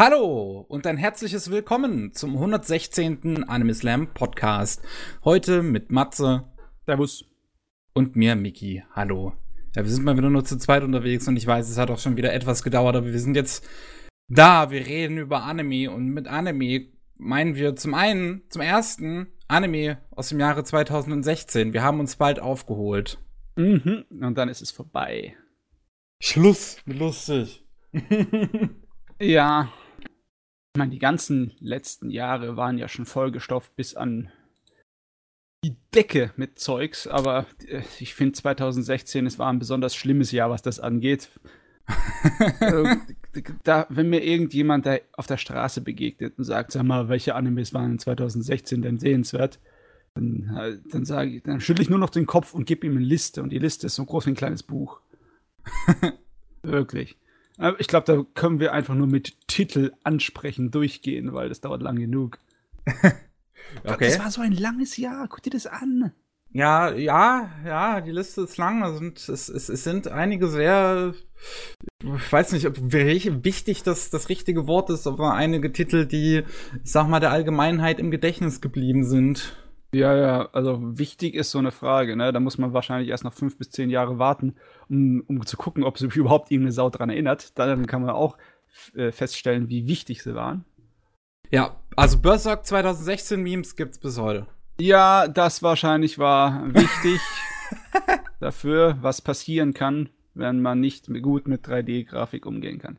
Hallo und ein herzliches Willkommen zum 116. Anime Slam Podcast. Heute mit Matze. Servus. Und mir, Miki. Hallo. Ja, wir sind mal wieder nur zu zweit unterwegs und ich weiß, es hat auch schon wieder etwas gedauert, aber wir sind jetzt da. Wir reden über Anime und mit Anime meinen wir zum einen, zum ersten Anime aus dem Jahre 2016. Wir haben uns bald aufgeholt. Mhm. Und dann ist es vorbei. Schluss, lustig. ja, meine, die ganzen letzten Jahre waren ja schon vollgestopft bis an die Decke mit Zeugs, aber äh, ich finde 2016, es war ein besonders schlimmes Jahr, was das angeht. Äh, da, wenn mir irgendjemand da auf der Straße begegnet und sagt, sag mal, welche Animes waren in 2016 denn sehenswert, dann, äh, dann sage ich, dann schüttle ich nur noch den Kopf und gebe ihm eine Liste und die Liste ist so groß wie ein kleines Buch. Wirklich. Ich glaube, da können wir einfach nur mit Titel ansprechen durchgehen, weil das dauert lang genug. okay. Das war so ein langes Jahr. Guck dir das an. Ja, ja, ja, die Liste ist lang. Also es, es, es sind einige sehr, ich weiß nicht, ob wichtig das das richtige Wort ist, aber einige Titel, die, ich sag mal, der Allgemeinheit im Gedächtnis geblieben sind. Ja, ja, also wichtig ist so eine Frage, ne? Da muss man wahrscheinlich erst noch fünf bis zehn Jahre warten, um, um zu gucken, ob sich überhaupt irgendeine Sau dran erinnert. Dann kann man auch äh, feststellen, wie wichtig sie waren. Ja, also Berserk 2016 Memes gibt's bis heute. Ja, das wahrscheinlich war wichtig dafür, was passieren kann, wenn man nicht gut mit 3D-Grafik umgehen kann.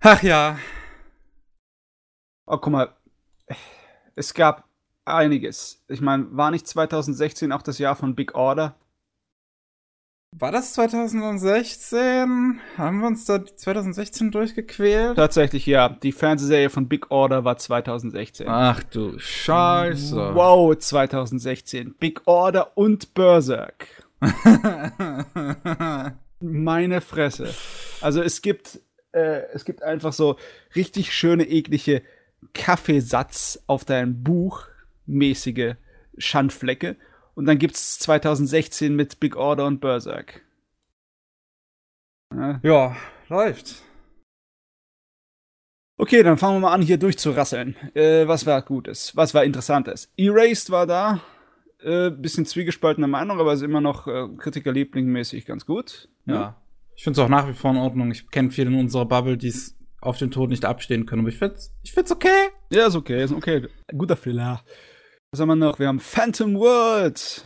Ach ja. Oh, guck mal. Es gab einiges. Ich meine, war nicht 2016 auch das Jahr von Big Order? War das 2016? Haben wir uns da 2016 durchgequält? Tatsächlich, ja. Die Fernsehserie von Big Order war 2016. Ach du Scheiße. Wow, 2016. Big Order und Berserk. Meine Fresse. Also es gibt, äh, es gibt einfach so richtig schöne, eklige Kaffeesatz auf deinem Buch mäßige Schandflecke. Und dann gibt's 2016 mit Big Order und Berserk. Ja, ja läuft. Okay, dann fangen wir mal an, hier durchzurasseln. Äh, was war Gutes? Was war Interessantes? Erased war da. Äh, bisschen zwiegespaltene Meinung, aber ist immer noch äh, Kritikerliebling-mäßig ganz gut. Ja. ja. Ich finde es auch nach wie vor in Ordnung. Ich kenne viele in unserer Bubble, die es auf den Tod nicht abstehen können. Aber ich finde ich find's okay. Ja, ist okay, ist okay. Guter Filler. Was haben wir noch? Wir haben Phantom World.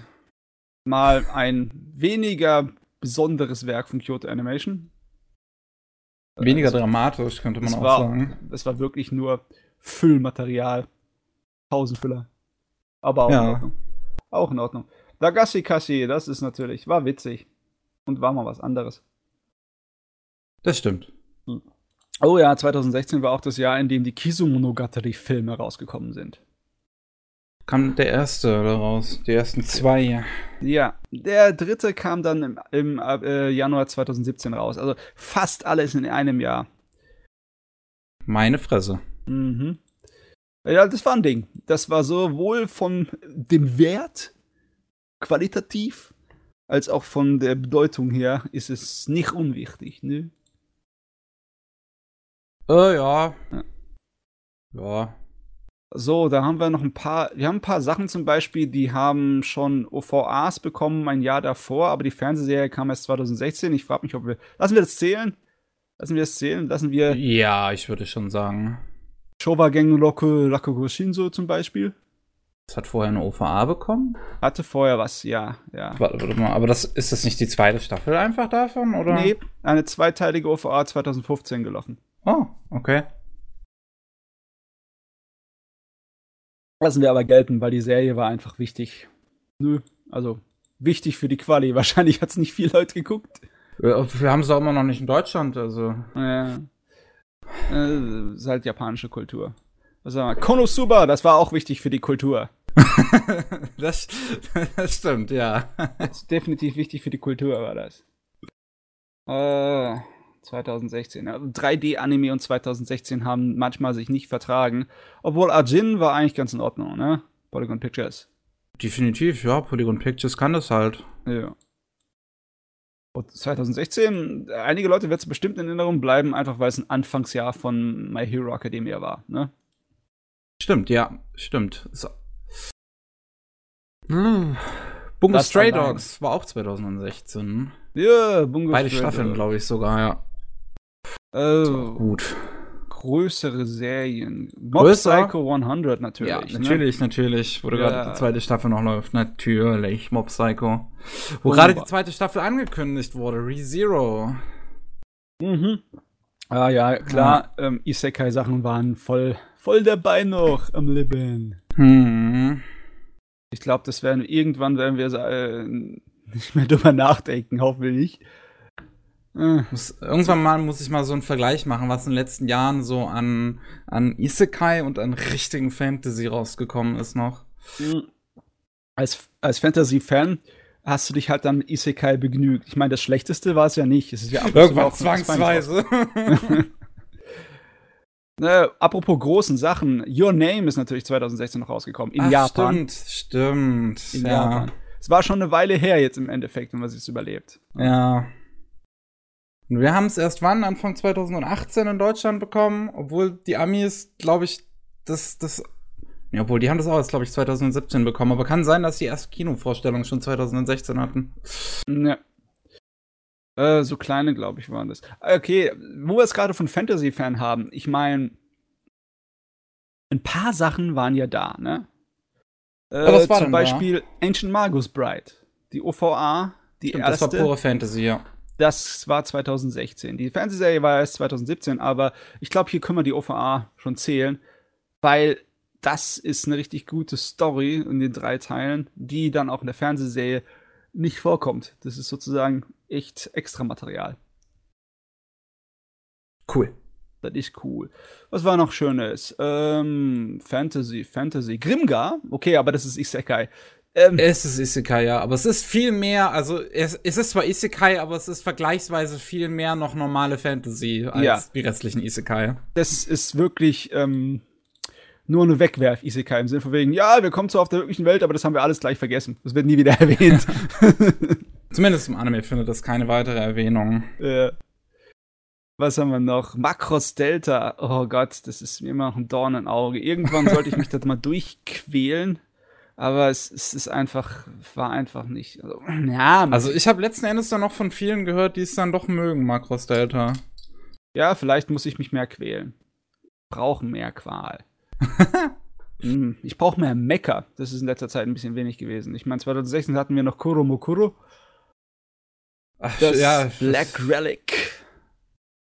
Mal ein weniger besonderes Werk von Kyoto Animation. Weniger also, dramatisch, könnte man auch war, sagen. Es war wirklich nur Füllmaterial. Tausendfüller. Aber auch ja. in Ordnung. Auch in Ordnung. Dagashi Kashi, das ist natürlich, war witzig. Und war mal was anderes. Das stimmt. Oh ja, 2016 war auch das Jahr, in dem die Kizumonogatari-Filme rausgekommen sind kam der erste raus, die ersten zwei. Ja, der dritte kam dann im, im äh, Januar 2017 raus. Also fast alles in einem Jahr. Meine Fresse. Mhm. Ja, das war ein Ding. Das war sowohl von dem Wert qualitativ als auch von der Bedeutung her ist es nicht unwichtig, ne? Äh, ja. Ja. ja. So, da haben wir noch ein paar, wir haben ein paar Sachen zum Beispiel, die haben schon OVAs bekommen ein Jahr davor, aber die Fernsehserie kam erst 2016. Ich frage mich, ob wir, lassen wir das zählen? Lassen wir das zählen? Lassen wir. Ja, ich würde schon sagen. Showa Genroku Rakugo Shinzo zum Beispiel. Das hat vorher eine OVA bekommen? Hatte vorher was, ja, ja. Warte, warte mal, aber das, ist das nicht die zweite Staffel einfach davon, oder? Nee, eine zweiteilige OVA 2015 gelaufen. Oh, okay. Lassen wir aber gelten, weil die Serie war einfach wichtig. Nö, also wichtig für die Quali. Wahrscheinlich hat es nicht viel Leute geguckt. Wir haben es auch immer noch nicht in Deutschland, also. Ja. Äh, ist halt japanische Kultur. Also, Konosuba, das war auch wichtig für die Kultur. das, das stimmt, ja. Das ist definitiv wichtig für die Kultur, war das. Äh. 2016. Also 3D-Anime und 2016 haben manchmal sich nicht vertragen. Obwohl Arjin war eigentlich ganz in Ordnung, ne? Polygon Pictures. Definitiv, ja. Polygon Pictures kann das halt. Ja. 2016, einige Leute wird es bestimmt in Erinnerung bleiben, einfach weil es ein Anfangsjahr von My Hero Academia war, ne? Stimmt, ja, stimmt. So. Hm. Bungo Stray. Dogs war auch 2016. Ja, Bungo Beide Stray Staffeln, glaube ich sogar, ja. Oh, Gut. größere Serien. Mob Größer? Psycho 100 natürlich. Ja, ne? natürlich, natürlich. Wo Ja. gerade die zweite Staffel noch läuft. Natürlich, Mob Psycho. Wo Bomber. gerade die zweite Staffel angekündigt wurde, ReZero. Mhm. Ah ja, klar, ähm, Isekai-Sachen waren voll, voll dabei noch am Leben. Hm. Ich glaube, das werden irgendwann werden wir äh, nicht mehr drüber nachdenken, hoffentlich. Äh, Muss, irgendwann mal muss ich mal so einen Vergleich machen, was in den letzten Jahren so an, an Isekai und an richtigen Fantasy rausgekommen ist noch. als, als Fantasy-Fan hast du dich halt dann mit Isekai begnügt. Ich meine, das Schlechteste war es ja nicht. Es ist ja Irgendwann zwangsweise. Äh, apropos großen Sachen, Your Name ist natürlich 2016 noch rausgekommen. In Ach, Japan. Stimmt, stimmt. In ja. Japan. Es war schon eine Weile her jetzt im Endeffekt, wenn man es überlebt. Ja. Und wir haben es erst wann? Anfang 2018 in Deutschland bekommen, obwohl die Amis, glaube ich, das, das, ja, obwohl die haben das auch erst, glaube ich, 2017 bekommen, aber kann sein, dass die erste Kinovorstellung schon 2016 hatten. Ja. Äh, so kleine, glaube ich, waren das. Okay, wo wir es gerade von Fantasy-Fan haben, ich meine, ein paar Sachen waren ja da, ne? Äh, was war zum denn da? Beispiel Ancient Magus Bride. Die OVA, die Stimmt, das war erste. pure Fantasy, ja. Das war 2016. Die Fernsehserie war erst 2017, aber ich glaube, hier können wir die OVA schon zählen, weil das ist eine richtig gute Story in den drei Teilen, die dann auch in der Fernsehserie nicht vorkommt. Das ist sozusagen echt extra Material. Cool. Das ist cool. Was war noch Schönes? Ähm, Fantasy, Fantasy. Grimgar? Okay, aber das ist Isekai. Ähm, Es ist Isekai, ja, aber es ist viel mehr, also es, es ist zwar Isekai, aber es ist vergleichsweise viel mehr noch normale Fantasy als Ja. die restlichen Isekai. das ist wirklich ähm, nur eine Wegwerf-Isekai im Sinne von wegen, ja, wir kommen zwar auf der wirklichen Welt, aber das haben wir alles gleich vergessen. Das wird nie wieder erwähnt. Zumindest im Anime findet das keine weitere Erwähnung. äh, was haben wir noch? Makros Delta. Oh Gott, das ist mir immer noch ein Dorn im Auge. Irgendwann sollte ich mich das mal durchquälen. Aber es, es ist einfach, war einfach nicht. Also, ja, Also ich habe letzten Endes dann noch von vielen gehört, die es dann doch mögen, Macross Delta. Ja, vielleicht muss ich mich mehr quälen. Brauchen mehr Qual. Hm, ich brauche mehr Mecker. Das ist in letzter Zeit ein bisschen wenig gewesen. Ich meine, 2016 hatten wir noch Kuro Mokuro. Ach, Das ja, Black Relic.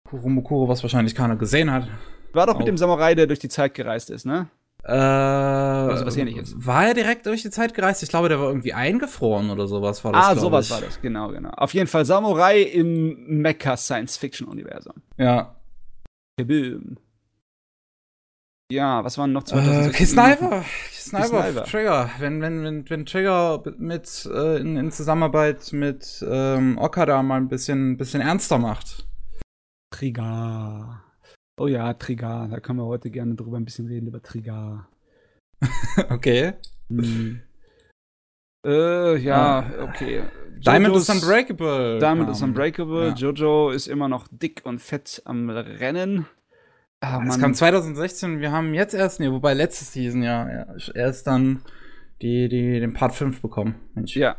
Kuromokuro, was wahrscheinlich keiner gesehen hat. War doch Oh. mit dem Samurai, der durch die Zeit gereist ist, ne? Äh, also was ähnliches. War er direkt durch die Zeit gereist? Ich glaube, der war irgendwie eingefroren oder sowas war das. ah, sowas ich. war das. Genau, genau. Auf jeden Fall Samurai im Mecha-Science-Fiction-Universum. Ja. Kaboom. Ja, was waren noch Äh, 2016? Kisniver. Kisniver. Kisniver. Trigger. Wenn, wenn, wenn, wenn Trigger mit, äh, in, in Zusammenarbeit mit ähm, Okada mal ein bisschen, bisschen ernster macht. Trigar. Oh ja, Trigar. Da können wir heute gerne drüber ein bisschen reden, über Trigar. okay. Hm. Äh, ja, okay. Diamond Jojo's- is Unbreakable. Diamond kam. is Unbreakable. Ja. Jojo ist immer noch dick und fett am Rennen. Ah, Es kam 2016, wir haben jetzt erst, nee, wobei letztes Season ja, ja erst dann die, die, den Part 5 bekommen. Mensch. Ja.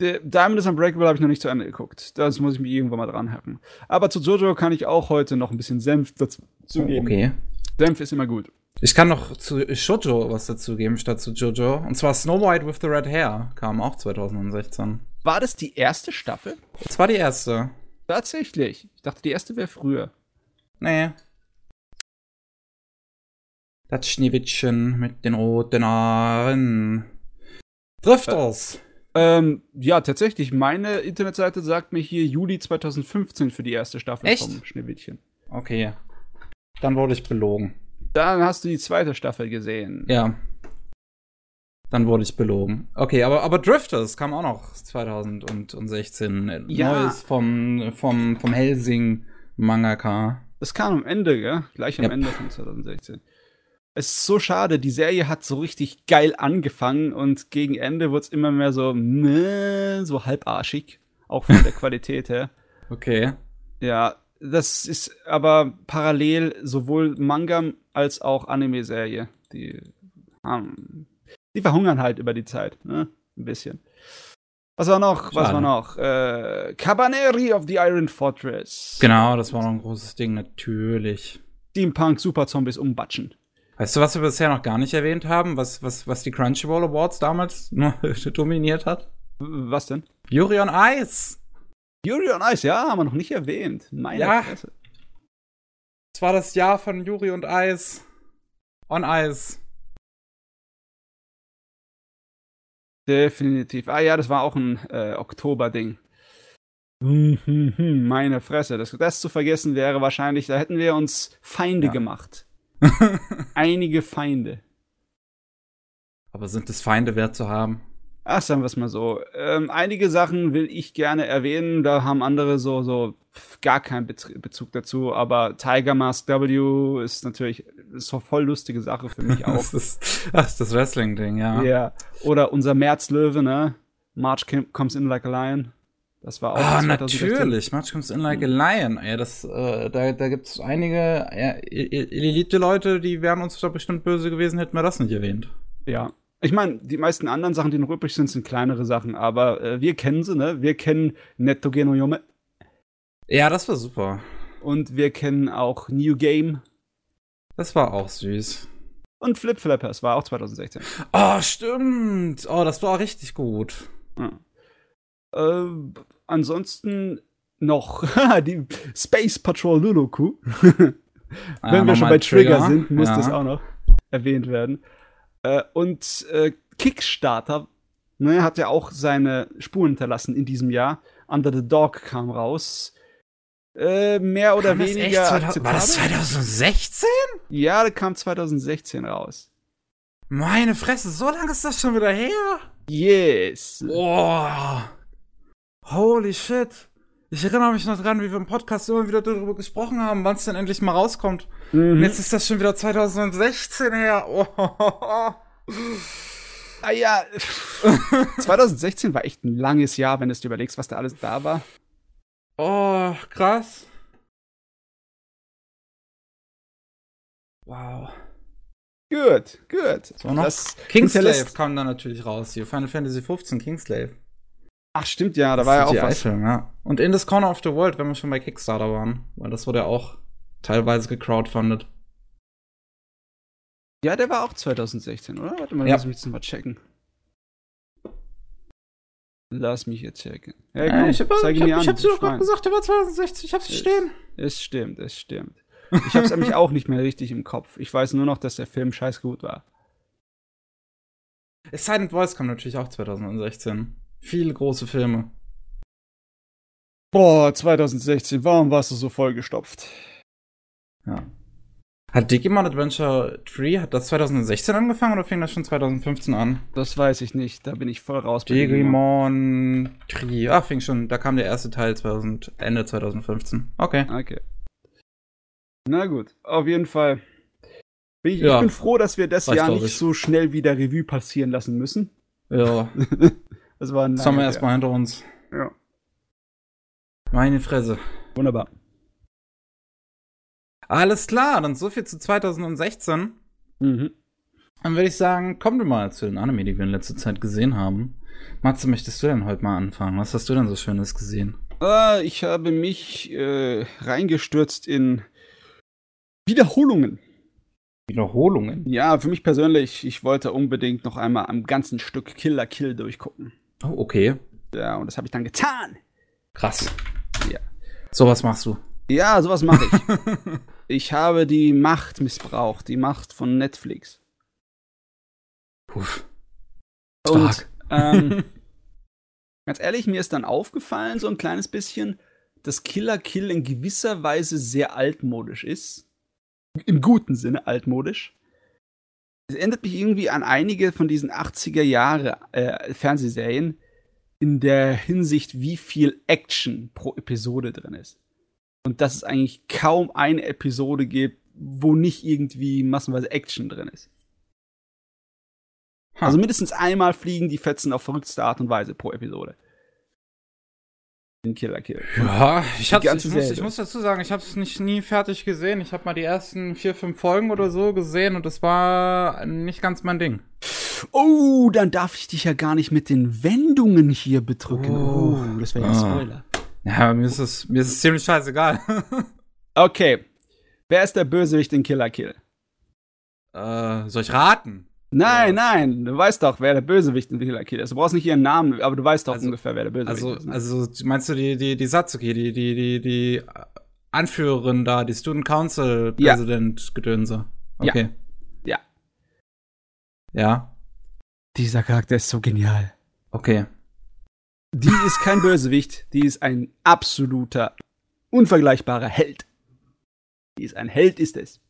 Diamond is Unbreakable habe ich noch nicht zu Ende geguckt. Das muss ich mir irgendwann mal dran hacken. Aber zu Jojo kann ich auch heute noch ein bisschen Senf dazu geben. Okay. Senf ist immer gut. Ich kann noch zu Shoujo was dazugeben statt zu Jojo. Und zwar Snow White with the Red Hair kam auch 2016. War das die erste Staffel? Das war die erste. Tatsächlich. Ich dachte, die erste wäre früher. Nee. Das Schneewittchen mit den roten Haaren. Drifters. Ähm, ja, tatsächlich. Meine Internetseite sagt mir hier Juli 2015 für die erste Staffel Echt? vom Schneewittchen. Okay. Dann wurde ich belogen. Dann hast du die zweite Staffel gesehen. Ja. Dann wurde ich belogen. Okay, aber, aber Drifters kam auch noch 2016. Ja. Neues vom, vom, vom Helsing Mangaka. Das kam am Ende, gell? Gleich am Yep. Ende von 2016. Es ist so schade, die Serie hat so richtig geil angefangen und gegen Ende wurde es immer mehr so, ne, so halbarschig. auch von der Qualität her. Okay. Ja, das ist aber parallel sowohl Manga als auch Anime-Serie. Die, ähm, die verhungern halt über die Zeit, ne? Ein bisschen. Was war noch? Was Schade. war noch? Äh, Cabaneri of the Iron Fortress. Genau, das war noch ein großes Ding, natürlich. Steampunk Super Zombies umbatschen. Weißt du, was wir bisher noch gar nicht erwähnt haben, was, was, was die Crunchyroll Awards damals nur dominiert hat? Was denn? Yuri on Ice! Yuri on Ice, ja, haben wir noch nicht erwähnt. Meine Ja. Fresse. Es war das Jahr von Yuri und Eis. On Ice. Definitiv. Ah ja, das war auch ein äh, Oktober-Ding. Hm, hm, hm, Meine Fresse. Das, das zu vergessen wäre wahrscheinlich, da hätten wir uns Feinde Ja. gemacht. Einige Feinde. Aber sind es Feinde wert zu haben? Ach, sagen wir es mal so. Ähm, einige Sachen will ich gerne erwähnen, da haben andere so, so gar keinen Bezug dazu, aber Tiger Mask W ist natürlich ist so voll lustige Sache für mich auch. Das ist, ach, das Wrestling-Ding, ja. Ja. Oder unser Märzlöwe, ne? March comes in like a lion. Das war auch Ah, 2016. natürlich. Match comes in like a lion. Ja, das, äh, da, da gibt's einige ja, Elite-Leute, die wären uns da bestimmt böse gewesen, hätten wir das nicht erwähnt. Ja. Ich meine, die meisten anderen Sachen, die noch übrig sind, sind kleinere Sachen, aber äh, wir kennen sie, ne? Wir kennen Netto Genoyome Ja, das war super. und wir kennen auch New Game Das war auch süß. und Flip Flappers war auch 2016. Oh, stimmt. Oh, das war richtig gut. Ja. Äh, ansonsten noch die Space Patrol Luluku. Wenn Ja, wir schon bei Trigger, Trigger, sind, muss ja. das auch noch erwähnt werden. Äh, und äh, Kickstarter ne, hat ja auch seine Spuren hinterlassen in diesem Jahr. Under the Dog kam raus. Äh, mehr oder Kam das weniger echt 2000 War das akzeptabel. 2016? Ja, der kam 2016 raus. Meine Fresse, so lange ist das schon wieder her? Yes. Boah. Holy shit. Ich erinnere mich noch dran, wie wir im Podcast immer wieder darüber gesprochen haben, wann es denn endlich mal rauskommt. Und Mhm. jetzt ist das schon wieder 2016 her. Oh. Ah ja, 2016 war echt ein langes Jahr, wenn du dir überlegst, was da alles da war. oh, krass. Wow. Gut, gut. So noch Das Kingslave kam dann natürlich raus hier. Final Fantasy 15 Kingslave. Ach, stimmt ja, da war ja auch was. Film, ja. Und In this Corner of the World, wenn wir schon bei Kickstarter waren. Weil das wurde ja auch teilweise gecrowdfundet. Ja, der war auch 2016, oder? Warte mal, Ja. lass mich jetzt mal checken. Lass mich jetzt checken. Äh, komm, ich hab, zeig ich ihn hab, mir ich an. hab dir doch gerade gesagt, der war 2016. Ich hab's Es- stehen. Es stimmt, es stimmt. Ich hab's nämlich auch nicht mehr richtig im Kopf. Ich weiß nur noch, dass der Film scheiß gut war. Silent Voice kam natürlich auch 2016. Viele große Filme. Boah, 2016, warum warst du so vollgestopft? Ja. Hat Digimon Adventure 3, hat das 2016 angefangen oder fing das schon 2015 an? Das weiß ich nicht, da bin ich voll raus. Digimon. Digimon 3, ach, fing schon, da kam der erste Teil 2000, Ende 2015. Okay. Okay. Na gut, auf jeden Fall. Ich, Ja. ich bin froh, dass wir das Jahr nicht ich. so schnell wieder Revue passieren lassen müssen. Ja, Das war ein das haben wir erstmal hinter uns. Ja. Meine Fresse. Wunderbar. Alles klar, dann so viel zu 2016. Mhm. Dann würde ich sagen, kommen wir mal zu den Anime, die wir in letzter Zeit gesehen haben. Matze, möchtest du denn heute mal anfangen? Was hast du denn so Schönes gesehen? Äh, ich habe mich äh, reingestürzt in Wiederholungen. Wiederholungen. Ja, für mich persönlich, ich wollte unbedingt noch einmal am ganzen Stück Killer Kill durchgucken. Oh, okay. Ja, und das habe ich dann getan. Krass. Ja. Sowas machst du. Ja, sowas mache ich. ich habe die Macht missbraucht, die Macht von Netflix. Puff. Und Stark. ähm, ganz ehrlich, mir ist dann aufgefallen, so ein kleines bisschen, dass Killer Kill in gewisser Weise sehr altmodisch ist. Im guten Sinne altmodisch. Es erinnert mich irgendwie an einige von diesen 80er Jahre äh, Fernsehserien in der Hinsicht, wie viel Action pro Episode drin ist. Und dass es eigentlich kaum eine Episode gibt, wo nicht irgendwie massenweise Action drin ist. Ha. Also mindestens einmal fliegen die Fetzen auf verrückteste Art und Weise pro Episode. In Killer Kill. Ja, ich, Die hab's, ganze ich, muss, ich muss dazu sagen, ich habe es nicht nie fertig gesehen. Ich habe mal die ersten vier, fünf Folgen oder so gesehen und das war nicht ganz mein Ding. Oh, dann darf ich dich ja gar nicht mit den Wendungen hier bedrücken. Oh. Oh, das wäre ja ein Ah. Spoiler. Ja, mir ist es, mir ist es ziemlich scheißegal. Okay. Wer ist der Bösewicht in Killer Kill? äh, soll ich raten? Nein, Ja. nein, du weißt doch, wer der Bösewicht in Killer Kill ist. Du brauchst nicht ihren Namen, aber du weißt doch Also- ungefähr, wer der Bösewicht Also, ist. ne? also meinst du die, die, die Satsuki, die, die, die, die Anführerin da, die Student Council Ja. Präsident Gedönse? Ja. Okay. Ja. Ja, Dieser Charakter ist so genial. okay. Die ist kein Bösewicht, die ist ein absoluter, unvergleichbarer Held. Die ist ein Held, ist es.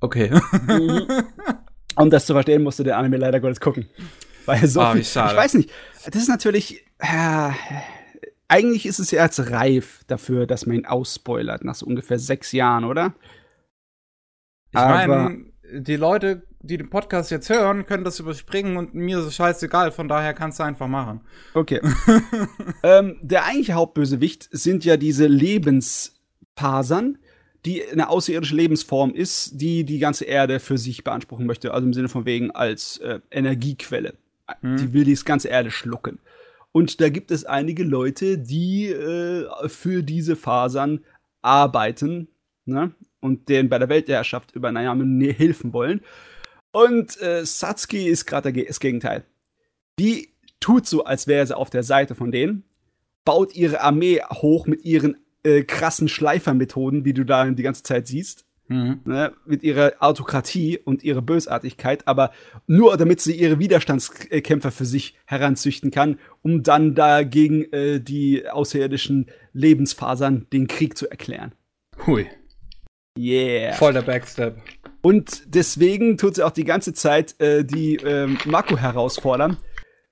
Okay. Um das zu verstehen, musst du den Anime leider Gottes gucken. Weil so Ah, viel, ich weiß nicht, das ist natürlich, äh, eigentlich ist es ja jetzt reif dafür, dass man ihn ausspoilert, nach so ungefähr sechs Jahren, oder? Ich meine, die Leute, die den Podcast jetzt hören, können das überspringen und mir ist es scheißegal, von daher kannst du einfach machen. Okay. ähm, der eigentliche Hauptbösewicht sind ja diese Lebensfasern, die eine außerirdische Lebensform ist, die die ganze Erde für sich beanspruchen möchte. Also im Sinne von wegen als äh, Energiequelle. Hm. Die will die ganze Erde schlucken. Und da gibt es einige Leute, die äh, für diese Fasern arbeiten ne? und denen bei der Weltherrschaft übernehmen helfen wollen. Und äh, Satsuki ist gerade das Gegenteil. Die tut so, als wäre sie auf der Seite von denen, baut ihre Armee hoch mit ihren äh, krassen Schleifermethoden, wie du da die ganze Zeit siehst, Mhm. ne, mit ihrer Autokratie und ihrer Bösartigkeit, aber nur damit sie ihre Widerstandskämpfer für sich heranzüchten kann, um dann dagegen äh, die außerirdischen Lebensfasern den Krieg zu erklären. Hui. Yeah. Voll der Backstep. Und deswegen tut sie auch die ganze Zeit äh, die ähm, Mako herausfordern,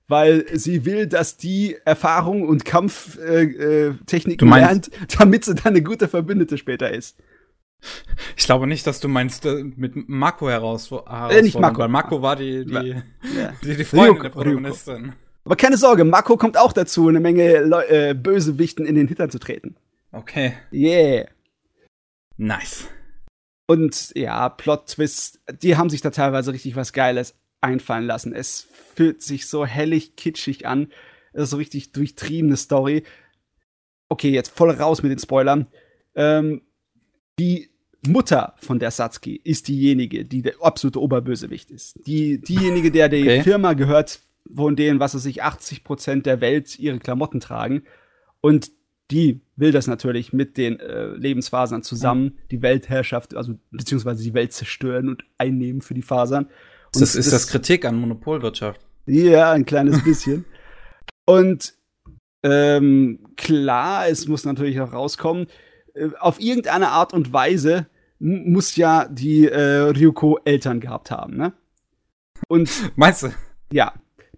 weil sie will, dass die Erfahrung und Kampftechniken äh, meinst- lernt, damit sie dann eine gute Verbündete später ist. Ich glaube nicht, dass du meinst äh, mit Mako heraus, Äh, nicht Mako. Weil Mako war die, die, Ja. die, die Freundin Ryuko, der Protagonistin. Aber keine Sorge, Mako kommt auch dazu, eine Menge Leu äh, Bösewichten in den Hintern zu treten. Okay. Yeah. Nice. Und ja, Plot-Twist, die haben sich da teilweise richtig was Geiles einfallen lassen. Es fühlt sich so hellig kitschig an. Es ist so richtig durchtriebene Story. Okay, jetzt voll raus mit den Spoilern. Ähm, die Mutter von der Satsuki ist diejenige, die der absolute Oberbösewicht ist. Die, diejenige, der die Okay. Firma gehört, von denen, was weiß ich, 80 Prozent der Welt ihre Klamotten tragen. Und die will das natürlich mit den äh, Lebensfasern zusammen, die Weltherrschaft, also beziehungsweise die Welt zerstören und einnehmen für die Fasern. Ist das, ist das Kritik an Monopolwirtschaft? Ja, ein kleines bisschen. Und ähm, klar, es muss natürlich auch rauskommen. Äh, auf irgendeine Art und Weise muss ja die äh, Ryuko Eltern gehabt haben, ne? Und Meinst du? ja,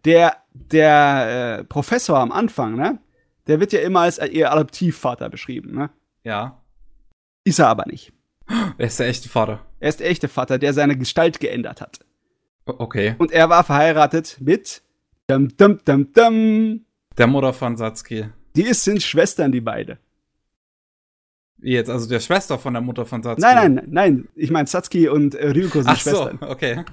der der äh, Professor am Anfang, ne? Der wird ja immer als ihr Adoptivvater beschrieben, ne? Ja. Ist er aber nicht. Er ist der echte Vater. Er ist der echte Vater, der seine Gestalt geändert hat. Okay. Und er war verheiratet mit dum, dum, dum, dum. Der Mutter von Satsuki. Die ist, sind Schwestern, die beide. Wie Jetzt, also der Schwester von der Mutter von Satsuki. Nein, nein, nein. Ich meine, Satsuki und äh, Ryuko sind Ach so, Schwestern. okay.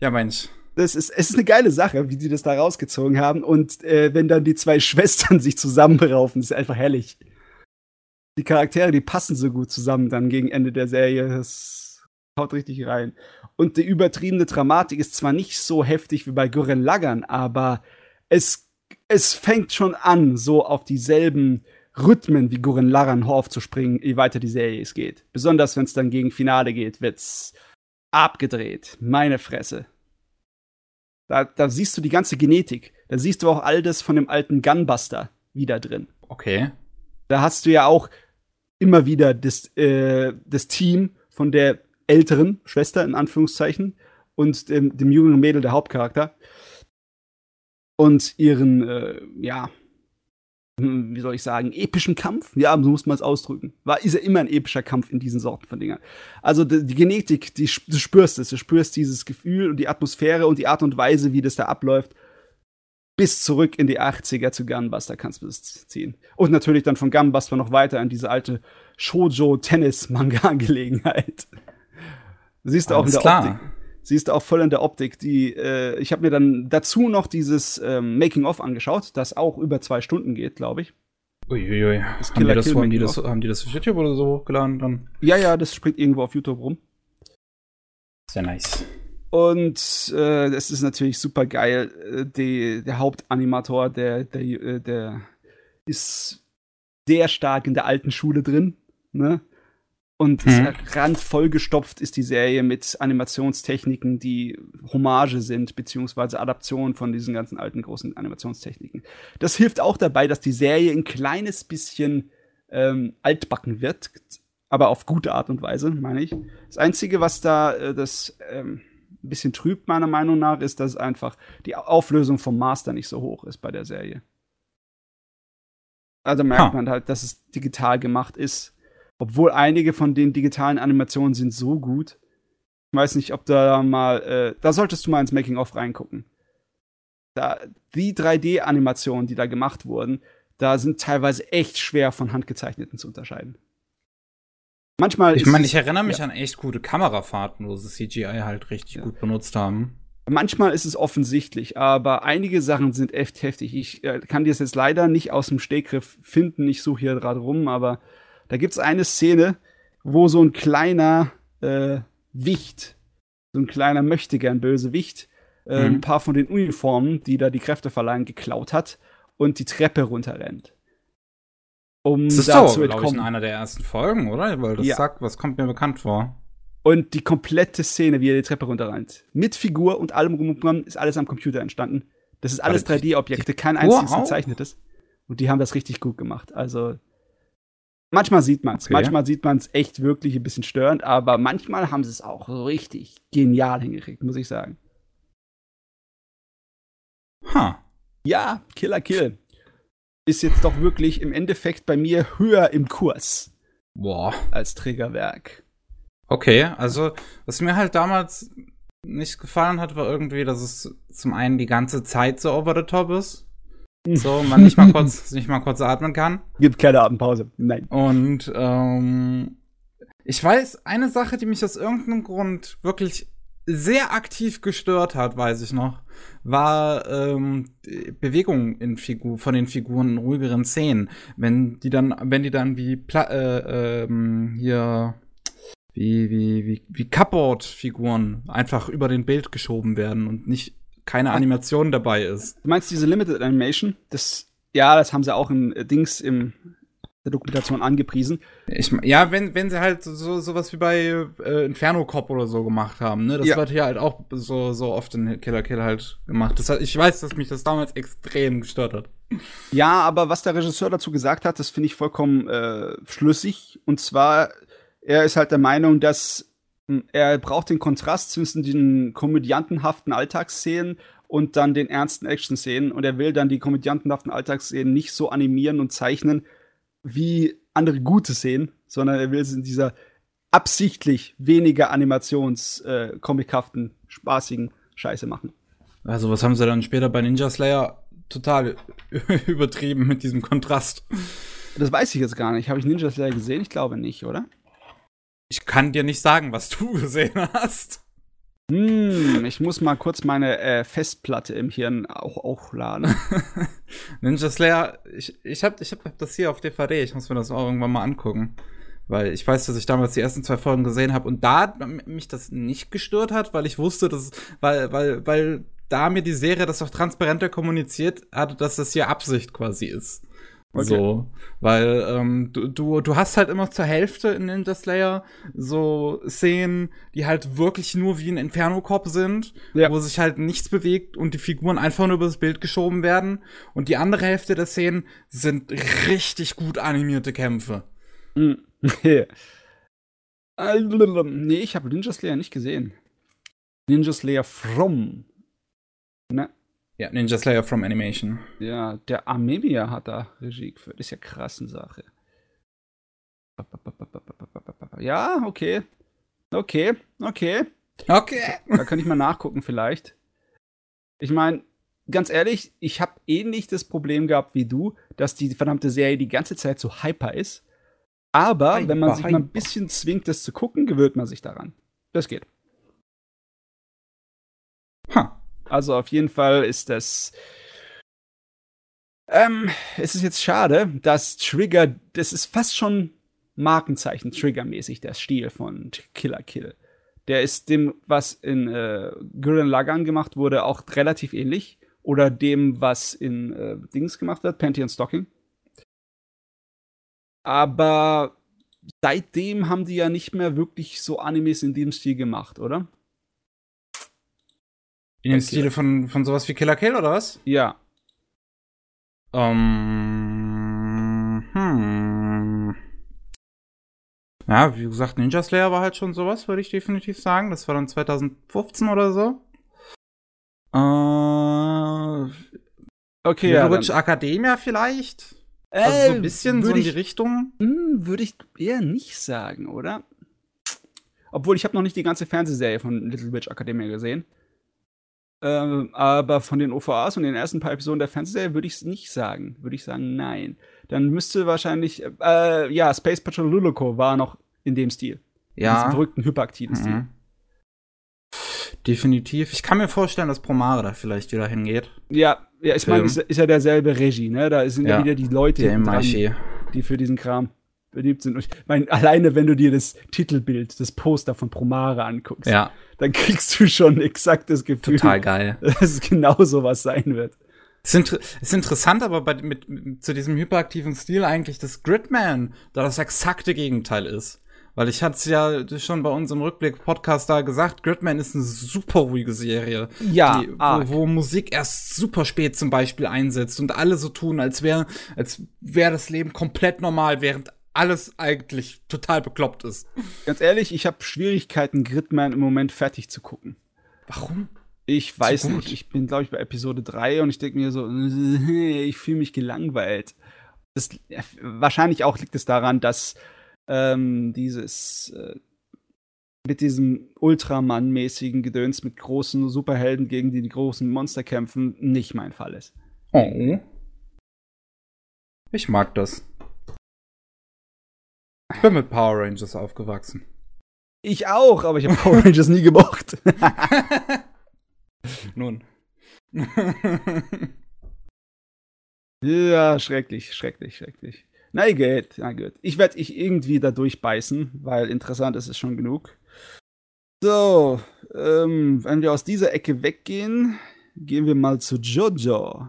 Ja, Mensch. Das ist, es ist eine geile Sache, wie die das da rausgezogen haben. Und äh, wenn dann die zwei Schwestern sich zusammenraufen, ist einfach herrlich. Die Charaktere, die passen so gut zusammen dann gegen Ende der Serie. Das haut richtig rein. Und die übertriebene Dramatik ist zwar nicht so heftig wie bei Gurren Lagann, aber es, es fängt schon an, so auf dieselben Rhythmen wie Gurren Lagann aufzuspringen, je weiter die Serie es geht. Besonders wenn es dann gegen Finale geht, wird's abgedreht. Meine Fresse. Da, da siehst du die ganze Genetik. Da siehst du auch all das von dem alten Gunbuster wieder drin. Okay. Da hast du ja auch immer wieder das, äh, das Team von der älteren Schwester, in Anführungszeichen, und dem, dem jüngeren Mädel, der Hauptcharakter. Und ihren, äh, ja, wie soll ich sagen, epischen Kampf? Ja, so muss man es ausdrücken. War, ist ja immer ein epischer Kampf in diesen Sorten von Dingern. Also die, die Genetik, die, du spürst es, du spürst dieses Gefühl und die Atmosphäre und die Art und Weise, wie das da abläuft. bis zurück in die 80er zu Gunbuster kannst du das ziehen. Und natürlich dann von Gunbuster noch weiter in diese alte Shoujo-Tennis-Manga-Angelegenheit. Siehst du auch in der klar. Optik. Siehst du auch voll in der Optik. Die, äh, ich habe mir dann dazu noch dieses ähm, Making-of angeschaut, das auch über zwei Stunden geht, glaube ich. Uiuiui. Das Haben die, das, haben, die das, haben die das auf YouTube oder so hochgeladen dann? Ja, ja, das springt irgendwo auf YouTube rum. Sehr nice. Und äh, es ist natürlich super geil. Äh, die, der Hauptanimator, der, der, äh, der ist sehr stark in der alten Schule drin. Ne? Und Mhm. randvoll gestopft ist die Serie mit Animationstechniken, die Hommage sind, beziehungsweise Adaptionen von diesen ganzen alten großen Animationstechniken. Das hilft auch dabei, dass die Serie ein kleines bisschen ähm, altbacken wird, aber auf gute Art und Weise, meine ich. Das Einzige, was da äh, das ähm, ein bisschen trübt, meiner Meinung nach, ist, dass einfach die Auflösung vom Master nicht so hoch ist bei der Serie. Also merkt Ha. man halt, dass es digital gemacht ist. Obwohl einige von den digitalen Animationen sind so gut. Ich weiß nicht, ob da mal, äh, da solltest du mal ins Making-of reingucken. Da, die 3D-Animationen, die da gemacht wurden, da sind teilweise echt schwer von handgezeichneten zu unterscheiden. Manchmal Ich ist meine, es- ich erinnere mich an echt gute Kamerafahrten, wo sie CGI halt richtig Ja. gut benutzt haben. Manchmal ist es offensichtlich, aber einige Sachen sind echt heftig. Ich äh, kann dir das jetzt leider nicht aus dem Stegriff finden. Ich suche hier gerade rum, aber da gibt es eine Szene, wo so ein kleiner äh, Wicht, so ein kleiner Möchtegern Bösewicht, äh, Mhm. ein paar von den Uniformen, die da die Kräfte verleihen, geklaut hat und die Treppe runterrennt. Um Das ist da doch, zu glaube ich, in einer der ersten Folgen, oder? Weil das Ja. sagt, was kommt mir bekannt vor. Und die komplette Szene, wie er die Treppe runterrennt, mit Figur und allem rum und dran, ist alles am Computer entstanden. Das ist alles Warte, die- 3D-Objekte, kein einziges gezeichnetes. Und die haben das richtig gut gemacht. Also manchmal sieht man es, Okay. manchmal sieht man es echt wirklich ein bisschen störend, aber manchmal haben sie es auch richtig genial hingekriegt, muss ich sagen. Ha. Ja, Killer Kill ist jetzt doch wirklich im Endeffekt bei mir höher im Kurs Boah. als Trägerwerk. Okay, also, was mir halt damals nicht gefallen hat, war irgendwie, dass es zum einen die ganze Zeit so over the top ist. So, man nicht mal kurz, nicht mal kurz atmen kann. Gibt keine Atempause. Nein. Und ähm, ich weiß, eine Sache, die mich aus irgendeinem Grund wirklich sehr aktiv gestört hat, weiß ich noch, war ähm, Bewegung in Figur von den Figuren in ruhigeren Szenen. Wenn die dann, wenn die dann wie Pla äh, ähm, hier wie wie wie wie Cupboard-Figuren einfach über den Bild geschoben werden und nicht keine Animation dabei ist. Du meinst diese Limited Animation? Das, ja, das haben sie auch im äh, Dings im der Dokumentation angepriesen. Ich, ja, wenn, wenn sie halt so sowas wie bei äh, Inferno Cop oder so gemacht haben, ne? Das Ja. wird hier halt auch so, so oft in Killer Kill halt gemacht. Das, hat- ich weiß, dass mich das damals extrem gestört hat. Ja, aber was der Regisseur dazu gesagt hat, das finde ich vollkommen äh, schlüssig. Und zwar, er ist halt der Meinung, dass er braucht den Kontrast zwischen den komödiantenhaften Alltagsszenen und dann den ernsten Action-Szenen. Und er will dann die komödiantenhaften Alltagsszenen nicht so animieren und zeichnen wie andere gute Szenen, sondern er will sie in dieser absichtlich weniger animations äh, spaßigen Scheiße machen. Also, was haben sie dann später bei Ninja Slayer total übertrieben mit diesem Kontrast? Das weiß ich jetzt gar nicht. Habe ich Ninja Slayer gesehen? Ich glaube nicht, oder? Ich kann dir nicht sagen, was du gesehen hast. Hm, ich muss mal kurz meine äh, Festplatte im Hirn auch aufladen. Ninja Slayer, ich, ich hab, ich hab das hier auf DVD, ich muss mir das auch irgendwann mal angucken. Weil ich weiß, dass ich damals die ersten zwei Folgen gesehen habe und da mich das nicht gestört hat, weil ich wusste, dass, weil, weil, weil da mir die Serie das auch transparenter kommuniziert hatte, dass das hier Absicht quasi ist. Okay. So, weil ähm, du, du, du hast halt immer zur Hälfte in Ninja Slayer so Szenen, die halt wirklich nur wie ein Inferno-Cop sind, Ja. wo sich halt nichts bewegt und die Figuren einfach nur übers Bild geschoben werden. Und die andere Hälfte der Szenen sind richtig gut animierte Kämpfe. Hm. nee, ich habe Ninja Slayer nicht gesehen. Ninja Slayer From. Ne? Ja, Ninja Slayer from Animation. Ja, der Amemiya hat da Regie geführt. Ist ja krassen Sache. Ja, okay. Okay, okay. Okay. Da kann ich mal nachgucken vielleicht. Ich meine, ganz ehrlich, ich habe ähnlich das Problem gehabt wie du, dass die verdammte Serie die ganze Zeit so hyper ist. Aber hyper, wenn man sich hyper. mal ein bisschen zwingt, das zu gucken, gewöhnt man sich daran. Das geht. Huh. Also auf jeden Fall ist das. Ähm, es ist jetzt schade, dass Trigger, das ist fast schon Markenzeichen Trigger-mäßig, der Stil von Killer Kill. Der ist dem, was in äh, Gurren Lagann gemacht wurde, auch relativ ähnlich. Oder dem, was in äh, Dings gemacht wird, Pantheon Stocking. Aber seitdem haben die ja nicht mehr wirklich so Animes in dem Stil gemacht, oder? In dem Stil von, von sowas wie Killer Kill, oder was? Ja. Um, ähm, hm. Ja, wie gesagt, Ninja Slayer war halt schon sowas, würde ich definitiv sagen. Das war dann 2015 oder so. Äh, okay, ja. Witch Academia vielleicht? Äh, also so ein bisschen so in die Richtung? Hm, würde ich eher nicht sagen, oder? Obwohl, ich habe noch nicht die ganze Fernsehserie von Little Witch Academia gesehen. Ähm, aber von den OVAs und den ersten paar Episoden der Fernsehserie würde ich es nicht sagen. Würde ich sagen, nein. Dann müsste wahrscheinlich, äh, ja, Space Patrol Luluko war noch in dem Stil. Ja. In diesem verrückten, hyperaktiven mhm. Stil. Definitiv. Ich kann mir vorstellen, dass Promare da vielleicht wieder hingeht. Ja, ja ich meine, ist, ist, ja derselbe Regie, ne? Da sind ja, ja wieder die Leute, dran, die für diesen Kram beliebt sind. Und ich meine, alleine wenn du dir das Titelbild, das Poster von Promare anguckst, ja. dann kriegst du schon exakt das Gefühl, Total geil. dass es genau so was sein wird. Es ist, inter ist interessant, aber bei, mit, mit, zu diesem hyperaktiven Stil eigentlich, dass Gridman da das exakte Gegenteil ist. Weil ich hatte es ja schon bei unserem Rückblick-Podcast da gesagt, Gridman ist eine super ruhige Serie. Ja. Die, wo, wo, Musik erst super spät zum Beispiel einsetzt und alle so tun, als wäre als wäre das Leben komplett normal, während alles eigentlich total bekloppt ist. Ganz ehrlich, ich habe Schwierigkeiten, Gridman im Moment fertig zu gucken. Warum? Ich weiß nicht. Ich bin, glaube ich, bei Episode 3 und ich denke mir so, ich fühle mich gelangweilt. Das, wahrscheinlich auch liegt es daran, dass ähm, dieses äh, mit diesem Ultramann-mäßigen Gedöns mit großen Superhelden gegen die, die großen Monster kämpfen nicht mein Fall ist. Oh. Ich mag das. Ich bin mit Power Rangers aufgewachsen. Ich auch, aber ich habe Power Rangers nie gemocht. Nun. ja, schrecklich, schrecklich, schrecklich. Na gut, na gut. Ich werde ich irgendwie da durchbeißen, weil interessant ist es schon genug. So, ähm, wenn wir aus dieser Ecke weggehen, gehen wir mal zu Jojo.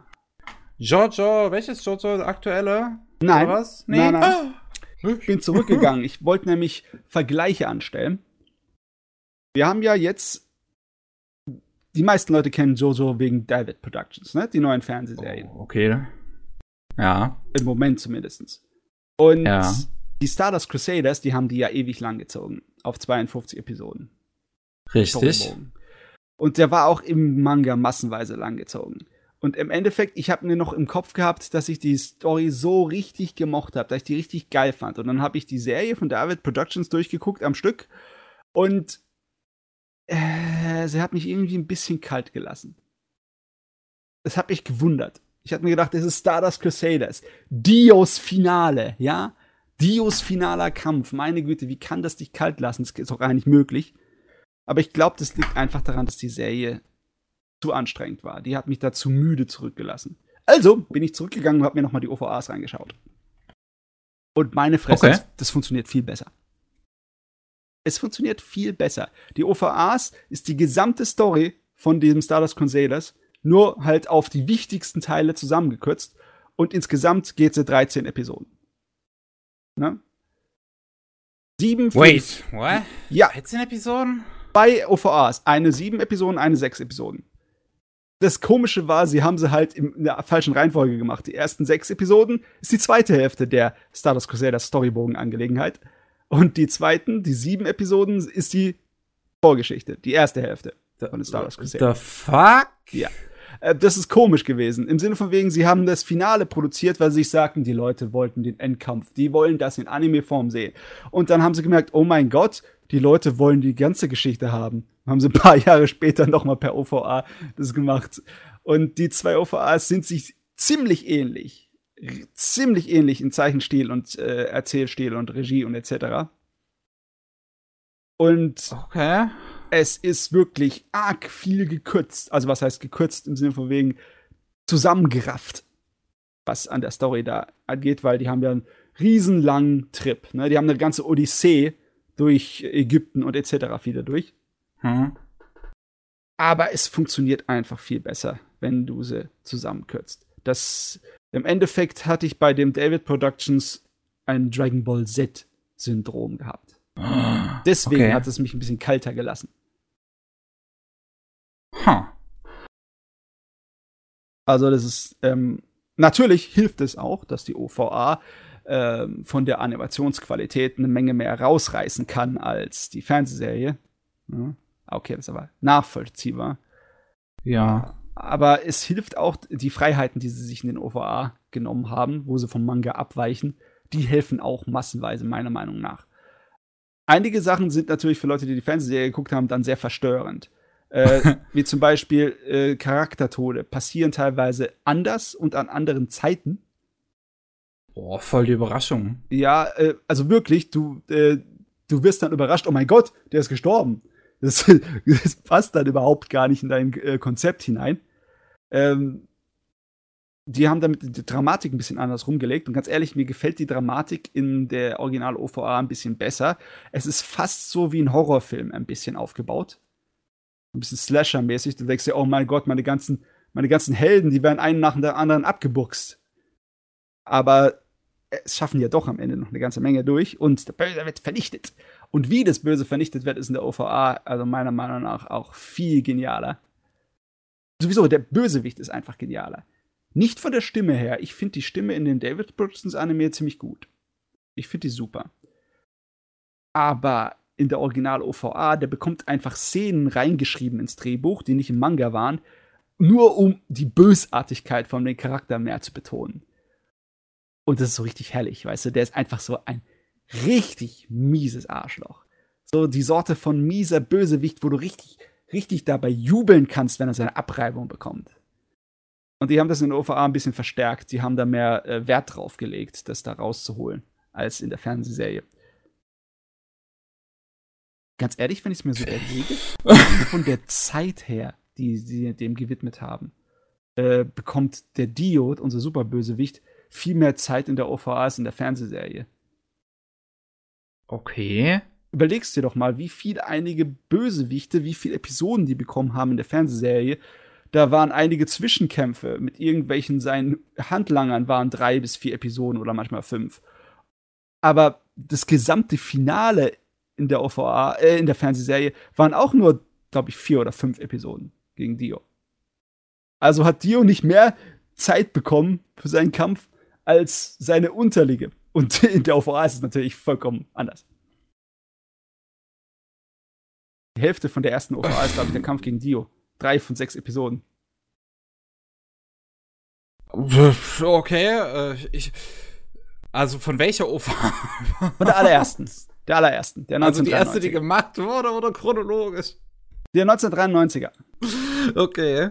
Jojo, welches Jojo? Aktuelle? Nein. Oder was? Nee. Nein, nein. Oh. Ich bin zurückgegangen. Ich wollte nämlich Vergleiche anstellen. Wir haben ja jetzt. Die meisten Leute kennen Jojo wegen David Productions, ne? Die neuen Fernsehserien. Oh, okay. Ja. Im Moment zumindest. Und ja. die Stardust Crusaders, die haben die ja ewig lang gezogen. Auf 52 Episoden. Richtig. Und der war auch im Manga massenweise lang gezogen. Und im Endeffekt, ich habe mir noch im Kopf gehabt, dass ich die Story so richtig gemocht habe, dass ich die richtig geil fand. Und dann habe ich die Serie von David Productions durchgeguckt am Stück. Und äh, sie hat mich irgendwie ein bisschen kalt gelassen. Das hat mich gewundert. Ich hatte mir gedacht, es ist Stardust Crusaders. Dios Finale, ja? Dios finaler Kampf. Meine Güte, wie kann das dich kalt lassen? Das ist doch gar nicht möglich. Aber ich glaube, das liegt einfach daran, dass die Serie zu anstrengend war. Die hat mich da zu müde zurückgelassen. Also bin ich zurückgegangen und habe mir nochmal die OVAs reingeschaut. Und meine Fresse, okay. das, das funktioniert viel besser. Es funktioniert viel besser. Die OVAs ist die gesamte Story von diesem Stardust Crusaders nur halt auf die wichtigsten Teile zusammengekürzt. Und insgesamt geht es 13 Episoden. Ne? Sieben, Wait, fünf. what? Ja. 13 Episoden? Bei OVAs. Eine sieben Episoden, eine sechs Episoden. Das Komische war, sie haben sie halt in der falschen Reihenfolge gemacht. Die ersten sechs Episoden ist die zweite Hälfte der Stardust Crusader Storybogen-Angelegenheit. Und die zweiten, die sieben Episoden, ist die Vorgeschichte, die erste Hälfte von Stardust Crusader. The fuck? Ja. Äh, das ist komisch gewesen. Im Sinne von wegen, sie haben das Finale produziert, weil sie sich sagten, die Leute wollten den Endkampf. Die wollen das in Anime-Form sehen. Und dann haben sie gemerkt, oh mein Gott, die Leute wollen die ganze Geschichte haben. Haben sie ein paar Jahre später nochmal per OVA das gemacht. Und die zwei OVAs sind sich ziemlich ähnlich. Ziemlich ähnlich in Zeichenstil und äh, Erzählstil und Regie und etc. Und Okay. es ist wirklich arg viel gekürzt. Also was heißt gekürzt im Sinne von wegen zusammengerafft, was an der Story da angeht, weil die haben ja einen riesenlangen Trip. Ne? Die haben eine ganze Odyssee durch Ägypten und etc. wieder durch. Hm. Aber es funktioniert einfach viel besser, wenn du sie zusammenkürzt. Das im Endeffekt hatte ich bei dem David Productions ein Dragon Ball Z Syndrom gehabt. Deswegen Okay. hat es mich ein bisschen kalter gelassen. Huh. Also das ist ähm, natürlich hilft es auch, dass die OVA ähm, von der Animationsqualität eine Menge mehr rausreißen kann als die Fernsehserie. Ja. Okay, das ist aber nachvollziehbar. Ja. Aber es hilft auch die Freiheiten, die sie sich in den OVA genommen haben, wo sie vom Manga abweichen, die helfen auch massenweise meiner Meinung nach. Einige Sachen sind natürlich für Leute, die die Fernsehserie geguckt haben, dann sehr verstörend. Äh, wie zum Beispiel äh, Charaktertode passieren teilweise anders und an anderen Zeiten. Boah, voll die Überraschung. Ja, äh, also wirklich, du, äh, du wirst dann überrascht, oh mein Gott, der ist gestorben. Das, das passt dann überhaupt gar nicht in dein äh, Konzept hinein. Ähm, die haben damit die Dramatik ein bisschen anders rumgelegt. Und ganz ehrlich, mir gefällt die Dramatik in der Original-OVA ein bisschen besser. Es ist fast so wie ein Horrorfilm ein bisschen aufgebaut. Ein bisschen Slasher-mäßig. Du denkst dir, oh mein Gott, meine ganzen, meine ganzen Helden, die werden einen nach dem anderen abgebuchst. Aber es schaffen ja doch am Ende noch eine ganze Menge durch und der Böse wird vernichtet. Und wie das Böse vernichtet wird, ist in der OVA, also meiner Meinung nach, auch viel genialer. Sowieso, der Bösewicht ist einfach genialer. Nicht von der Stimme her. Ich finde die Stimme in den David Productions Anime ziemlich gut. Ich finde die super. Aber in der Original OVA, der bekommt einfach Szenen reingeschrieben ins Drehbuch, die nicht im Manga waren, nur um die Bösartigkeit von dem Charakter mehr zu betonen. Und das ist so richtig herrlich, weißt du, der ist einfach so ein richtig mieses Arschloch. So die Sorte von mieser Bösewicht, wo du richtig, richtig dabei jubeln kannst, wenn er seine Abreibung bekommt. Und die haben das in der OVA ein bisschen verstärkt. Die haben da mehr äh, Wert drauf gelegt, das da rauszuholen, als in der Fernsehserie. Ganz ehrlich, wenn ich es mir so überlege, von der Zeit her, die sie dem gewidmet haben, äh, bekommt der Diod, unser Superbösewicht, viel mehr Zeit in der OVA als in der Fernsehserie. Okay. Überlegst dir doch mal, wie viel einige Bösewichte, wie viele Episoden die bekommen haben in der Fernsehserie. Da waren einige Zwischenkämpfe mit irgendwelchen seinen Handlangern, waren drei bis vier Episoden oder manchmal fünf. Aber das gesamte Finale in der OVA, äh, in der Fernsehserie, waren auch nur, glaube ich, vier oder fünf Episoden gegen Dio. Also hat Dio nicht mehr Zeit bekommen für seinen Kampf als seine Unterliege. Und in der OVA ist es natürlich vollkommen anders. Die Hälfte von der ersten OVA ist, glaube ich, der Kampf gegen Dio. Drei von sechs Episoden. Okay, äh, ich. Also von welcher OVA? Von der allerersten. Der allerersten. Der Also die 1993er. erste, die gemacht wurde oder chronologisch? der 1993er. Okay.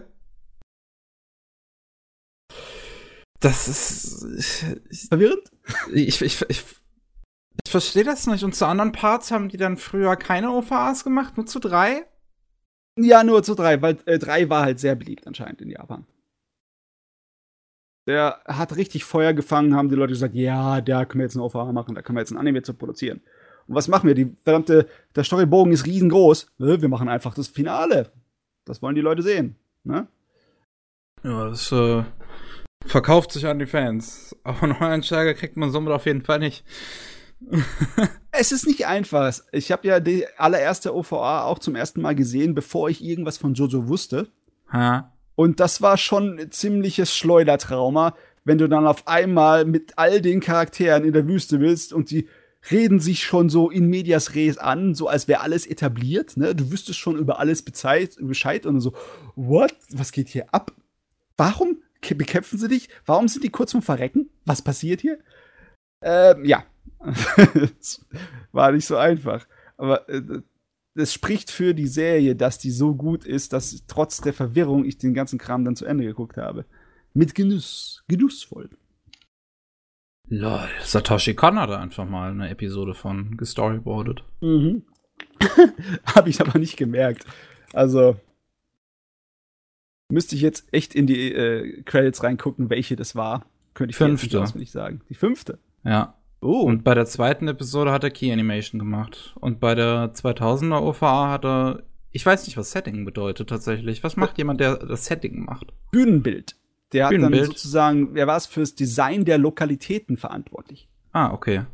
Das ist. Ich, Verwirrend? ich, ich, ich, ich verstehe das nicht. Und zu anderen Parts haben die dann früher keine OVAs gemacht, nur zu drei? Ja, nur zu drei, weil äh, drei war halt sehr beliebt anscheinend in Japan. Der hat richtig Feuer gefangen, haben die Leute gesagt, ja, da können wir jetzt eine OVA machen, da können wir jetzt ein Anime zu produzieren. Und was machen wir? Die verdammte, der Storybogen ist riesengroß. Wir machen einfach das Finale. Das wollen die Leute sehen. Ne? Ja, das äh, verkauft sich an die Fans. Aber Neueinsteiger kriegt man somit auf jeden Fall nicht. Es ist nicht einfach. Ich habe ja die allererste OVA auch zum ersten Mal gesehen, bevor ich irgendwas von Jojo wusste. Ha. Und das war schon ein ziemliches Schleudertrauma, wenn du dann auf einmal mit all den Charakteren in der Wüste bist und die reden sich schon so in medias res an, so als wäre alles etabliert, ne? Du wüsstest schon über alles Bescheid, und so, what? Was geht hier ab? Warum bekämpfen sie dich? Warum sind die kurz vorm Verrecken? Was passiert hier? Ähm, ja. War nicht so einfach. Aber äh, es spricht für die Serie, dass die so gut ist, dass trotz der Verwirrung ich den ganzen Kram dann zu Ende geguckt habe. Mit Genuss, genussvoll. Lol, Satoshi Kon hat einfach mal eine Episode von gestoryboardet. Mhm. habe ich aber nicht gemerkt. Also müsste ich jetzt echt in die äh, Credits reingucken, welche das war. Könnte ich fünfte. Jetzt nicht sagen. Die fünfte. Ja. Oh. Und bei der zweiten Episode hat er Key Animation gemacht. Und bei der 2000er OVA hat er, ich weiß nicht, was Setting bedeutet tatsächlich. Was macht jemand, der das Setting macht? Bühnenbild. Der hat Bühnenbild. dann sozusagen, wer war es fürs Design der Lokalitäten verantwortlich. Ah, okay.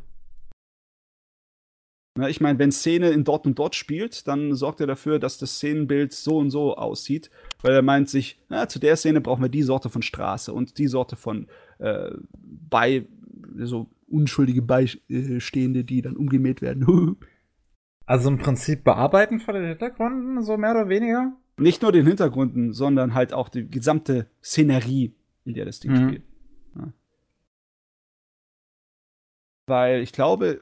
Na, ich meine, wenn Szene in dort und dort spielt, dann sorgt er dafür, dass das Szenenbild so und so aussieht, weil er meint sich, na, zu der Szene brauchen wir die Sorte von Straße und die Sorte von äh, bei so unschuldige Beistehende, die dann umgemäht werden. also im Prinzip bearbeiten von den Hintergründen, so mehr oder weniger? Nicht nur den Hintergründen, sondern halt auch die gesamte Szenerie, in der das Ding mhm. spielt. Ja. Weil ich glaube,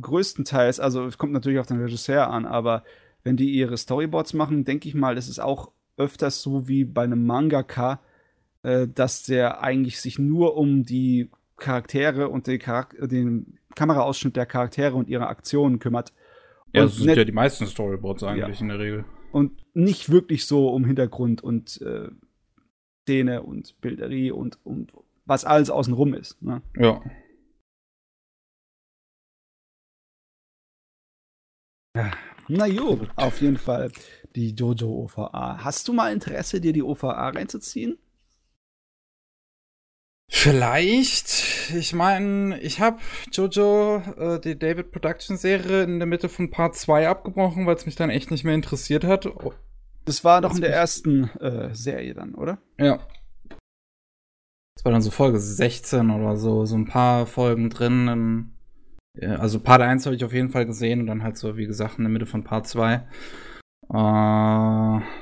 größtenteils, also es kommt natürlich auf den Regisseur an, aber wenn die ihre Storyboards machen, denke ich mal, ist es auch öfters so wie bei einem Mangaka, äh, dass der eigentlich sich nur um die Charaktere und den, Charak den Kameraausschnitt der Charaktere und ihre Aktionen kümmert. Ja, das sind ja die meisten Storyboards eigentlich ja. in der Regel. Und nicht wirklich so um Hintergrund und äh, Szene und Bilderie und, und was alles außenrum ist. Ne? Ja. Na gut, auf jeden Fall die Jojo OVA. Hast du mal Interesse, dir die OVA reinzuziehen? Vielleicht. Ich meine, ich habe Jojo, äh, die David Production Serie, in der Mitte von Part 2 abgebrochen, weil es mich dann echt nicht mehr interessiert hat. Oh. Das war doch in der ersten äh, Serie dann, oder? Ja. Das war dann so Folge 16 oder so, so ein paar Folgen drin. In, also Part 1 habe ich auf jeden Fall gesehen und dann halt so, wie gesagt, in der Mitte von Part 2. Äh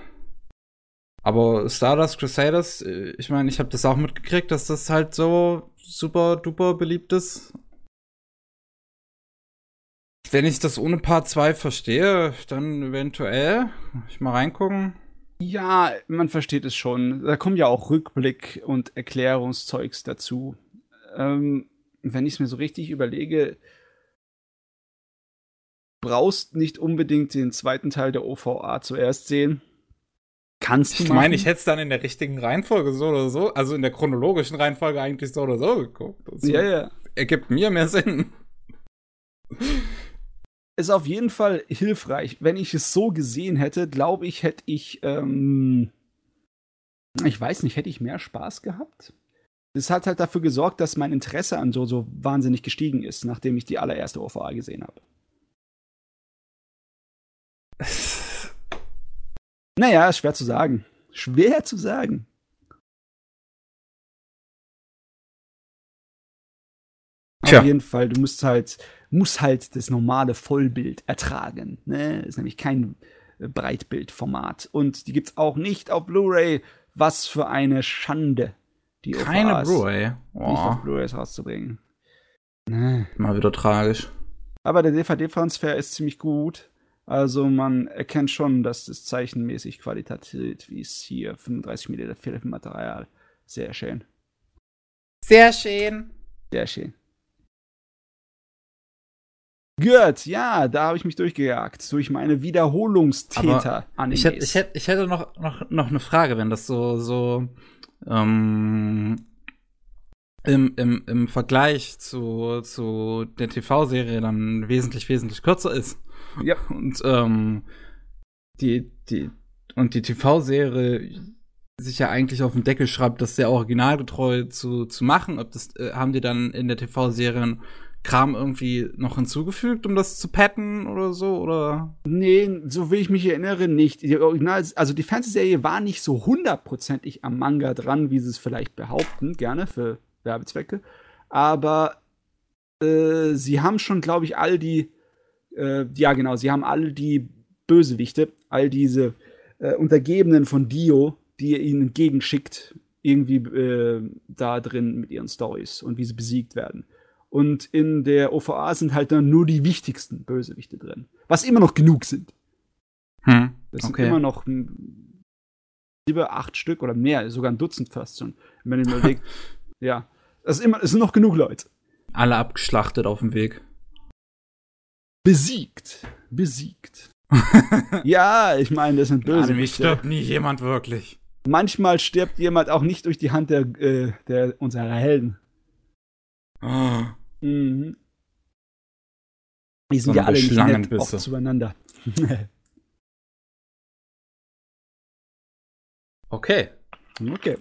aber Stardust Crusaders, äh, ich meine, ich habe das auch mitgekriegt, dass das halt so super duper beliebt ist. Wenn ich das ohne Part 2 verstehe, dann eventuell. Ich mal reingucken. Ja, man versteht es schon. Da kommen ja auch Rückblick und Erklärungszeugs dazu. Ähm, wenn ich es mir so richtig überlege, brauchst nicht unbedingt den zweiten Teil der OVA zuerst sehen. Kannst du Ich meine, ich hätte es dann in der richtigen Reihenfolge so oder so, also in der chronologischen Reihenfolge eigentlich so oder so geguckt. Also ja, ja. Ergibt mir mehr Sinn. Ist auf jeden Fall hilfreich. Wenn ich es so gesehen hätte, glaube ich, hätte ich, ähm, ich weiß nicht, hätte ich mehr Spaß gehabt? Das hat halt dafür gesorgt, dass mein Interesse an Jojo wahnsinnig gestiegen ist, nachdem ich die allererste OVA gesehen habe. Naja, schwer zu sagen. Schwer zu sagen. Tja. Auf jeden Fall, du musst halt, musst halt das normale Vollbild ertragen. Ne? Ist nämlich kein äh, Breitbildformat. Und die gibt's auch nicht auf Blu-ray. Was für eine Schande. Die Keine Blu-ray. Oh. Nicht auf Blu-rays rauszubringen. Ne. Mal wieder tragisch. Aber der DVD-Transfer ist ziemlich gut. Also man erkennt schon, dass das zeichenmäßig qualitativ ist hier 35 mm Filmmaterial. Sehr schön. Sehr schön. Sehr schön. Gut, ja, da habe ich mich durchgejagt durch meine Wiederholungstäter. Ich hätte, ich hätte, ich hätte noch, noch, noch eine Frage, wenn das so, so ähm, im, im, im Vergleich zu, zu der TV-Serie dann wesentlich, wesentlich kürzer ist. Ja. Und ähm, die, die, und die TV-Serie sich ja eigentlich auf den Deckel schreibt, das sehr originalgetreu zu, zu machen. Ob das, äh, haben die dann in der TV-Serie Kram irgendwie noch hinzugefügt, um das zu patten oder so, oder? Nee, so will ich mich erinnern, nicht. Die Original, also die Fernsehserie war nicht so hundertprozentig am Manga dran, wie sie es vielleicht behaupten, gerne für Werbezwecke. Aber äh, sie haben schon, glaube ich, all die äh, ja genau, sie haben alle die Bösewichte, all diese äh, Untergebenen von Dio, die er ihnen entgegenschickt, irgendwie äh, da drin mit ihren Stories und wie sie besiegt werden. Und in der OVA sind halt dann nur die wichtigsten Bösewichte drin. Was immer noch genug sind. Hm, das okay. sind immer noch sieben, acht Stück oder mehr, sogar ein Dutzend fast schon. Wenn man überlegt, ja, es, ist immer, es sind noch genug Leute. Alle abgeschlachtet auf dem Weg. Besiegt. Besiegt. ja, ich meine, das sind böse. Mich stirbt nie jemand wirklich. Manchmal stirbt jemand auch nicht durch die Hand der, äh, der unserer Helden. Oh. Mhm. Die sind ja alle nicht nett auch zueinander. okay. Okay.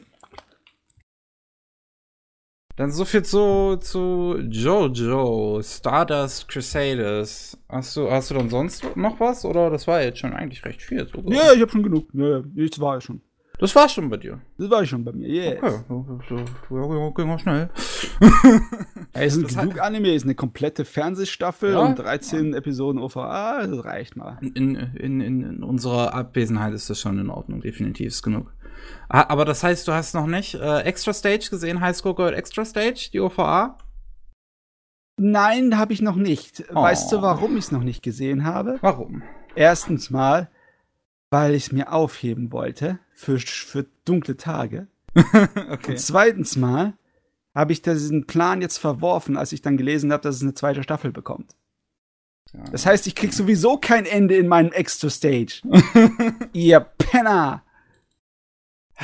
Dann so viel zu, zu Jojo, Stardust Crusaders. Hast du, hast du dann sonst noch was? Oder das war jetzt schon eigentlich recht viel? Sogar? Ja, ich hab schon genug. Ja, jetzt war ich schon. Das war schon bei dir. Das war schon bei mir, yes. Okay, so, ging auch schnell. es sind das genug Anime, ist eine komplette Fernsehstaffel ja? und 13 ja. Episoden OVA, das reicht mal. In, in, in, in, unserer Abwesenheit ist das schon in Ordnung, definitiv ist genug. Ah, aber das heißt, du hast noch nicht äh, Extra Stage gesehen, High School Girl Extra Stage, die OVA? Nein, habe ich noch nicht. Oh. Weißt du, warum ich es noch nicht gesehen habe? Warum? Erstens mal, weil ich es mir aufheben wollte für, für dunkle Tage. okay. Und zweitens mal habe ich diesen Plan jetzt verworfen, als ich dann gelesen habe, dass es eine zweite Staffel bekommt. Ja. Das heißt, ich krieg sowieso kein Ende in meinem Extra Stage. Ihr Penner!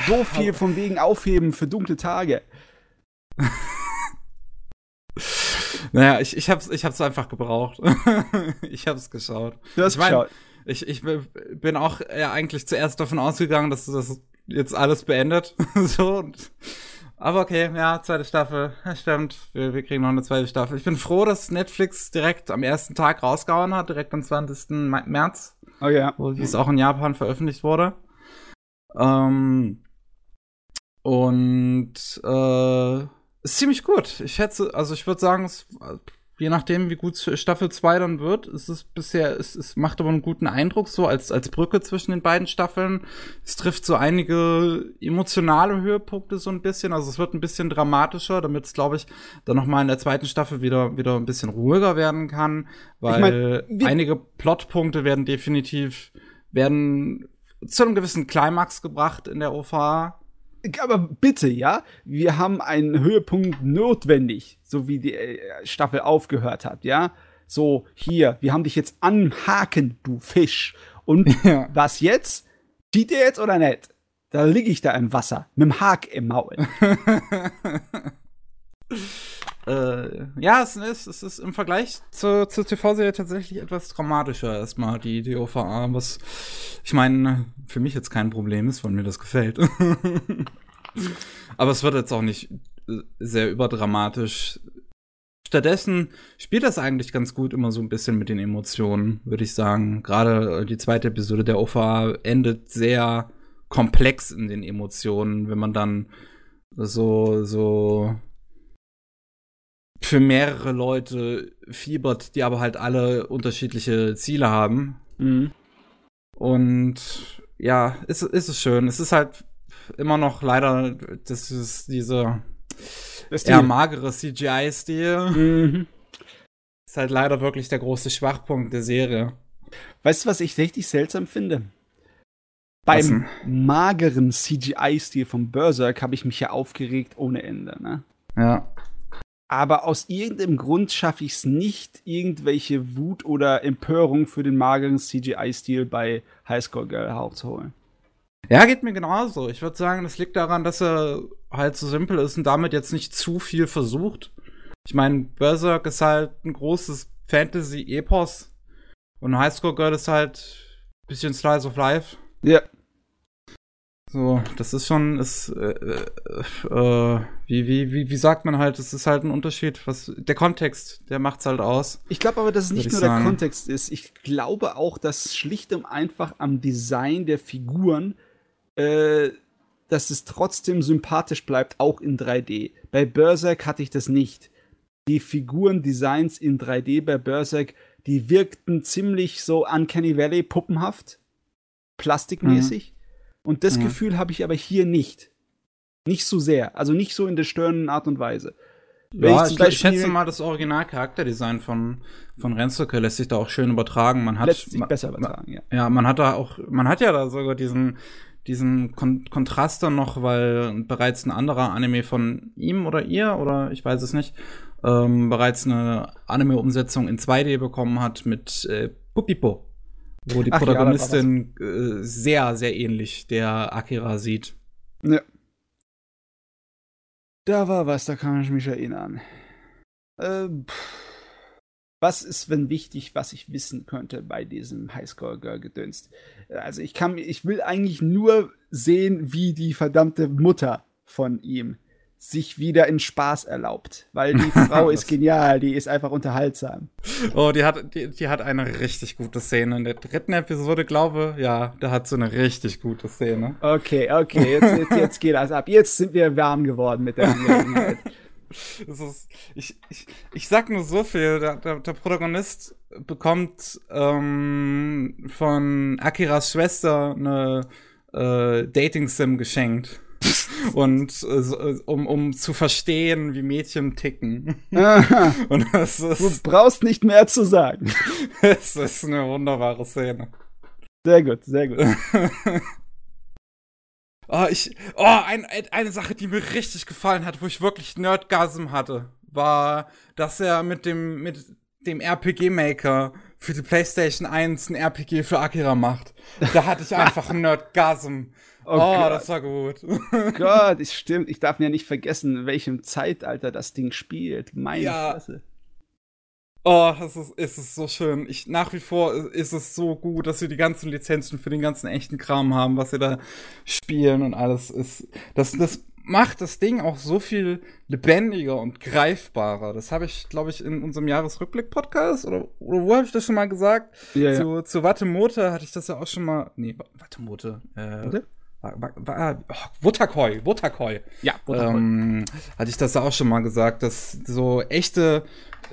So viel von wegen Aufheben für dunkle Tage. naja, ich, ich hab's, ich hab's einfach gebraucht. ich hab's geschaut. Du hast ich mein, geschaut. Ich, ich bin auch ja, eigentlich zuerst davon ausgegangen, dass das jetzt alles beendet. so. Und, aber okay, ja, zweite Staffel. Stimmt, wir, wir kriegen noch eine zweite Staffel. Ich bin froh, dass Netflix direkt am ersten Tag rausgehauen hat, direkt am 20. März. Oh ja. Wo es auch in Japan veröffentlicht wurde. Ähm, und äh, ist ziemlich gut. Ich schätze, also ich würde sagen, es je nachdem, wie gut Staffel 2 dann wird, ist es bisher, es, es macht aber einen guten Eindruck, so als, als Brücke zwischen den beiden Staffeln. Es trifft so einige emotionale Höhepunkte so ein bisschen, also es wird ein bisschen dramatischer, damit es, glaube ich, dann nochmal in der zweiten Staffel wieder, wieder ein bisschen ruhiger werden kann, weil ich mein, einige Plotpunkte werden definitiv, werden zu einem gewissen Climax gebracht in der OVA aber bitte, ja, wir haben einen Höhepunkt notwendig, so wie die äh, Staffel aufgehört hat, ja. So, hier, wir haben dich jetzt anhaken, du Fisch. Und ja. was jetzt? Zieht ihr jetzt oder nicht? Da liege ich da im Wasser, mit dem Hak im Maul. äh, ja, es ist, es ist im Vergleich zur, zur TV-Serie tatsächlich etwas dramatischer erstmal, die, die OVA, was ich meine, für mich jetzt kein Problem ist, weil mir das gefällt. Aber es wird jetzt auch nicht äh, sehr überdramatisch. Stattdessen spielt das eigentlich ganz gut immer so ein bisschen mit den Emotionen, würde ich sagen. Gerade äh, die zweite Episode der OVA endet sehr komplex in den Emotionen, wenn man dann so, so für mehrere Leute fiebert, die aber halt alle unterschiedliche Ziele haben. Mhm. Und ja, ist, ist es schön. Es ist halt immer noch leider, das ist diese eher magere CGI-Stil. Mhm. Ist halt leider wirklich der große Schwachpunkt der Serie. Weißt du, was ich richtig seltsam finde? Beim mageren CGI-Stil von Berserk habe ich mich ja aufgeregt ohne Ende, ne? Ja. Aber aus irgendeinem Grund schaffe ich es nicht, irgendwelche Wut oder Empörung für den mageren CGI-Stil bei Highscore Girl hochzuholen. Ja, geht mir genauso. Ich würde sagen, das liegt daran, dass er halt so simpel ist und damit jetzt nicht zu viel versucht. Ich meine, Berserk ist halt ein großes Fantasy-Epos und Highscore Girl ist halt ein bisschen Slice of Life. Ja. So, das ist schon, ist, äh, äh, äh, wie, wie, wie, wie sagt man halt, es ist halt ein Unterschied, was, der Kontext, der macht's halt aus. Ich glaube aber, dass es nicht nur sagen. der Kontext ist. Ich glaube auch, dass schlicht und einfach am Design der Figuren äh, dass es trotzdem sympathisch bleibt, auch in 3D. Bei Berserk hatte ich das nicht. Die Figurendesigns in 3D bei Berserk, die wirkten ziemlich so Uncanny Valley puppenhaft, plastikmäßig. Mhm. Und das mhm. Gefühl habe ich aber hier nicht. Nicht so sehr, also nicht so in der störenden Art und Weise. Ja, ich, ich, schätze mal, das Original-Charakterdesign von, von Renzoke lässt sich da auch schön übertragen. Man hat, lässt sich besser übertragen, ja. Ja, man hat da auch, man hat ja da sogar diesen, diesen Kon Kontrast dann noch, weil bereits ein anderer Anime von ihm oder ihr, oder ich weiß es nicht, ähm, bereits eine Anime-Umsetzung in 2D bekommen hat mit äh, Pupipo, wo die Ach, Protagonistin ja, äh, sehr, sehr ähnlich der Akira sieht. Ja. Da war was, da kann ich mich erinnern. Ähm, was ist, wenn wichtig, was ich wissen könnte bei diesem Highscore-Girl-Gedönst? Also ich kann, ich will eigentlich nur sehen, wie die verdammte Mutter von ihm sich wieder in Spaß erlaubt, weil die Frau ist genial, die ist einfach unterhaltsam. Oh, die hat, die, die hat eine richtig gute Szene. In der dritten Episode, glaube ja, da hat sie eine richtig gute Szene. Okay, okay, jetzt, jetzt, jetzt geht das ab. Jetzt sind wir warm geworden mit der Angelegenheit. Ist, ich, ich, ich sag nur so viel, der, der, der Protagonist bekommt ähm, von Akiras Schwester eine äh, Dating-Sim geschenkt und äh, äh, um, um zu verstehen, wie Mädchen ticken. und das ist, du brauchst nicht mehr zu sagen. es ist eine wunderbare Szene. Sehr gut, sehr gut. oh, ich, oh, ein, eine Sache, die mir richtig gefallen hat, wo ich wirklich Nerdgasm hatte, war, dass er mit dem, mit dem RPG-Maker für die PlayStation 1 ein RPG für Akira macht. Da hatte ich einfach einen Nerdgasm. Oh, oh das war gut. Gott, ist stimmt. Ich darf mir nicht vergessen, in welchem Zeitalter das Ding spielt. Meine ja. Fresse. Oh, es ist, es ist so schön. Ich, nach wie vor ist es so gut, dass wir die ganzen Lizenzen für den ganzen echten Kram haben, was wir da spielen und alles ist. Das, das macht das Ding auch so viel lebendiger und greifbarer. Das habe ich, glaube ich, in unserem Jahresrückblick-Podcast oder, oder wo habe ich das schon mal gesagt? Ja, zu, ja. zu Wattemote hatte ich das ja auch schon mal. Nee, Wattemote. Äh, oh, Wutterkoi, Wutterkoi. Ja, Wutterkoi. Ähm, hatte ich das auch schon mal gesagt, dass so echte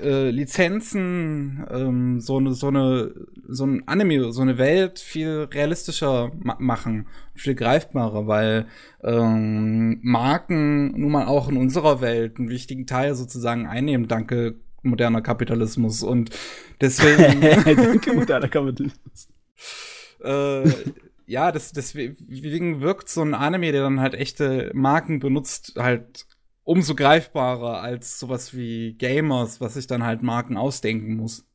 äh, Lizenzen ähm, so eine so eine so ein Anime, so eine Welt viel realistischer ma machen, viel greifbarer, weil ähm, Marken nun mal auch in unserer Welt einen wichtigen Teil sozusagen einnehmen, danke moderner Kapitalismus und deswegen danke moderner Kapitalismus. äh, ja, das, deswegen wirkt so ein Anime, der dann halt echte Marken benutzt, halt umso greifbarer als sowas wie Gamers, was sich dann halt Marken ausdenken muss.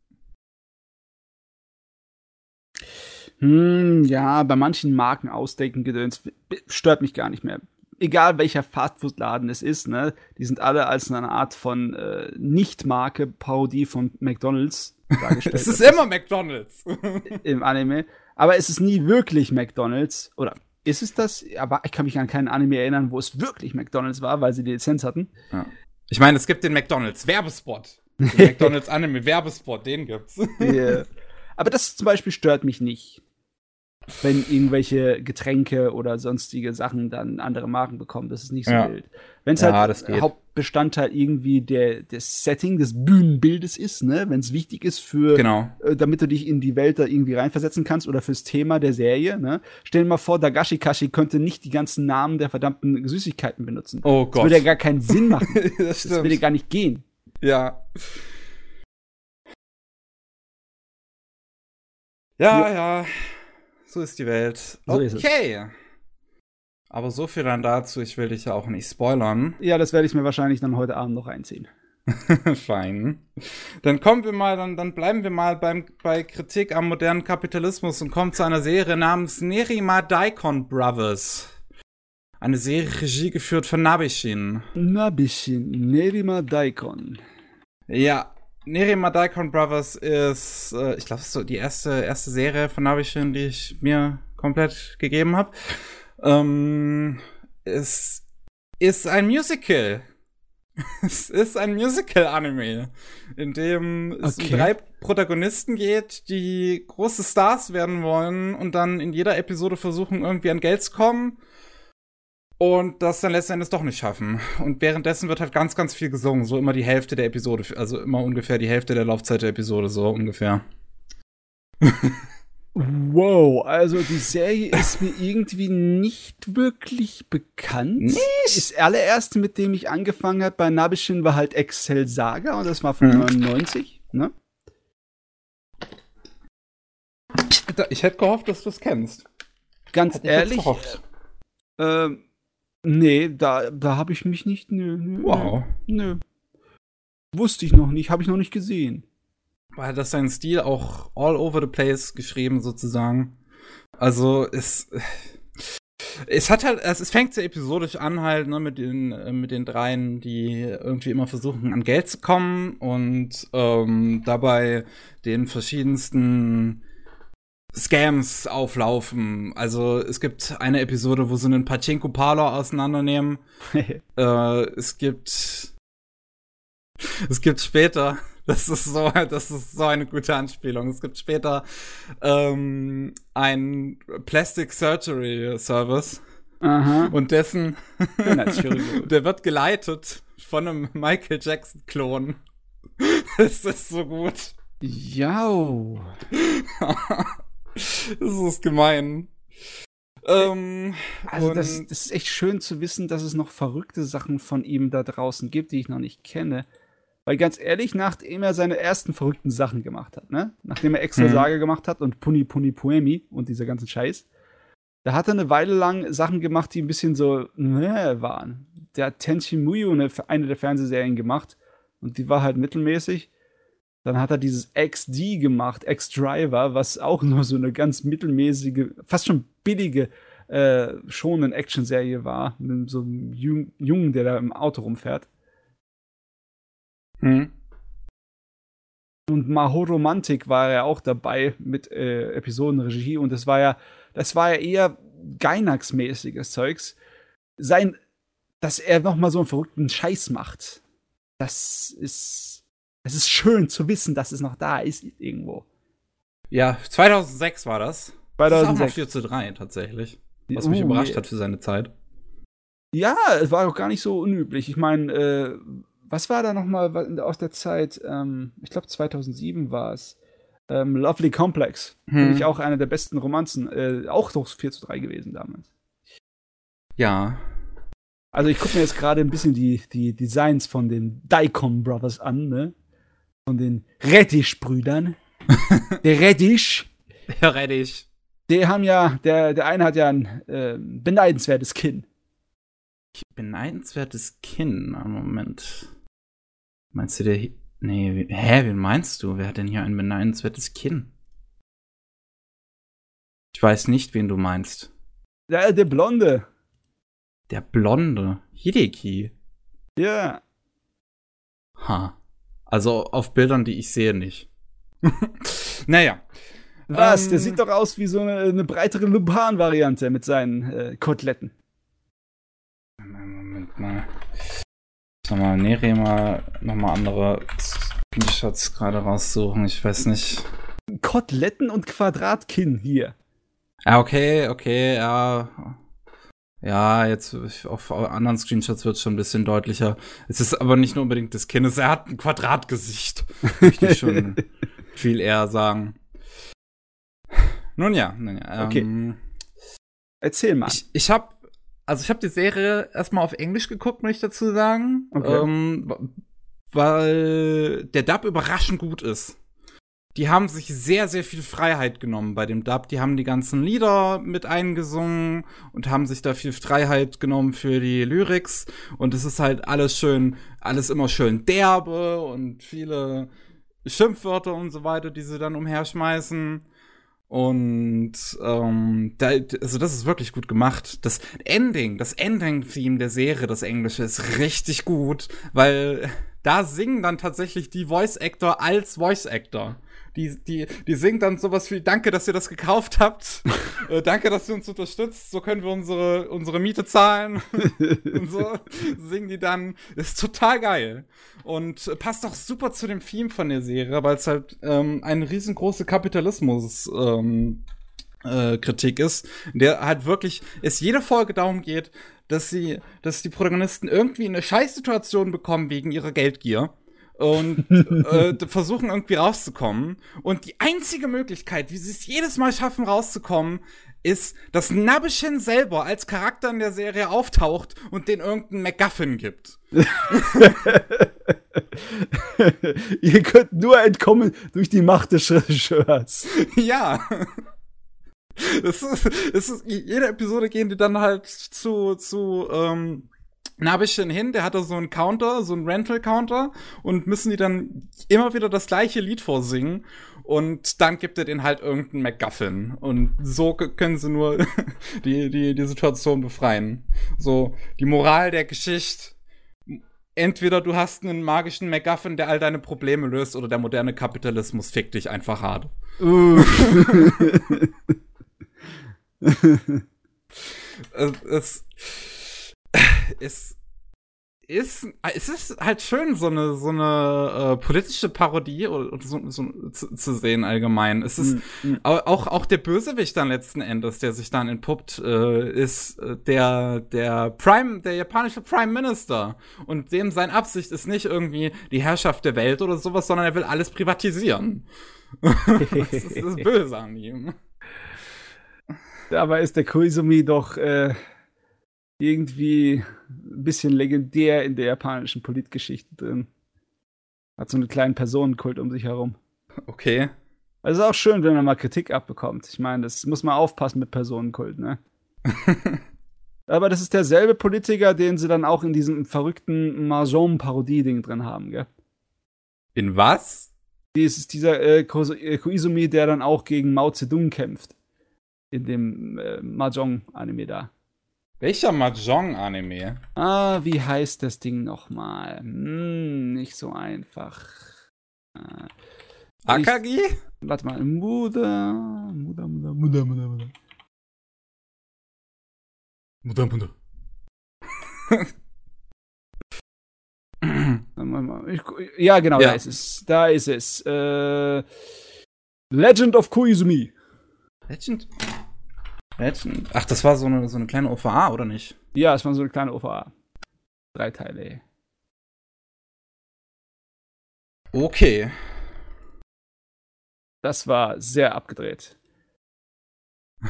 Hm, ja, bei manchen Marken ausdenken gedöns stört mich gar nicht mehr. Egal welcher Fastfood-Laden es ist, ne, die sind alle als eine Art von äh, Nicht-Marke Parodie von McDonalds dargestellt. es ist immer McDonalds im Anime aber es ist nie wirklich McDonalds. Oder ist es das? Aber ich kann mich an keinen Anime erinnern, wo es wirklich McDonalds war, weil sie die Lizenz hatten. Ja. Ich meine, es gibt den McDonalds Werbespot. Den McDonalds Anime Werbespot, den gibt's. yeah. Aber das zum Beispiel stört mich nicht wenn irgendwelche Getränke oder sonstige Sachen dann andere Marken bekommen. Das ist nicht so ja. wild. Wenn es ja, halt Hauptbestandteil irgendwie der, des Setting, des Bühnenbildes ist, ne, wenn es wichtig ist für, genau. äh, damit du dich in die Welt da irgendwie reinversetzen kannst oder fürs Thema der Serie, ne. Stell dir mal vor, Dagashi Kashi könnte nicht die ganzen Namen der verdammten Süßigkeiten benutzen. Oh Gott. Das würde ja gar keinen Sinn machen. das, das würde gar nicht gehen. Ja. Ja, ja. ja. So ist die Welt. So okay. Aber so viel dann dazu. Ich will dich ja auch nicht spoilern. Ja, das werde ich mir wahrscheinlich dann heute Abend noch einziehen. Fein. Dann kommen wir mal, dann, dann bleiben wir mal beim, bei Kritik am modernen Kapitalismus und kommen zu einer Serie namens Nerima Daikon Brothers. Eine Serie Regie geführt von Nabishin. Nabishin, Nerima Daikon. Ja, Nerima Daikon Brothers ist, äh, ich glaube, so die erste, erste Serie von Nabishin, die ich mir komplett gegeben habe. Ähm, es ist ein Musical. es ist ein Musical-Anime, in dem okay. es um drei Protagonisten geht, die große Stars werden wollen und dann in jeder Episode versuchen, irgendwie an Geld zu kommen und das dann letzten doch nicht schaffen. Und währenddessen wird halt ganz, ganz viel gesungen. So immer die Hälfte der Episode, also immer ungefähr die Hälfte der Laufzeit der Episode, so ungefähr. Wow, also die Serie ist mir irgendwie nicht wirklich bekannt. Nicht? Das allererste, mit dem ich angefangen habe bei Nabishin, war halt Excel Saga und das war von Mhm. 99, ne? Ich, hätte gehofft, dass du es kennst. Ganz Hätte ehrlich, gehofft. Nee, da, da habe ich mich nicht, nö, nö, Wow. nö. Wusste ich noch nicht, habe ich noch nicht gesehen. Weil das sein Stil auch all over the place geschrieben sozusagen. Also es es hat halt es, es fängt sehr episodisch an halt ne, mit den äh, mit den dreien, die irgendwie immer versuchen an Geld zu kommen und ähm, dabei den verschiedensten Scams auflaufen. Also es gibt eine Episode, wo sie einen Pachinko Parlor auseinandernehmen. Äh, es gibt es gibt später, das ist so, das ist so eine gute Anspielung. Es gibt später ähm, ein Plastic Surgery Service Aha. und dessen, der wird geleitet von einem Michael Jackson Klon. Das ist so gut. Ja. das ist gemein. Ähm, Also das, das ist echt schön zu wissen, dass es noch verrückte Sachen von ihm da draußen gibt, die ich noch nicht kenne. Weil ganz ehrlich, nachdem er seine ersten verrückten Sachen gemacht hat, ne? Nachdem er Excel Mhm. Saga gemacht hat und Puni Puni Poemi und dieser ganzen Scheiß, da hat er eine Weile lang Sachen gemacht, die ein bisschen so ne, waren. Der hat Tenshin Muyo, eine, eine der Fernsehserien gemacht und die war halt mittelmäßig. Dann hat er dieses XD gemacht, X-Driver, was auch nur so eine ganz mittelmäßige, fast schon billige äh, schonen Action-Serie war. Mit so einem Jung Jungen, der da im Auto rumfährt. hm. Und Maho Romantik war ja auch dabei mit äh, Episodenregie und das war ja, das war ja eher Gainax-mäßiges Zeugs. Sein, dass er noch mal so einen verrückten Scheiß macht, das ist, es ist schön zu wissen, dass es noch da ist irgendwo. Ja, 2006 war das. Das ist auch noch 2006. 4 zu 3 tatsächlich. Was mich Uh, überrascht hat für seine Zeit. Ja, es war auch gar nicht so unüblich. Ich meine, äh, was war da noch mal wa- aus der Zeit? Ähm, ich glaube 2007 war es. Ähm, Lovely Complex. Finde Hm. ich auch eine der besten Romanzen. Äh, auch doch 4 zu 3 gewesen damals. Ja. Also ich gucke mir jetzt gerade ein bisschen die, die Designs von den Daikon Brothers an, ne? Von den Reddish-Brüdern. der Reddish, Ja, reddig. die haben ja, der, der eine hat ja ein äh, beneidenswertes Kinn. Beneidenswertes Kinn. Einen Moment. Meinst du der. Nee, hä, wen meinst du? Wer hat denn hier ein beneidenswertes Kinn? Ich weiß nicht, wen du meinst. Der, der Blonde. Der Blonde. Hideki. Ja. Ha. Also auf Bildern, die ich sehe, nicht. naja. Was? Ähm, der sieht doch aus wie so eine, eine breitere Lupan-Variante mit seinen äh, Koteletten. Moment mal. Ich nochmal Nerema, nochmal andere Screenshots gerade raussuchen. Ich weiß nicht. Koteletten und Quadratkinn hier. Ja, okay, okay, ja. Ja, jetzt auf anderen Screenshots wird es schon ein bisschen deutlicher. Es ist aber nicht nur unbedingt das Kinn, es- er hat ein Quadratgesicht. Möchte ich schon viel eher sagen. Nun ja, nun ja. Okay. Ähm, Erzähl mal. Ich, ich habe also ich habe die Serie erstmal auf Englisch geguckt, muss ich dazu sagen, Okay. ähm, weil der Dub überraschend gut ist. Die haben sich sehr, sehr viel Freiheit genommen bei dem Dub. Die haben die ganzen Lieder mit eingesungen und haben sich da viel Freiheit genommen für die Lyrics. Und es ist halt alles schön, alles immer schön derbe und viele Schimpfwörter und so weiter, die sie dann umherschmeißen. Und ähm, da, also das ist wirklich gut gemacht. Das Ending, das Ending-Theme der Serie, das Englische, ist richtig gut, weil da singen dann tatsächlich die Voice-Actor als Voice-Actor. Die, die, die singen dann sowas wie Danke, dass ihr das gekauft habt. äh, danke, dass ihr uns unterstützt. So können wir unsere, unsere Miete zahlen. und so singen die dann. Ist total geil. Und äh, passt auch super zu dem Theme von der Serie, weil es halt ähm, eine riesengroße Kapitalismus ähm, äh, Kritik ist, in der halt wirklich es jede Folge darum geht, dass sie, dass die Protagonisten irgendwie in eine Scheißsituation bekommen wegen ihrer Geldgier. Und äh, versuchen irgendwie rauszukommen. Und die einzige Möglichkeit, wie sie es jedes Mal schaffen, rauszukommen, ist, dass Nabishin selber als Charakter in der Serie auftaucht und den irgendeinen MacGuffin gibt. Ihr könnt nur entkommen durch die Macht des Regisseurs. Ja. Das ist, das ist, jede Episode gehen die dann halt zu, zu, ähm, Nabishin hin, der hat da so einen Counter, so einen Rental-Counter und müssen die dann immer wieder das gleiche Lied vorsingen und dann gibt er den halt irgendeinen MacGuffin und so können sie nur die, die, die Situation befreien. So, die Moral der Geschichte entweder du hast einen magischen MacGuffin, der all deine Probleme löst, oder der moderne Kapitalismus fickt dich einfach hart. Uh. es, es, ist, es ist halt schön, so eine, so eine äh, politische Parodie oder so, so zu, zu, sehen allgemein. Es ist mm, mm. auch, auch der Bösewicht dann letzten Endes, der sich dann entpuppt, äh, ist äh, der, der Prime, der japanische Prime Minister. Und dem sein Absicht ist nicht irgendwie die Herrschaft der Welt oder sowas, sondern er will alles privatisieren. das ist das Böse an ihm. Dabei ist der Koizumi doch äh, irgendwie ein bisschen legendär in der japanischen Politgeschichte drin. Hat so einen kleinen Personenkult um sich herum. Okay. Also ist auch schön, wenn man mal Kritik abbekommt. Ich meine, das muss man aufpassen mit Personenkult, ne? Aber das ist derselbe Politiker, den sie dann auch in diesem verrückten Mahjong-Parodie-Ding drin haben, gell? In was? Das ist dieser äh, äh, Koizumi, der dann auch gegen Mao Zedong kämpft. In dem äh, Mahjong-Anime da. Welcher Mahjong-Anime? Ah, wie heißt das Ding nochmal? Hm, nicht so einfach. Äh, Akagi? Ich, warte mal. Muda, Muda, Muda, Muda, Muda, Muda. Muda, Muda. ich, ja, genau, ja. da ist es. Da ist es. Äh, Legend of Koizumi. Legend? Legend. Ach, das war so eine, so eine kleine OVA, oder nicht? Ja, es war so eine kleine OVA. Drei Teile. Okay. Das war sehr abgedreht.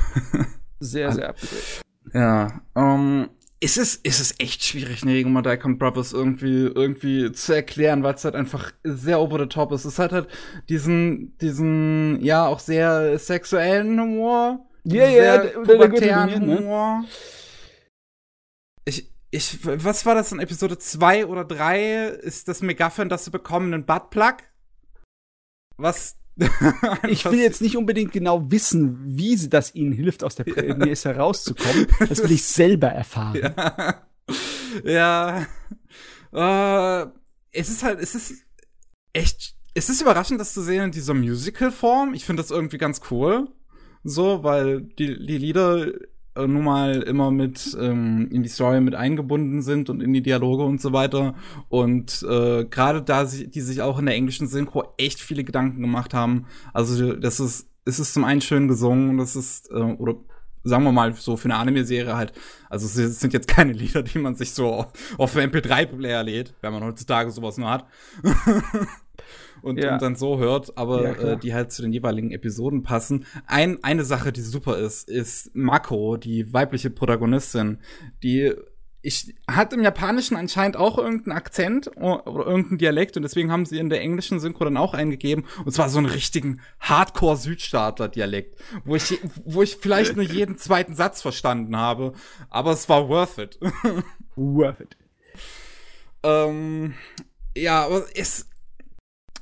sehr, sehr abgedreht. Ja, ähm, ist es, ist es echt schwierig, Negoma Daikon Brothers irgendwie, irgendwie zu erklären, weil es halt einfach sehr over the top ist. Es hat halt diesen, diesen, ja, auch sehr sexuellen Humor ja, ja, der, der ne? Humor. Ne? Ich, ich, was war das in Episode 2 oder 3? Ist das McGuffin, das sie bekommen, ein Buttplug? Was? ich will jetzt nicht unbedingt genau wissen, wie sie das ihnen hilft, aus der Prämisse ja. herauszukommen. Das will ich selber erfahren. Ja. ja. Äh, es ist halt, es ist echt, es ist überraschend, das zu sehen in dieser Musical-Form. Ich finde das irgendwie ganz cool so, weil die, die Lieder äh, nun mal immer mit ähm, in die Story mit eingebunden sind und in die Dialoge und so weiter. Und äh, gerade da sie, die sich auch in der englischen Synchro echt viele Gedanken gemacht haben. Also das ist, es ist zum einen schön gesungen, das ist, äh, oder sagen wir mal so für eine Anime-Serie halt, also es sind jetzt keine Lieder, die man sich so auf dem MP3-Player lädt, wenn man heutzutage sowas nur hat. und, ja. und dann so hört, aber ja, äh, die halt zu den jeweiligen Episoden passen. Ein, eine Sache, die super ist, ist Mako, die weibliche Protagonistin, die ich hat im Japanischen anscheinend auch irgendeinen Akzent oder irgendeinen Dialekt und deswegen haben sie in der englischen Synchro dann auch eingegeben und zwar so einen richtigen Hardcore Südstaatler Dialekt, wo ich wo ich vielleicht nur jeden zweiten Satz verstanden habe, aber es war worth it. worth it. ähm, ja, aber es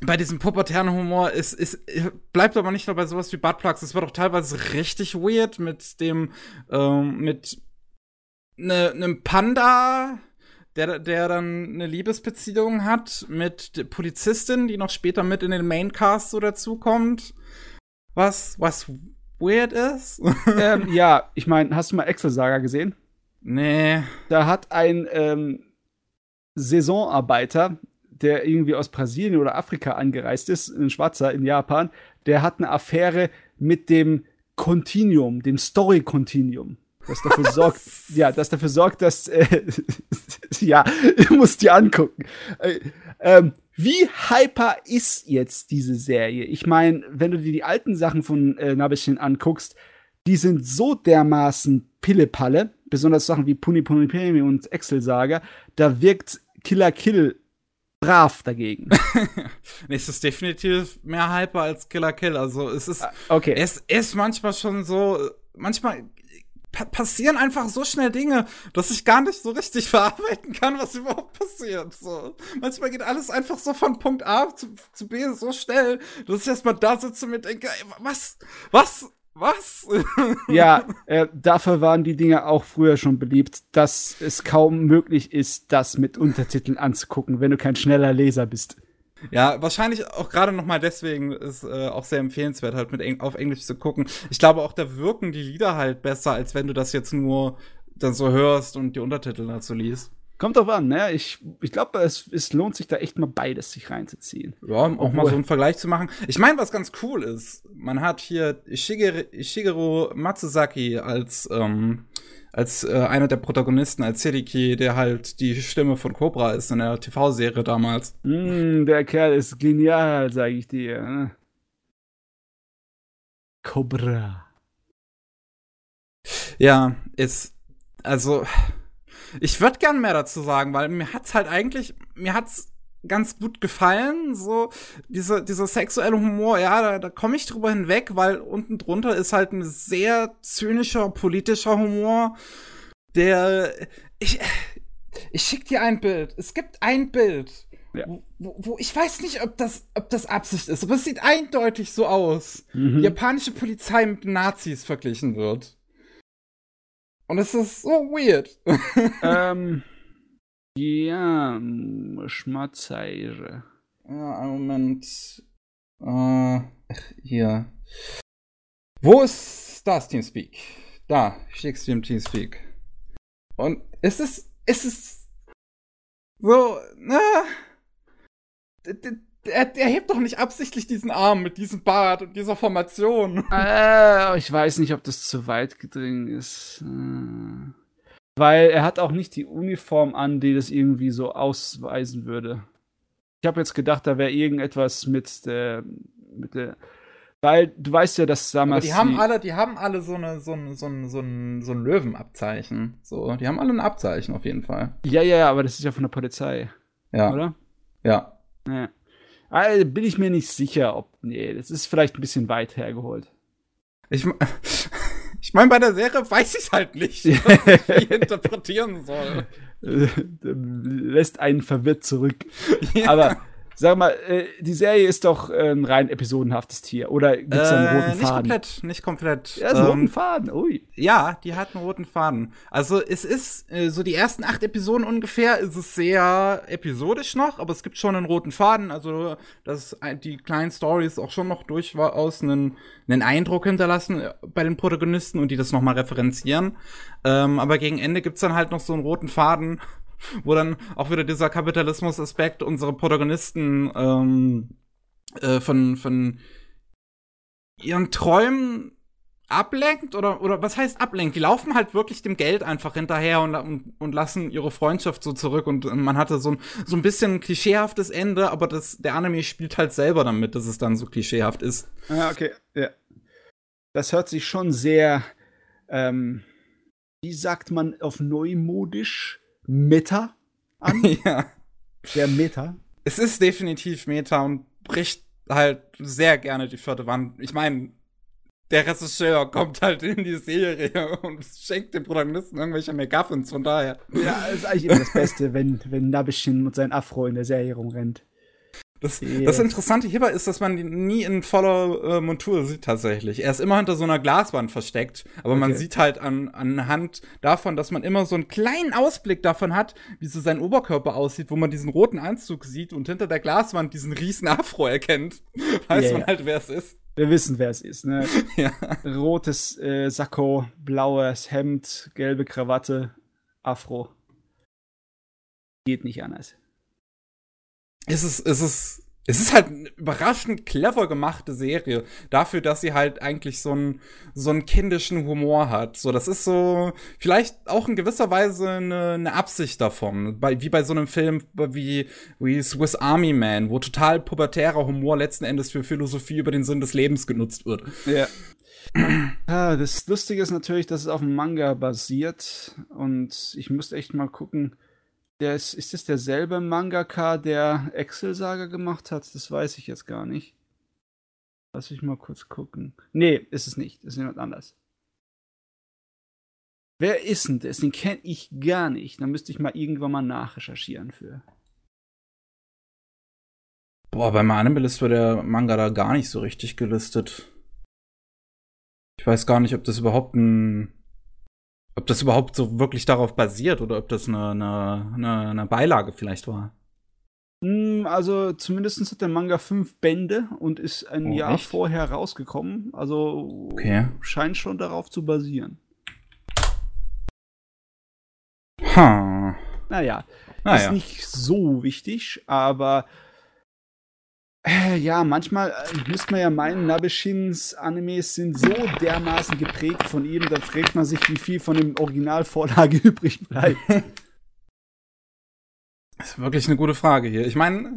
bei diesem pubertären Humor ist, ist, bleibt aber nicht nur bei sowas wie Buttplugs. Es wird auch teilweise richtig weird mit dem, ähm, mit ne, einem Panda, der, der dann eine Liebesbeziehung hat mit der Polizistin, die noch später mit in den Maincast so dazukommt. Was, was weird ist. ähm, ja, ich meine, hast du mal Excel Saga gesehen? Nee. Da hat ein ähm, Saisonarbeiter der irgendwie aus Brasilien oder Afrika angereist ist, ein Schwarzer in Japan, der hat eine Affäre mit dem Continuum, dem Story Continuum. Das dafür sorgt, ja, das dafür sorgt, dass, äh, ja, ich muss die angucken. Äh, ähm, wie hyper ist jetzt diese Serie? Ich meine, wenn du dir die alten Sachen von äh, Nabelchen anguckst, die sind so dermaßen Pillepalle, besonders Sachen wie Puni Puni Pumi und Excel Saga, da wirkt Killer Kill brav dagegen. es ist definitiv mehr Hyper als Killer Kill. Also es ist, ah, okay. es ist manchmal schon so, manchmal pa passieren einfach so schnell Dinge, dass ich gar nicht so richtig verarbeiten kann, was überhaupt passiert. So. Manchmal geht alles einfach so von Punkt A zu, zu B so schnell, dass ich erstmal da sitze und mir denke, ey, was, was, was? ja, äh, dafür waren die Dinge auch früher schon beliebt, dass es kaum möglich ist, das mit Untertiteln anzugucken, wenn du kein schneller Leser bist. Ja, wahrscheinlich auch gerade noch mal deswegen ist äh, auch sehr empfehlenswert, halt mit Eng auf Englisch zu gucken. Ich glaube auch, da wirken die Lieder halt besser, als wenn du das jetzt nur dann so hörst und die Untertitel dazu liest. Kommt drauf an, ne? Ich, ich glaube, es, es lohnt sich da echt mal beides sich reinzuziehen. Ja, auch Obwohl. mal so einen Vergleich zu machen. Ich meine, was ganz cool ist, man hat hier Shigeru, Shigeru Matsuzaki als, ähm, als äh, einer der Protagonisten, als Sediki, der halt die Stimme von Cobra ist in der TV-Serie damals. Mm, der Kerl ist genial, sag ich dir. Ne? Cobra. Ja, ist, also, ich würde gern mehr dazu sagen, weil mir hat's halt eigentlich, mir hat's ganz gut gefallen, so diese, dieser sexuelle Humor, ja, da, da komme ich drüber hinweg, weil unten drunter ist halt ein sehr zynischer politischer Humor, der ich ich schick dir ein Bild. Es gibt ein Bild, ja. wo, wo, ich weiß nicht, ob das ob das Absicht ist, aber es sieht eindeutig so aus. Mhm. Die japanische Polizei mit Nazis verglichen wird. Und es ist so weird. ähm, ja, Schmatzeire. Ja, einen Moment. Äh, hier. Wo ist das Teamspeak? Da, schickst du im Teamspeak. Und es ist, es ist so, ne? Er, er hebt doch nicht absichtlich diesen Arm mit diesem Bart und dieser Formation. Äh, ich weiß nicht, ob das zu weit gedrungen ist. Äh, weil er hat auch nicht die Uniform an, die das irgendwie so ausweisen würde. Ich habe jetzt gedacht, da wäre irgendetwas mit der, mit der, weil du weißt ja, dass damals. Aber die haben alle, die haben alle so eine, so ein, so ein, so ein, so ein Löwenabzeichen. So, die haben alle ein Abzeichen auf jeden Fall. Ja, ja, ja, aber das ist ja von der Polizei. Ja. Oder? Ja. Ja. Also bin ich mir nicht sicher, ob. Nee, das ist vielleicht ein bisschen weit hergeholt. Ich, ich meine, bei der Serie weiß ich halt nicht, was ich interpretieren soll. Lässt einen verwirrt zurück. Ja. Aber Sag mal, äh, die Serie ist doch äh, ein rein episodenhaftes Tier. Oder gibt es da einen roten äh, nicht Faden? Nicht komplett, nicht komplett. Ja, so ähm, roten Faden, ui. Ja, die hat einen roten Faden. Also es ist, äh, so die ersten acht Episoden ungefähr, ist es sehr episodisch noch, aber es gibt schon einen roten Faden. Also, dass die kleinen Stories auch schon noch durchaus einen, einen Eindruck hinterlassen äh, bei den Protagonisten und die das nochmal referenzieren. Ähm, aber gegen Ende gibt's dann halt noch so einen roten Faden, wo dann auch wieder dieser Kapitalismus-Aspekt unsere Protagonisten ähm, äh, von, von ihren Träumen ablenkt oder oder was heißt ablenkt? Die laufen halt wirklich dem Geld einfach hinterher und, und, und lassen ihre Freundschaft so zurück und man hatte so ein so ein bisschen klischeehaftes Ende, aber das der Anime spielt halt selber damit, dass es dann so klischeehaft ist. Ja, okay, ja. Das hört sich schon sehr ähm, wie sagt man auf neumodisch Meta an. ja. Der Meta. Es ist definitiv Meta und bricht halt sehr gerne die vierte Wand. Ich meine, der Regisseur kommt halt in die Serie und schenkt den Protagonisten irgendwelche McGuffins, von daher. Ja, ist eigentlich immer das Beste, wenn, wenn Nabishin mit seinem Afro in der Serie rumrennt. Das, yeah. das Interessante hierbei ist, dass man ihn nie in voller äh, Montur sieht tatsächlich. Er ist immer hinter so einer Glaswand versteckt, aber okay. man sieht halt an, anhand davon, dass man immer so einen kleinen Ausblick davon hat, wie so sein Oberkörper aussieht, wo man diesen roten Anzug sieht und hinter der Glaswand diesen riesen Afro erkennt. Weiß yeah. man halt, wer es ist. Wir wissen, wer es ist, ne? ja. Rotes äh, Sakko, blaues Hemd, gelbe Krawatte, Afro. Geht nicht anders es ist, es ist es ist halt eine überraschend clever gemachte Serie. Dafür, dass sie halt eigentlich so einen, so einen kindischen Humor hat. So, das ist so vielleicht auch in gewisser Weise eine, eine Absicht davon. Bei, wie bei so einem Film wie, wie Swiss Army Man, wo total pubertärer Humor letzten Endes für Philosophie über den Sinn des Lebens genutzt wird. Ja. ja, das Lustige ist natürlich, dass es auf dem Manga basiert. Und ich müsste echt mal gucken, der ist, ist es derselbe Mangaka, der Excel-Saga gemacht hat? Das weiß ich jetzt gar nicht. Lass mich mal kurz gucken. Nee, ist es nicht. Ist jemand anders. Wer ist denn das? Den kenne ich gar nicht. Da müsste ich mal irgendwann mal nachrecherchieren für. Boah, bei meinem List wird der Manga da gar nicht so richtig gelistet. Ich weiß gar nicht, ob das überhaupt ein ob das überhaupt so wirklich darauf basiert oder ob das eine, eine, eine Beilage vielleicht war. Hm, also zumindest hat der Manga fünf Bände und ist ein oh, Jahr echt? vorher rausgekommen. Also okay. scheint schon darauf zu basieren. Ha. Naja, naja. ist nicht so wichtig, aber ja, manchmal äh, müsste man ja meinen, Nabeshins Animes sind so dermaßen geprägt von ihm, da fragt man sich, wie viel von dem Originalvorlage übrig bleibt. Das ist wirklich eine gute Frage hier. Ich meine,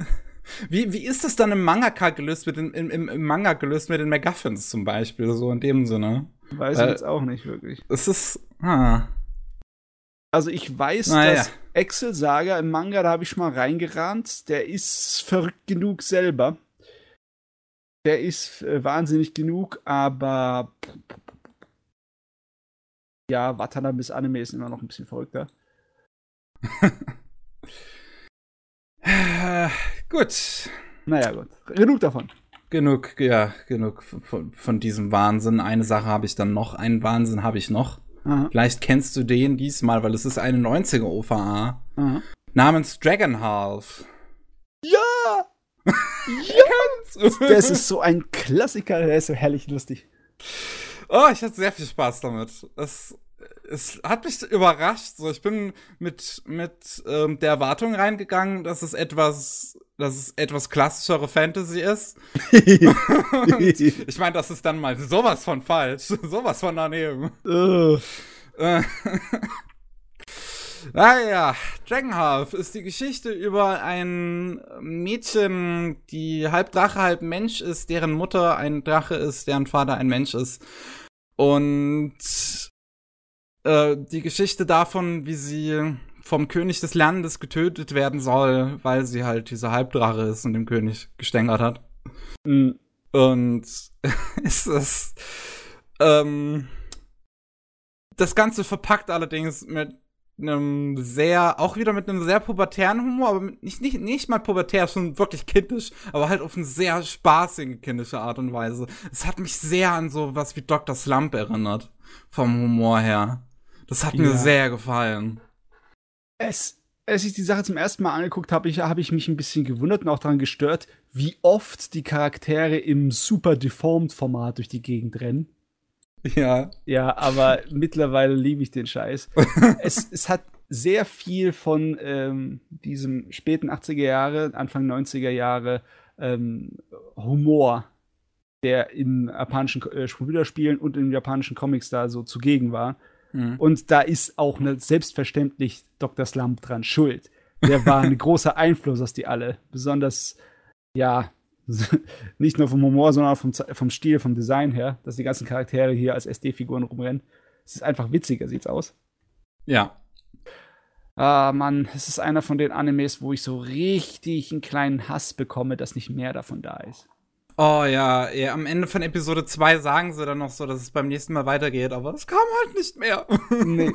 wie, wie ist das dann im Mangaka gelöst mit den, im, im, Manga gelöst mit den MacGuffins zum Beispiel, so in dem Sinne? Weiß äh, ich jetzt auch nicht wirklich. Es ist, ah. Also ich weiß, naja. dass Excel Saga im Manga, da habe ich mal reingerannt, der ist verrückt genug selber. Der ist äh, wahnsinnig genug, aber ja, Watanabes Anime ist immer noch ein bisschen verrückter. gut. Naja, gut. Genug davon. Genug, ja, genug von, von diesem Wahnsinn. Eine Sache habe ich dann noch, einen Wahnsinn habe ich noch. Aha. Vielleicht kennst du den diesmal, weil es ist eine 90er OVA Aha. namens Dragon Half. Ja! ja! das ist so ein Klassiker, der ist so herrlich lustig. Oh, ich hatte sehr viel Spaß damit. Es, es hat mich überrascht. So, ich bin mit, mit ähm, der Erwartung reingegangen, dass es etwas, dass es etwas klassischere Fantasy ist. ich meine, das ist dann mal sowas von falsch, sowas von daneben. Naja, Dragonhalf ist die Geschichte über ein Mädchen, die halb Drache, halb Mensch ist, deren Mutter ein Drache ist, deren Vater ein Mensch ist. Und äh, die Geschichte davon, wie sie vom König des Landes getötet werden soll, weil sie halt diese Halbdrache ist und dem König gestängert hat. Mhm. Und ist das ähm, das Ganze verpackt allerdings mit einem sehr, auch wieder mit einem sehr pubertären Humor, aber nicht, nicht, nicht mal pubertär, schon wirklich kindisch, aber halt auf eine sehr spaßige kindische Art und Weise. Es hat mich sehr an so was wie Dr. Slump erinnert, vom Humor her. Das hat ja. mir sehr gefallen. Es, als ich die Sache zum ersten Mal angeguckt habe, ich, habe ich mich ein bisschen gewundert und auch daran gestört, wie oft die Charaktere im super deformed Format durch die Gegend rennen. Ja. Ja, aber mittlerweile liebe ich den Scheiß. es, es hat sehr viel von ähm, diesem späten 80er Jahre, Anfang 90er Jahre ähm, Humor, der in japanischen äh, Computerspielen und in japanischen Comics da so zugegen war. Mhm. Und da ist auch ne, selbstverständlich Dr. Slump dran schuld. Der war ein großer Einfluss auf die alle. Besonders, ja, nicht nur vom Humor, sondern auch vom, vom Stil, vom Design her, dass die ganzen Charaktere hier als SD-Figuren rumrennen. Es ist einfach witziger, sieht's aus. Ja. Ah, Mann, es ist einer von den Animes, wo ich so richtig einen kleinen Hass bekomme, dass nicht mehr davon da ist. Oh ja, ja, am Ende von Episode 2 sagen sie dann noch so, dass es beim nächsten Mal weitergeht, aber es kam halt nicht mehr. Nee.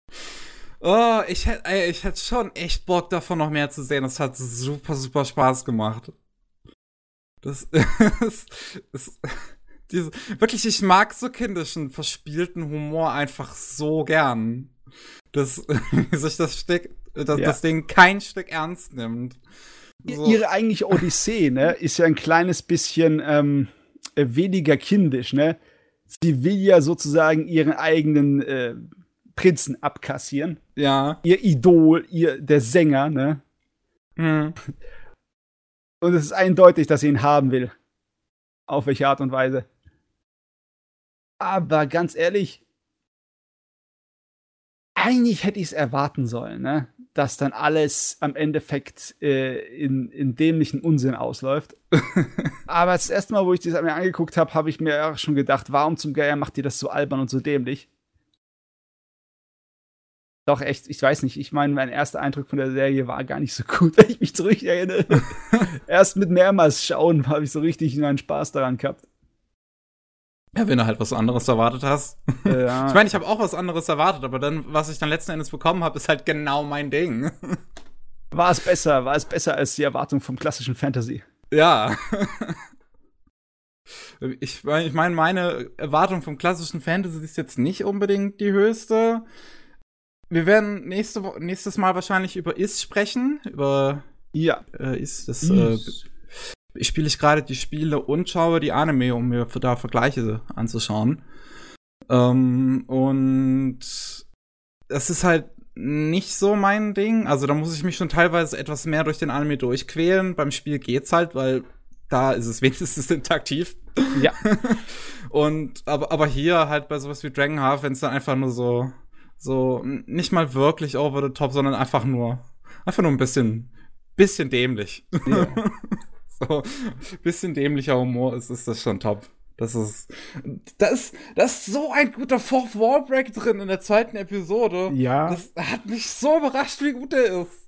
oh, ich hätte ich hätt schon echt Bock davon noch mehr zu sehen. Das hat super, super Spaß gemacht. Das ist, ist diese, wirklich, ich mag so kindischen, verspielten Humor einfach so gern. Dass sich das Stück, dass ja. das Ding kein Stück ernst nimmt. So. Ihre eigentliche Odyssee, ne, ist ja ein kleines bisschen ähm, äh, weniger kindisch, ne? Sie will ja sozusagen ihren eigenen äh, Prinzen abkassieren. Ja. Ihr Idol, ihr der Sänger, ne? Mhm. Und es ist eindeutig, dass sie ihn haben will. Auf welche Art und Weise. Aber ganz ehrlich, eigentlich hätte ich es erwarten sollen, ne? Dass dann alles am Endeffekt äh, in, in dämlichen Unsinn ausläuft. Aber das erste Mal, wo ich das mir angeguckt habe, habe ich mir auch schon gedacht, warum zum Geier macht ihr das so albern und so dämlich? Doch, echt, ich weiß nicht. Ich meine, mein erster Eindruck von der Serie war gar nicht so gut, wenn ich mich zurück erinnere. Erst mit mehrmals schauen habe ich so richtig einen Spaß daran gehabt. Ja, wenn du halt was anderes erwartet hast. Ja. Ich meine, ich habe auch was anderes erwartet, aber dann, was ich dann letzten Endes bekommen habe, ist halt genau mein Ding. War es besser, war es besser als die Erwartung vom klassischen Fantasy? Ja. Ich meine, ich mein, meine Erwartung vom klassischen Fantasy ist jetzt nicht unbedingt die höchste. Wir werden nächste, nächstes Mal wahrscheinlich über Is sprechen. Über ja. Äh, Is, das äh, spiele ich gerade die Spiele und schaue die Anime, um mir da Vergleiche anzuschauen. Ähm, und das ist halt nicht so mein Ding. Also da muss ich mich schon teilweise etwas mehr durch den Anime durchquälen. Beim Spiel geht's halt, weil da ist es wenigstens interaktiv. Ja. und aber, aber hier halt bei sowas wie Dragon Half, wenn es dann einfach nur so so nicht mal wirklich over the top, sondern einfach nur einfach nur ein bisschen bisschen dämlich. Ja. so bisschen dämlicher Humor ist, ist das schon top. Das ist, da ist, da ist so ein guter Fourth Wall Break drin in der zweiten Episode. Ja. Das hat mich so überrascht, wie gut der ist.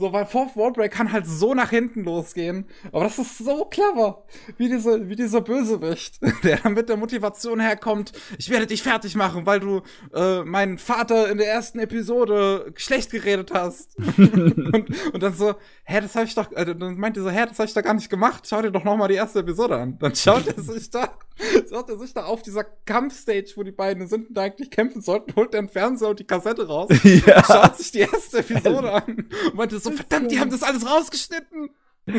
So, weil Fourth Wall Break kann halt so nach hinten losgehen. Aber das ist so clever. Wie, diese, wie dieser Bösewicht, der dann mit der Motivation herkommt, ich werde dich fertig machen, weil du äh, meinen Vater in der ersten Episode schlecht geredet hast. und, und dann so, hä, das habe ich doch, äh, dann meinte so, hä, das habe ich doch gar nicht gemacht. Schau dir doch noch mal die erste Episode an. Dann schaut er sich da, schaut er sich da auf dieser Kampfstage, wo die beiden sind und da eigentlich kämpfen sollten, holt er den Fernseher und die Kassette raus. Ja. Schaut sich die erste Episode an und meinte so, verdammt, die haben das alles rausgeschnitten.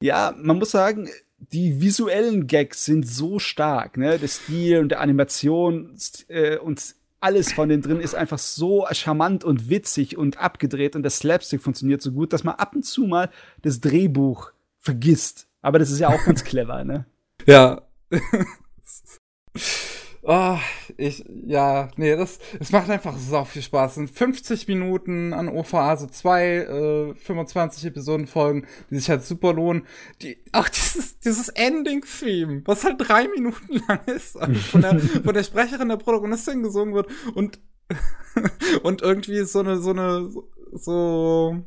ja, man muss sagen, die visuellen Gags sind so stark, ne? Der Stil und der Animation äh, und alles von dem drin ist einfach so charmant und witzig und abgedreht und der Slapstick funktioniert so gut, dass man ab und zu mal das Drehbuch vergisst. Aber das ist ja auch ganz clever, ne? Ja. Oh, ich, ja, nee, das, es macht einfach so viel Spaß. Es sind 50 Minuten an OVA, also zwei, äh, 25 Episodenfolgen, die sich halt super lohnen. Die, auch dieses, dieses Ending-Theme, was halt drei Minuten lang ist, also von der, von der Sprecherin der Protagonistin gesungen wird und, und irgendwie so eine, so eine, so,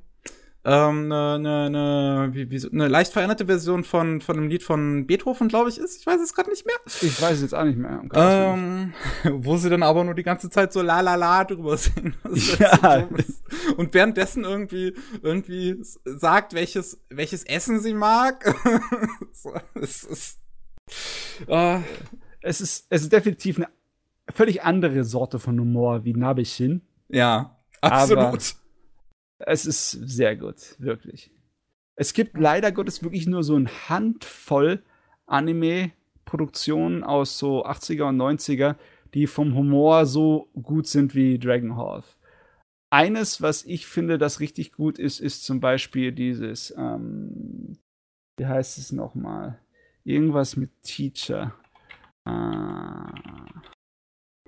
ähm, eine, eine, eine, wie, wie, eine leicht veränderte Version von, von einem Lied von Beethoven, glaube ich, ist. Ich weiß es gerade nicht mehr. Ich weiß es jetzt auch nicht mehr. Ähm, wo sie dann aber nur die ganze Zeit so la la la drüber singen. Ja. So Und währenddessen irgendwie, irgendwie sagt, welches, welches Essen sie mag. so, es ist, äh, es ist, es ist definitiv eine völlig andere Sorte von Humor wie Nabishin. Ja, absolut. Es ist sehr gut, wirklich. Es gibt leider Gottes wirklich nur so ein Handvoll Anime-Produktionen aus so 80er und 90er, die vom Humor so gut sind wie Dragon Half. Eines, was ich finde, das richtig gut ist, ist zum Beispiel dieses, ähm, wie heißt es nochmal? Irgendwas mit Teacher. Äh,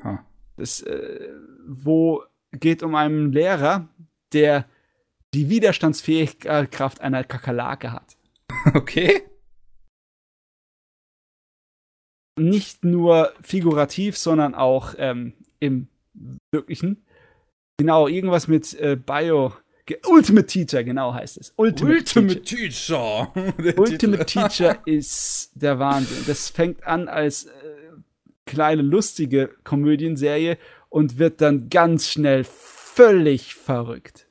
huh. Das, äh, wo geht um einen Lehrer, der die Widerstandsfähigkeit einer Kakerlake hat. Okay. Nicht nur figurativ, sondern auch ähm, im wirklichen. Genau, irgendwas mit äh, Bio. Ultimate Teacher, genau heißt es. Ultimate, Ultimate Teacher. Teacher. Ultimate Teacher ist der Wahnsinn. Das fängt an als äh, kleine lustige Komödienserie und wird dann ganz schnell völlig verrückt.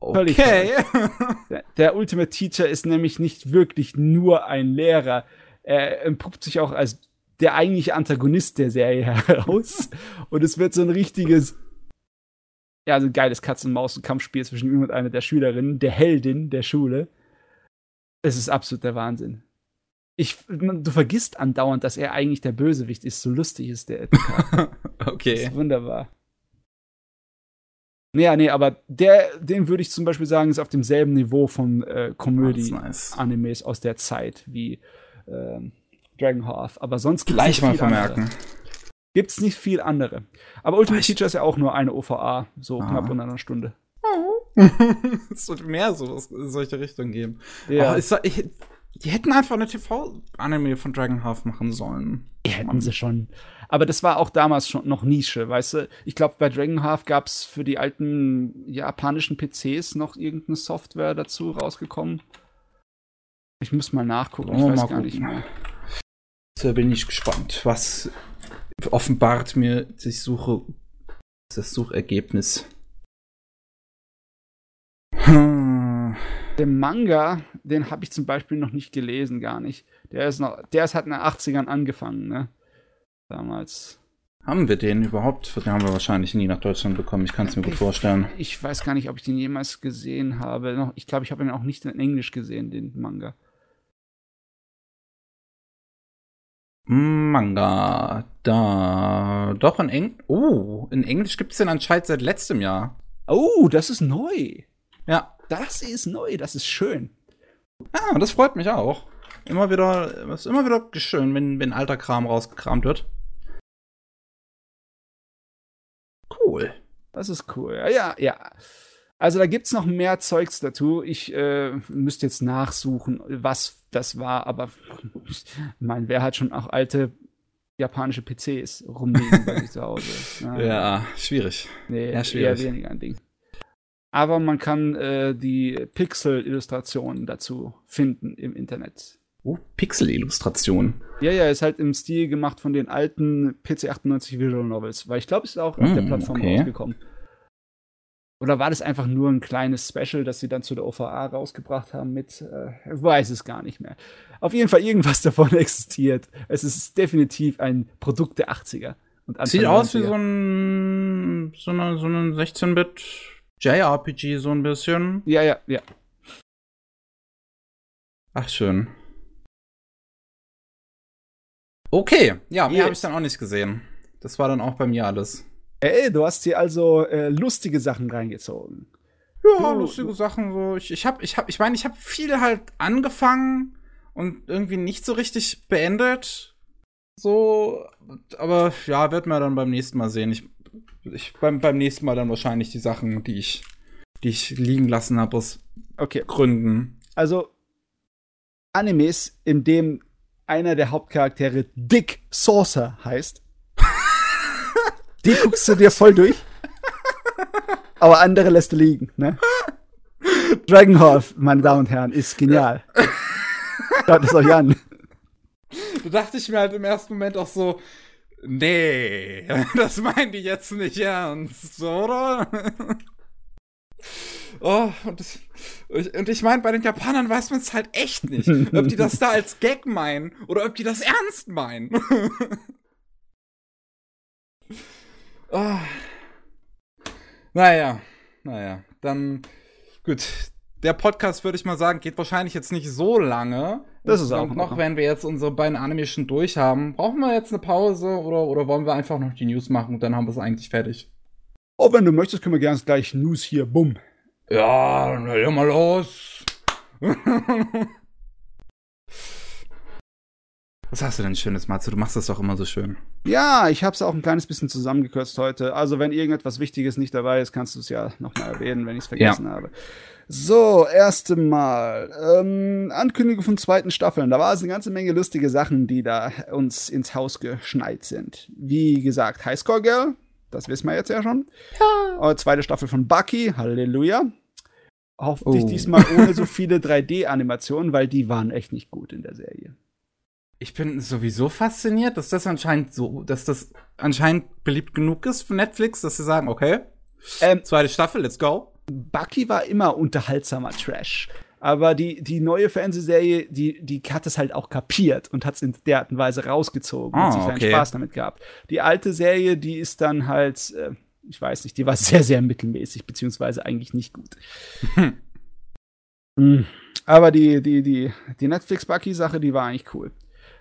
Okay. Der, der, Ultimate Teacher ist nämlich nicht wirklich nur ein Lehrer. Er entpuppt sich auch als der eigentliche Antagonist der Serie heraus. und es wird so ein richtiges, ja, so ein geiles Katzen-Maus-Kampfspiel zwischen ihm und einer der Schülerinnen, der Heldin der Schule. Es ist absolut der Wahnsinn. Ich, du vergisst andauernd, dass er eigentlich der Bösewicht ist. So lustig ist der. okay. Das ist wunderbar. Ja, nee, aber der, den würde ich zum Beispiel sagen, ist auf demselben Niveau von äh, Komödie-Animes nice. aus der Zeit wie ähm, Dragon Heart. Aber sonst gibt's Gleich nicht mal viel vermerken. Andere. Gibt's nicht viel andere. Aber Ultimate Teacher ist ja auch nur eine OVA, so Ah. knapp unter einer Stunde. es wird mehr so in solche Richtung geben. Ja, Aber soll- ich, die hätten einfach eine TV-Anime von Dragon Half machen sollen. hätten sie schon. Aber das war auch damals schon noch Nische, weißt du? Ich glaube, bei Dragon Half gab's für die alten japanischen PCs noch irgendeine Software dazu rausgekommen. Ich muss mal nachgucken, ich Oh, weiß mal gar nicht gucken. mehr. Da bin ich gespannt, was offenbart mir das Suche, das Suchergebnis. Der Manga, den habe ich zum Beispiel noch nicht gelesen, gar nicht. Der ist noch, der ist halt in den 80ern angefangen, ne? Damals. Haben wir den überhaupt? Den haben wir wahrscheinlich nie nach Deutschland bekommen. Ich kann es mir gut vorstellen. Ich weiß gar nicht, ob ich den jemals gesehen habe. Ich glaube, ich habe ihn auch nicht in Englisch gesehen, den Manga. Manga. Da. Doch in Englisch. Oh, in Englisch gibt es den anscheinend seit letztem Jahr. Oh, das ist neu. Ja. Das ist neu, das ist schön. Ah, das freut mich auch. Immer wieder, es ist immer wieder schön, wenn, wenn alter Kram rausgekramt wird. Cool. Das ist cool. Ja, ja, ja. Also da gibt's noch mehr Zeugs dazu. Ich äh, müsste jetzt nachsuchen, was das war, aber ich meine, wer hat schon auch alte japanische PCs rumliegen bei sich zu Hause? Ja, Ja, schwierig. nee, ja, eher schwierig. weniger ein Ding. Aber man kann äh, die Pixel-Illustrationen dazu finden im Internet. Oh, Pixel-Illustration. Ja, ja, ist halt im Stil gemacht von den alten PC98 Visual Novels, weil ich glaube, es ist auch auf der Mm, Plattform okay. rausgekommen. Oder war das einfach nur ein kleines Special, das sie dann zu der OVA rausgebracht haben mit, äh, weiß es gar nicht mehr. Auf jeden Fall irgendwas davon existiert. Es ist definitiv ein Produkt der 80er. Und Anfang Sieht aus wie 90er. so ein, so eine, so ein 16-Bit JRPG, so ein bisschen. Ja, ja, ja. Ach, schön. Okay, ja, mehr Yes. habe ich dann auch nicht gesehen. Das war dann auch bei mir alles. Ey, du hast dir also äh, lustige Sachen reingezogen. Ja, Du- lustige du- Sachen so. Ich, ich habe, ich habe, ich meine, ich habe viel halt angefangen und irgendwie nicht so richtig beendet. So, aber ja, wird man dann beim nächsten Mal sehen. Ich, ich beim, beim nächsten Mal dann wahrscheinlich die Sachen, die ich, die ich liegen lassen habe aus Okay. Gründen. Also Animes, in dem einer der Hauptcharaktere Dick Saucer heißt. Die guckst du dir voll durch. Aber andere lässt du liegen, ne? Dragonheart, meine Damen und Herren, ist genial. Schaut es euch an. Da dachte ich mir halt im ersten Moment auch so, nee, das meinen die jetzt nicht ernst, oder? Oh, und, ich- ich meine, bei den Japanern weiß man es halt echt nicht, ob die das da als Gag meinen oder ob die das ernst meinen. oh. Naja, naja, dann gut. Der Podcast, würde ich mal sagen, geht wahrscheinlich jetzt nicht so lange. Das ist auch noch, wenn wir jetzt unsere beiden Anime schon durch haben. Brauchen wir jetzt eine Pause oder, oder wollen wir einfach noch die News machen und dann haben wir es eigentlich fertig? Oh, wenn du möchtest, können wir gerne gleich News hier, bumm. Ja, dann leg mal los. Was hast du denn Schönes, Matze? Du machst das doch immer so schön. Ja, ich habe es auch ein kleines bisschen zusammengekürzt heute. Also, wenn irgendetwas Wichtiges nicht dabei ist, kannst du es ja nochmal erwähnen, wenn ich es vergessen habe. So, erste Mal. Ähm, Ankündigung von zweiten Staffeln. Da war es eine ganze Menge lustige Sachen, die da uns ins Haus geschneit sind. Wie gesagt, Highscore Girl, das wissen wir jetzt ja schon. Ja. Zweite Staffel von Bucky, Halleluja. Hoffentlich Oh. diesmal ohne so viele 3D-Animationen, weil die waren echt nicht gut in der Serie. Ich bin sowieso fasziniert, dass das anscheinend so, dass das anscheinend beliebt genug ist für Netflix, dass sie sagen, okay, Ähm, zweite Staffel, let's go. Bucky war immer unterhaltsamer Trash. Aber die, die neue Fernsehserie, die, die hat es halt auch kapiert und hat es in der Art und Weise rausgezogen Ah, und sich seinen okay. Spaß damit gehabt. Die alte Serie, die ist dann halt, äh, ich weiß nicht, die war sehr, sehr mittelmäßig, beziehungsweise eigentlich nicht gut. Mm. Aber die, die, die, die Netflix-Bucky-Sache, die war eigentlich cool.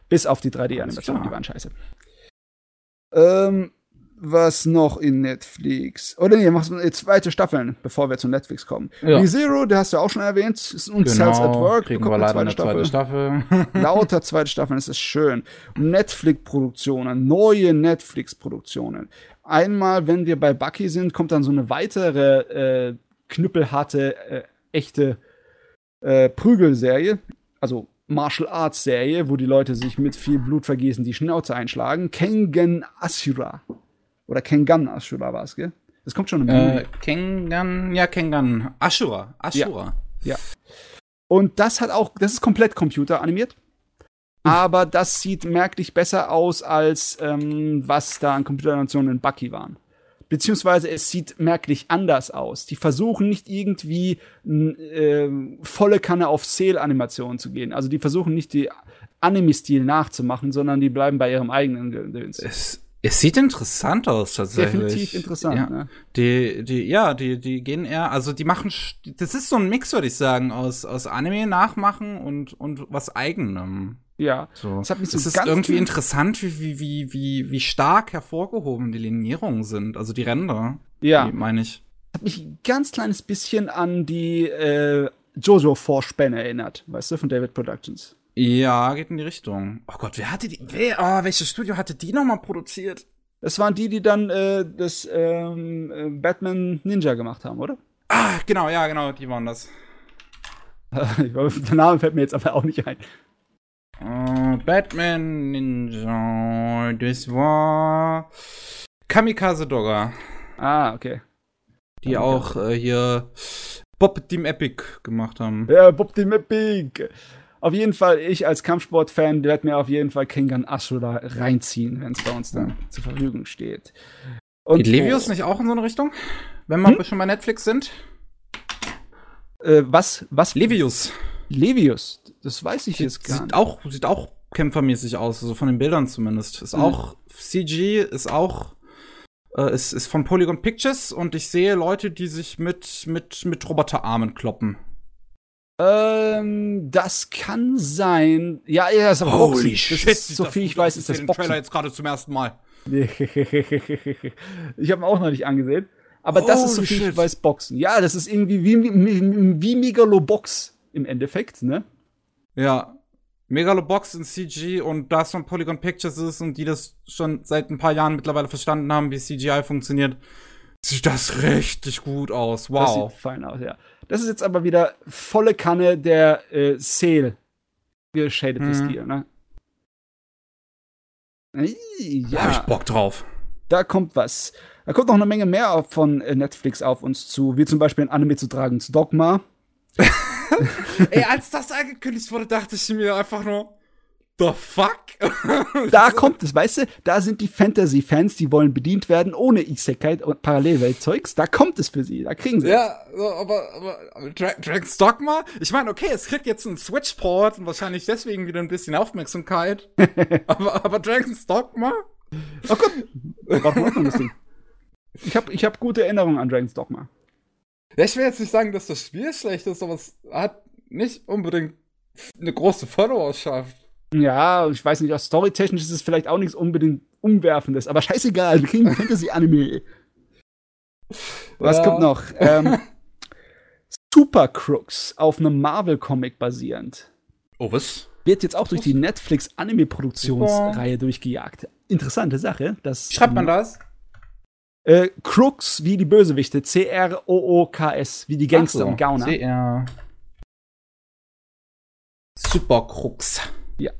Bis auf die Alles 3D-Animationen, klar. die waren scheiße. Ähm, was noch in Netflix? Oder nee, machst du zweite Staffeln, bevor wir zu Netflix kommen. Ja. ReZero, der hast du auch schon erwähnt, ist ein Cells at Work, kriegen wir eine leider zweite eine Staffel. zweite Staffel. Lauter zweite Staffeln, das ist schön. Netflix-Produktionen, neue Netflix-Produktionen. Einmal, wenn wir bei Bucky sind, kommt dann so eine weitere äh, knüppelharte, äh, echte äh, Prügelserie, also Martial Arts Serie, wo die Leute sich mit viel Blutvergießen die Schnauze einschlagen. Kengan Ashura. Oder Kengan Ashura war es, gell? Das kommt schon im äh, Kengan, ja, Kengan. Ashura. Ashura. Ja. Und das hat auch, das ist komplett computeranimiert. Aber das sieht merklich besser aus, als ähm, was da an Computeranimationen in Bucky waren. Beziehungsweise es sieht merklich anders aus. Die versuchen nicht irgendwie äh, volle Kanne auf Sale-Animationen zu gehen. Also die versuchen nicht die Anime-Stil nachzumachen, sondern die bleiben bei ihrem eigenen Gedöns. Es, es sieht interessant aus, tatsächlich. Definitiv interessant, Ja. ne? Die, die, ja, die, die gehen eher, also die machen, das ist so ein Mix, würde ich sagen, aus, aus Anime nachmachen und, und was eigenem. Ja. So. Das hat mich so es ist irgendwie interessant, wie, wie, wie, wie, wie stark hervorgehoben die Linierungen sind, also die Ränder. Ja. Die meine ich. hat mich ein ganz kleines bisschen an die äh, Jojo-Vorspänne erinnert, weißt du, von David Productions. Ja, geht in die Richtung. Oh Gott, wer hatte die, wer, oh, welches Studio hatte die nochmal produziert? Das waren die, die dann äh, das ähm, äh, Batman Ninja gemacht haben, oder? Ah, genau, ja, genau, die waren das. Der Name fällt mir jetzt aber auch nicht ein. Äh, Batman Ninja, das war Kamikaze Dogger, Ah, okay. die Kamikaze. auch äh, hier Bob Team Epic gemacht haben. Ja, Bob the Mapping. Auf jeden Fall, ich als Kampfsport-Fan werde mir auf jeden Fall Kengan Ashura reinziehen, wenn es bei uns dann zur Verfügung steht. Und Geht Levius nicht auch in so eine Richtung? Wenn wir schon bei Netflix sind? Äh, was? Was? Levius. Levius? Das weiß ich jetzt gar Sieht nicht. auch, sieht auch kämpfermäßig aus, also von den Bildern zumindest. Ist Mhm. auch CG, ist auch, äh, ist, ist von Polygon Pictures und ich sehe Leute, die sich mit, mit, mit Roboterarmen kloppen. Ähm, das kann sein. Ja, ja, das ist aber Boxen. Das ist, so viel ich weiß, ist das Boxen. Trailer jetzt gerade zum ersten Mal. ich habe ihn auch noch nicht angesehen. Aber das ist so Holy viel shit. ich weiß, Boxen. Ja, das ist irgendwie wie, wie, wie Megalobox im Endeffekt, ne? Ja. Megalobox in CG und das von Polygon Pictures ist und die das schon seit ein paar Jahren mittlerweile verstanden haben, wie CGI funktioniert, sieht das richtig gut aus. Das Wow. sieht fein aus, ja. Das ist jetzt aber wieder volle Kanne der äh, Sale geschadete Mhm. Stil, ne? Da hab ich Ja, Bock drauf. da kommt was. Da kommt noch eine Menge mehr von äh, Netflix auf uns zu, wie zum Beispiel ein Anime zu Dragons Dogma. Ey, als das angekündigt wurde, dachte ich mir einfach nur, the fuck? Da kommt es, weißt du, da sind die Fantasy-Fans, die wollen bedient werden ohne Isekai und Parallelwelt-Zeugs. Da kommt es für sie, da kriegen sie. ja, aber, aber, aber Dra Dragon's Dogma? Ich meine, okay, es kriegt jetzt einen Switch-Port und wahrscheinlich deswegen wieder ein bisschen Aufmerksamkeit. aber, aber Dragon's Dogma? Oh Gott, warum macht man das Ding? Ich habe ich hab gute Erinnerungen an Dragon's Dogma. Ja, ich will jetzt nicht sagen, dass das Spiel schlecht ist, aber es hat nicht unbedingt eine große Followerschaft. Ja, ich weiß nicht, auch storytechnisch ist es vielleicht auch nichts unbedingt Umwerfendes, aber scheißegal, wir kriegen Fantasy-Anime. Was Ja. kommt noch? Ähm, Super Crooks auf einem Marvel-Comic basierend. Oh, was? Wird jetzt auch durch die Netflix-Anime-Produktionsreihe durchgejagt. Interessante Sache. Das, Wie schreibt man das? Äh, Crooks wie die Bösewichte. C-R-O-O-K-S. Wie die Gangster und Gauner. CR. Super Krux. Ja.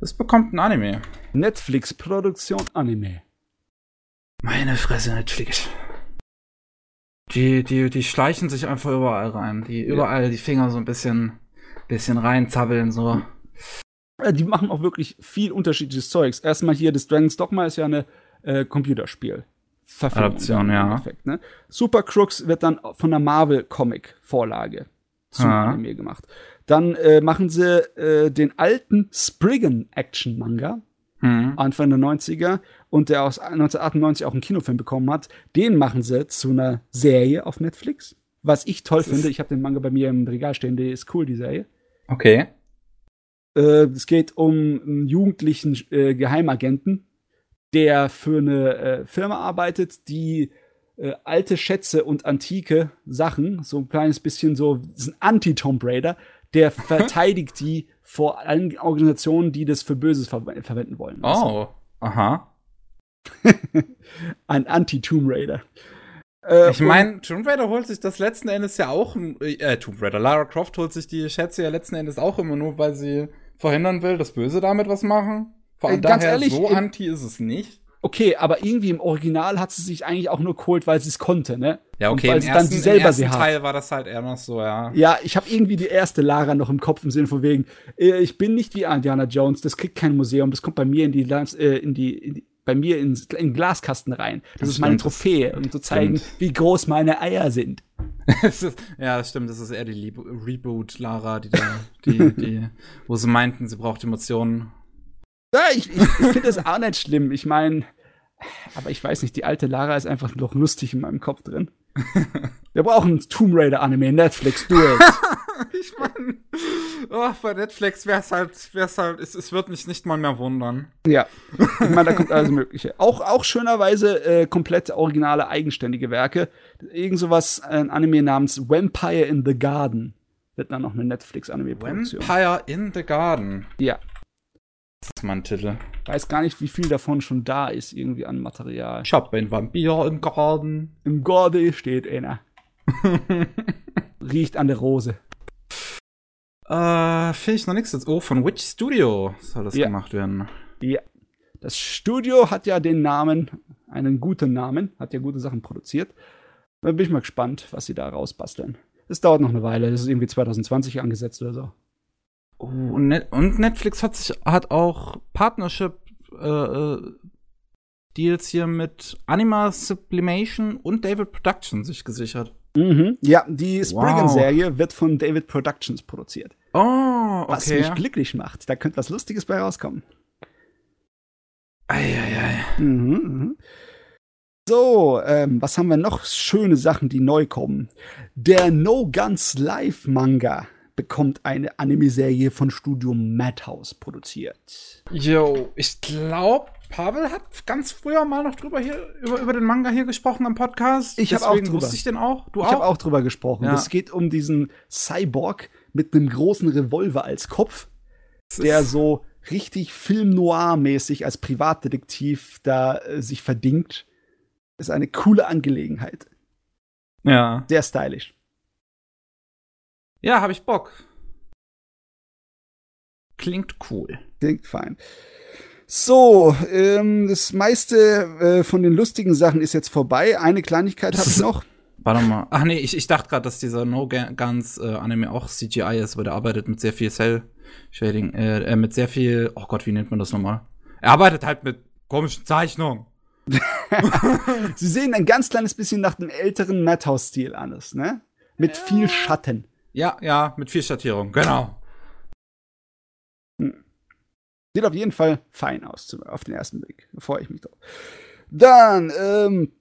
Das bekommt ein Anime. Netflix-Produktion Anime. Meine Fresse, Netflix. Die, die, die schleichen sich einfach überall rein. Die überall die Finger so ein bisschen, bisschen reinzappeln, so. Äh, Die machen auch wirklich viel unterschiedliches Zeugs. Erstmal hier, das Dragon's Dogma ist ja eine äh, Computerspiel. Verfilmung Adaption, ja. Endeffekt, ne? Super Crooks wird dann von der Marvel-Comic-Vorlage zum Ah. Anime gemacht. Dann äh, machen sie äh, den alten Spriggan-Action-Manga, Hm. Anfang der 90er, und der aus 1998 auch einen Kinofilm bekommen hat. Den machen sie zu einer Serie auf Netflix. Was ich toll Das finde, ich habe den Manga bei mir im Regal stehen, die ist cool, die Serie. Okay. Äh, es geht um einen jugendlichen äh, Geheimagenten, der für eine äh, Firma arbeitet, die äh, alte Schätze und antike Sachen, so ein kleines bisschen so, ist ein Anti-Tomb Raider, der verteidigt die vor allen Organisationen, die das für Böses ver verwenden wollen. Oh, aha. ein Anti-Tomb Raider. Äh, ich meine, Tomb Raider holt sich das letzten Endes ja auch, äh, Tomb Raider, Lara Croft holt sich die Schätze ja letzten Endes auch immer nur, weil sie verhindern will, dass Böse damit was machen. Vor allem äh, daher ehrlich, so anti ist es nicht. Okay, aber irgendwie im Original hat sie sich eigentlich auch nur geholt, weil sie es konnte, ne? Ja, okay, weil im sie ersten, dann sie selber im ersten sie hat. Teil war das halt eher noch so, ja. Ja, ich habe irgendwie die erste Lara noch im Kopf im Sinne von wegen, äh, ich bin nicht wie Indiana Jones, das kriegt kein Museum, das kommt bei mir in die, äh, in die, in die bei mir in, in den Glaskasten rein. Das, das ist meine Trophäe, um zu zeigen, stimmt. wie groß meine Eier sind. ja, das stimmt. Das ist eher die Reboot Lara, die, da, die, die, wo sie meinten, sie braucht Emotionen. Ja, ich, ich, ich finde das auch nicht schlimm. Ich meine, aber ich weiß nicht, die alte Lara ist einfach noch lustig in meinem Kopf drin. Wir brauchen ein Tomb Raider Anime, Netflix, du ich meine, oh, bei Netflix wäre es halt, wär's halt, es, es wird mich nicht mal mehr wundern. Ja, ich meine, da kommt alles Mögliche. Auch, auch schönerweise äh, komplett originale, eigenständige Werke. Irgend sowas, ein Anime namens Vampire in the Garden. Wird dann noch eine Netflix-Anime-Produktion. Vampire in the Garden. Ja. Das ist mein Titel. Weiß gar nicht, wie viel davon schon da ist, irgendwie an Material. Ich hab ein Vampir im Garten. Im Garten steht einer. Riecht an der Rose. Äh, finde ich noch nichts. Oh, von Witch Studio soll das Ja. gemacht werden. Ja. Das Studio hat ja den Namen, einen guten Namen, hat ja gute Sachen produziert. Da bin ich mal gespannt, was sie da rausbasteln. Es dauert noch eine Weile, das ist irgendwie 2020 angesetzt oder so. Oh, und, Net und Netflix hat sich hat auch Partnership äh, äh, Deals hier mit Anima Sublimation und David Production sich gesichert. Mhm. Ja, die Spriggan-Serie wird von David Productions produziert. Oh, okay. Was mich glücklich macht. Da könnte was Lustiges bei rauskommen. Eieiei. Mhm, mhm. So, ähm, was haben wir noch? Schöne Sachen, die neu kommen. Der No Guns Live Manga bekommt eine Anime-Serie von Studio Madhouse produziert. Yo, ich glaube, Pavel hat ganz früher mal noch drüber hier über, über den Manga hier gesprochen am Podcast. Ich habe auch drüber. wusste ich den auch. Du ich auch? habe auch drüber gesprochen. Ja. Es geht um diesen Cyborg mit einem großen Revolver als Kopf, der so richtig Film Noir-mäßig als Privatdetektiv da äh, sich verdingt. Ist eine coole Angelegenheit. Ja. Sehr stylisch. Ja, habe ich Bock. Klingt cool. Klingt fein. So, ähm, das meiste äh, von den lustigen Sachen ist jetzt vorbei. Eine Kleinigkeit habe ich noch. Warte mal. Ach nee, ich, ich dachte gerade, dass dieser No Guns äh, Anime auch CGI ist, weil der arbeitet mit sehr viel Cell Shading, äh, äh, mit sehr viel, oh Gott, wie nennt man das nochmal? Er arbeitet halt mit komischen Zeichnungen. Sie sehen ein ganz kleines bisschen nach dem älteren Madhouse-Stil alles, ne? Mit viel Schatten. Ja, ja, mit viel Schattierung, genau. Sieht auf jeden Fall fein aus, auf den ersten Blick. Da freue ich mich drauf. Dann, ähm,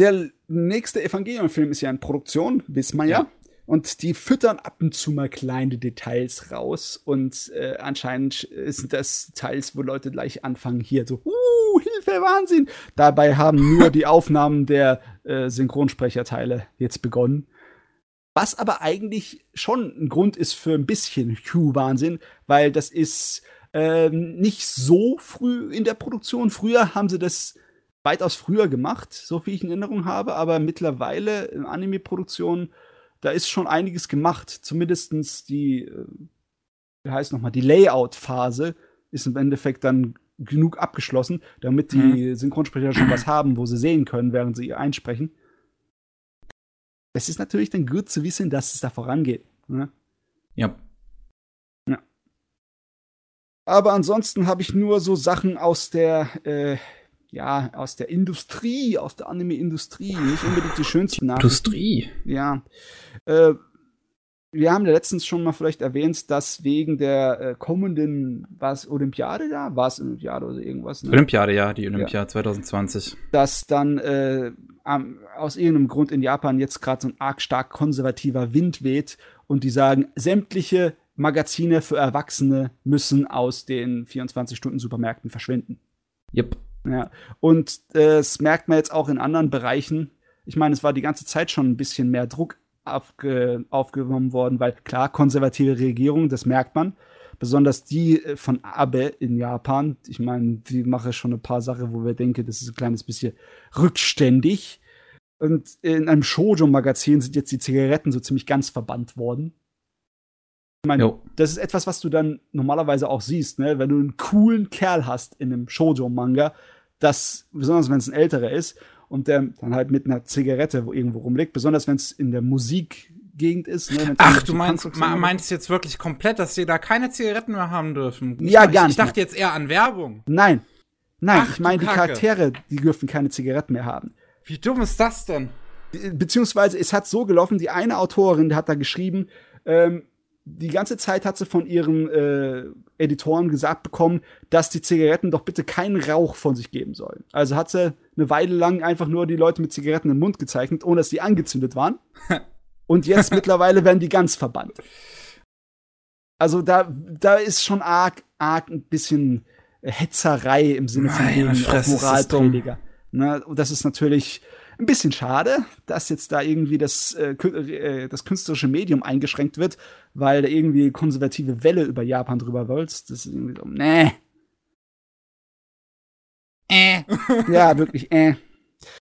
der nächste Evangelion-Film ist ja in Produktion, wissen wir ja. Ja. Und die füttern ab und zu mal kleine Details raus. Und äh, anscheinend sind das Details, wo Leute gleich anfangen, hier so, uh, Hilfe, Wahnsinn. Dabei haben nur die Aufnahmen der äh, Synchronsprecherteile jetzt begonnen. Was aber eigentlich schon ein Grund ist für ein bisschen Hugh-Wahnsinn, weil das ist ähm, nicht so früh in der Produktion. Früher haben sie das weitaus früher gemacht, so wie ich in Erinnerung habe, aber mittlerweile in Anime-Produktion, da ist schon einiges gemacht. Zumindestens die, äh, wie heißt nochmal, die Layout-Phase ist im Endeffekt dann genug abgeschlossen, damit die Synchronsprecher schon was haben, wo sie sehen können, während sie einsprechen. Es ist natürlich dann gut zu wissen, dass es da vorangeht. Ne? Ja. Aber ansonsten habe ich nur so Sachen aus der, äh, ja, aus der Industrie, aus der Anime-Industrie. Nicht unbedingt die schönsten Nachrichten. Industrie. Ja. Äh, wir haben ja letztens schon mal vielleicht erwähnt, dass wegen der äh, kommenden, war es Olympiade da? War es Olympiade oder irgendwas? Ne? Olympiade, ja, die Olympiade 2020. dass dann äh, am, aus irgendeinem Grund in Japan jetzt gerade so ein arg stark konservativer Wind weht und die sagen, sämtliche Magazine für Erwachsene müssen aus den 24-Stunden-Supermärkten verschwinden. Yep. Ja. Und äh, das merkt man jetzt auch in anderen Bereichen. Ich meine, es war die ganze Zeit schon ein bisschen mehr Druck aufge aufgenommen worden, weil klar, konservative Regierung, das merkt man. Besonders die äh, von Abe in Japan. Ich meine, die machen schon ein paar Sachen, wo wir denken, das ist ein kleines bisschen rückständig. Und in einem Shoujo-Magazin sind jetzt die Zigaretten so ziemlich ganz verbannt worden. Ich meine, das ist etwas, was du dann normalerweise auch siehst, ne? Wenn du einen coolen Kerl hast in einem Shoujo-Manga, das, besonders wenn es ein älterer ist, und der dann halt mit einer Zigarette wo irgendwo rumliegt, besonders wenn es in der Musikgegend ist. Ne, Ach, du meinst, meinst jetzt wirklich komplett, dass die da keine Zigaretten mehr haben dürfen? Ich ja, gar nicht. Ich dachte mehr. jetzt eher an Werbung. Nein. Nein, Ach, ich meine, die Charaktere, die dürfen keine Zigaretten mehr haben. Wie dumm ist das denn? Beziehungsweise, es hat so gelaufen, die eine Autorin, die hat da geschrieben, ähm, die ganze Zeit hat sie von ihren äh, Editoren gesagt bekommen, dass die Zigaretten doch bitte keinen Rauch von sich geben sollen. Also hat sie eine Weile lang einfach nur die Leute mit Zigaretten im Mund gezeichnet, ohne dass die angezündet waren. Und jetzt mittlerweile werden die ganz verbannt. Also da, da ist schon arg, arg ein bisschen Hetzerei im Sinne von Moralprediger. Ne? Und das ist natürlich ein bisschen schade, dass jetzt da irgendwie das, äh, äh, das künstlerische Medium eingeschränkt wird, weil da irgendwie konservative Welle über Japan drüber wollst. Das ist irgendwie so, nee. Äh. ja, wirklich, äh.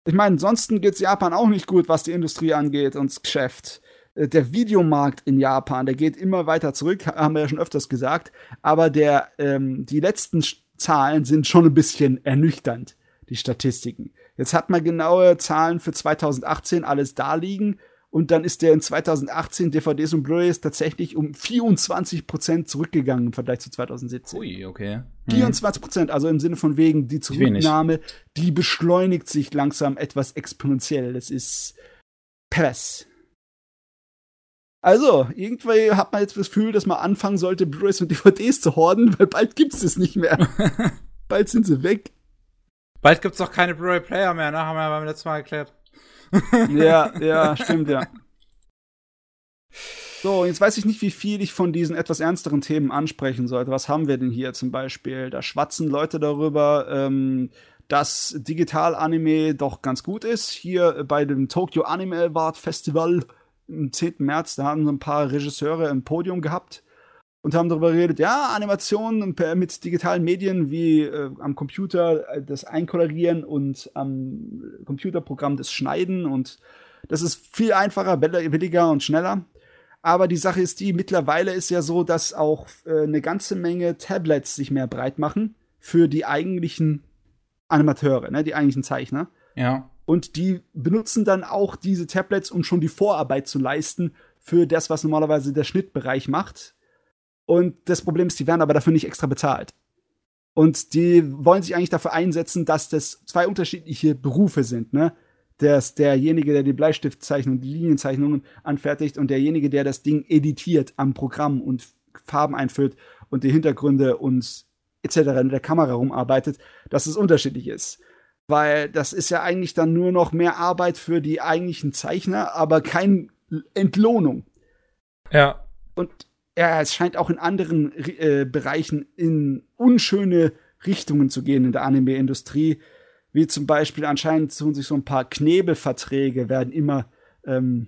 Ich meine, ansonsten geht's Japan auch nicht gut, was die Industrie angeht und das Geschäft. Äh, der Videomarkt in Japan, der geht immer weiter zurück, haben wir ja schon öfters gesagt. Aber der, ähm, die letzten Zahlen sind schon ein bisschen ernüchternd, die Statistiken. Jetzt hat man genaue Zahlen für 2018 alles da liegen und dann ist der in 2018 DVDs und Blu-rays tatsächlich um 24 Prozent zurückgegangen im Vergleich zu 2017. Ui, okay. Hm. 24 Prozent, also im Sinne von wegen die Zurücknahme, die beschleunigt sich langsam etwas exponentiell. Das ist Press. Also, irgendwie hat man jetzt das Gefühl, dass man anfangen sollte, Blu-rays und DVDs zu horden, weil bald gibt's es nicht mehr. bald sind sie weg. Bald gibt's doch keine Blu-ray-Player mehr, ne? Haben wir ja beim letzten Mal erklärt. ja, ja, stimmt, ja. So, jetzt weiß ich nicht, wie viel ich von diesen etwas ernsteren Themen ansprechen sollte. Was haben wir denn hier zum Beispiel? Da schwatzen Leute darüber, ähm, dass Digital-Anime doch ganz gut ist. Hier bei dem Tokyo Anime Award Festival am 10. März, da haben so ein paar Regisseure im Podium gehabt und haben darüber geredet, ja, Animationen mit digitalen Medien wie äh, am Computer äh, das Einkolorieren und am Computerprogramm das Schneiden und das ist viel einfacher, billiger und schneller. Aber die Sache ist die, mittlerweile ist ja so, dass auch äh, eine ganze Menge Tablets sich mehr breit machen für die eigentlichen Animateure, ne, die eigentlichen Zeichner. Ja. Und die benutzen dann auch diese Tablets, um schon die Vorarbeit zu leisten für das, was normalerweise der Schnittbereich macht und das Problem ist, die werden aber dafür nicht extra bezahlt. Und die wollen sich eigentlich dafür einsetzen, dass das zwei unterschiedliche Berufe sind, ne? Dass derjenige, der die Bleistiftzeichnung, die Linienzeichnungen anfertigt und derjenige, der das Ding editiert am Programm und Farben einfüllt und die Hintergründe und etc. in der Kamera rumarbeitet, dass es unterschiedlich ist. Weil das ist ja eigentlich dann nur noch mehr Arbeit für die eigentlichen Zeichner, aber keine Entlohnung. Ja. Und ja, es scheint auch in anderen äh, Bereichen in unschöne Richtungen zu gehen in der Anime-Industrie. Wie zum Beispiel anscheinend tun sich so ein paar Knebelverträge, werden immer ähm,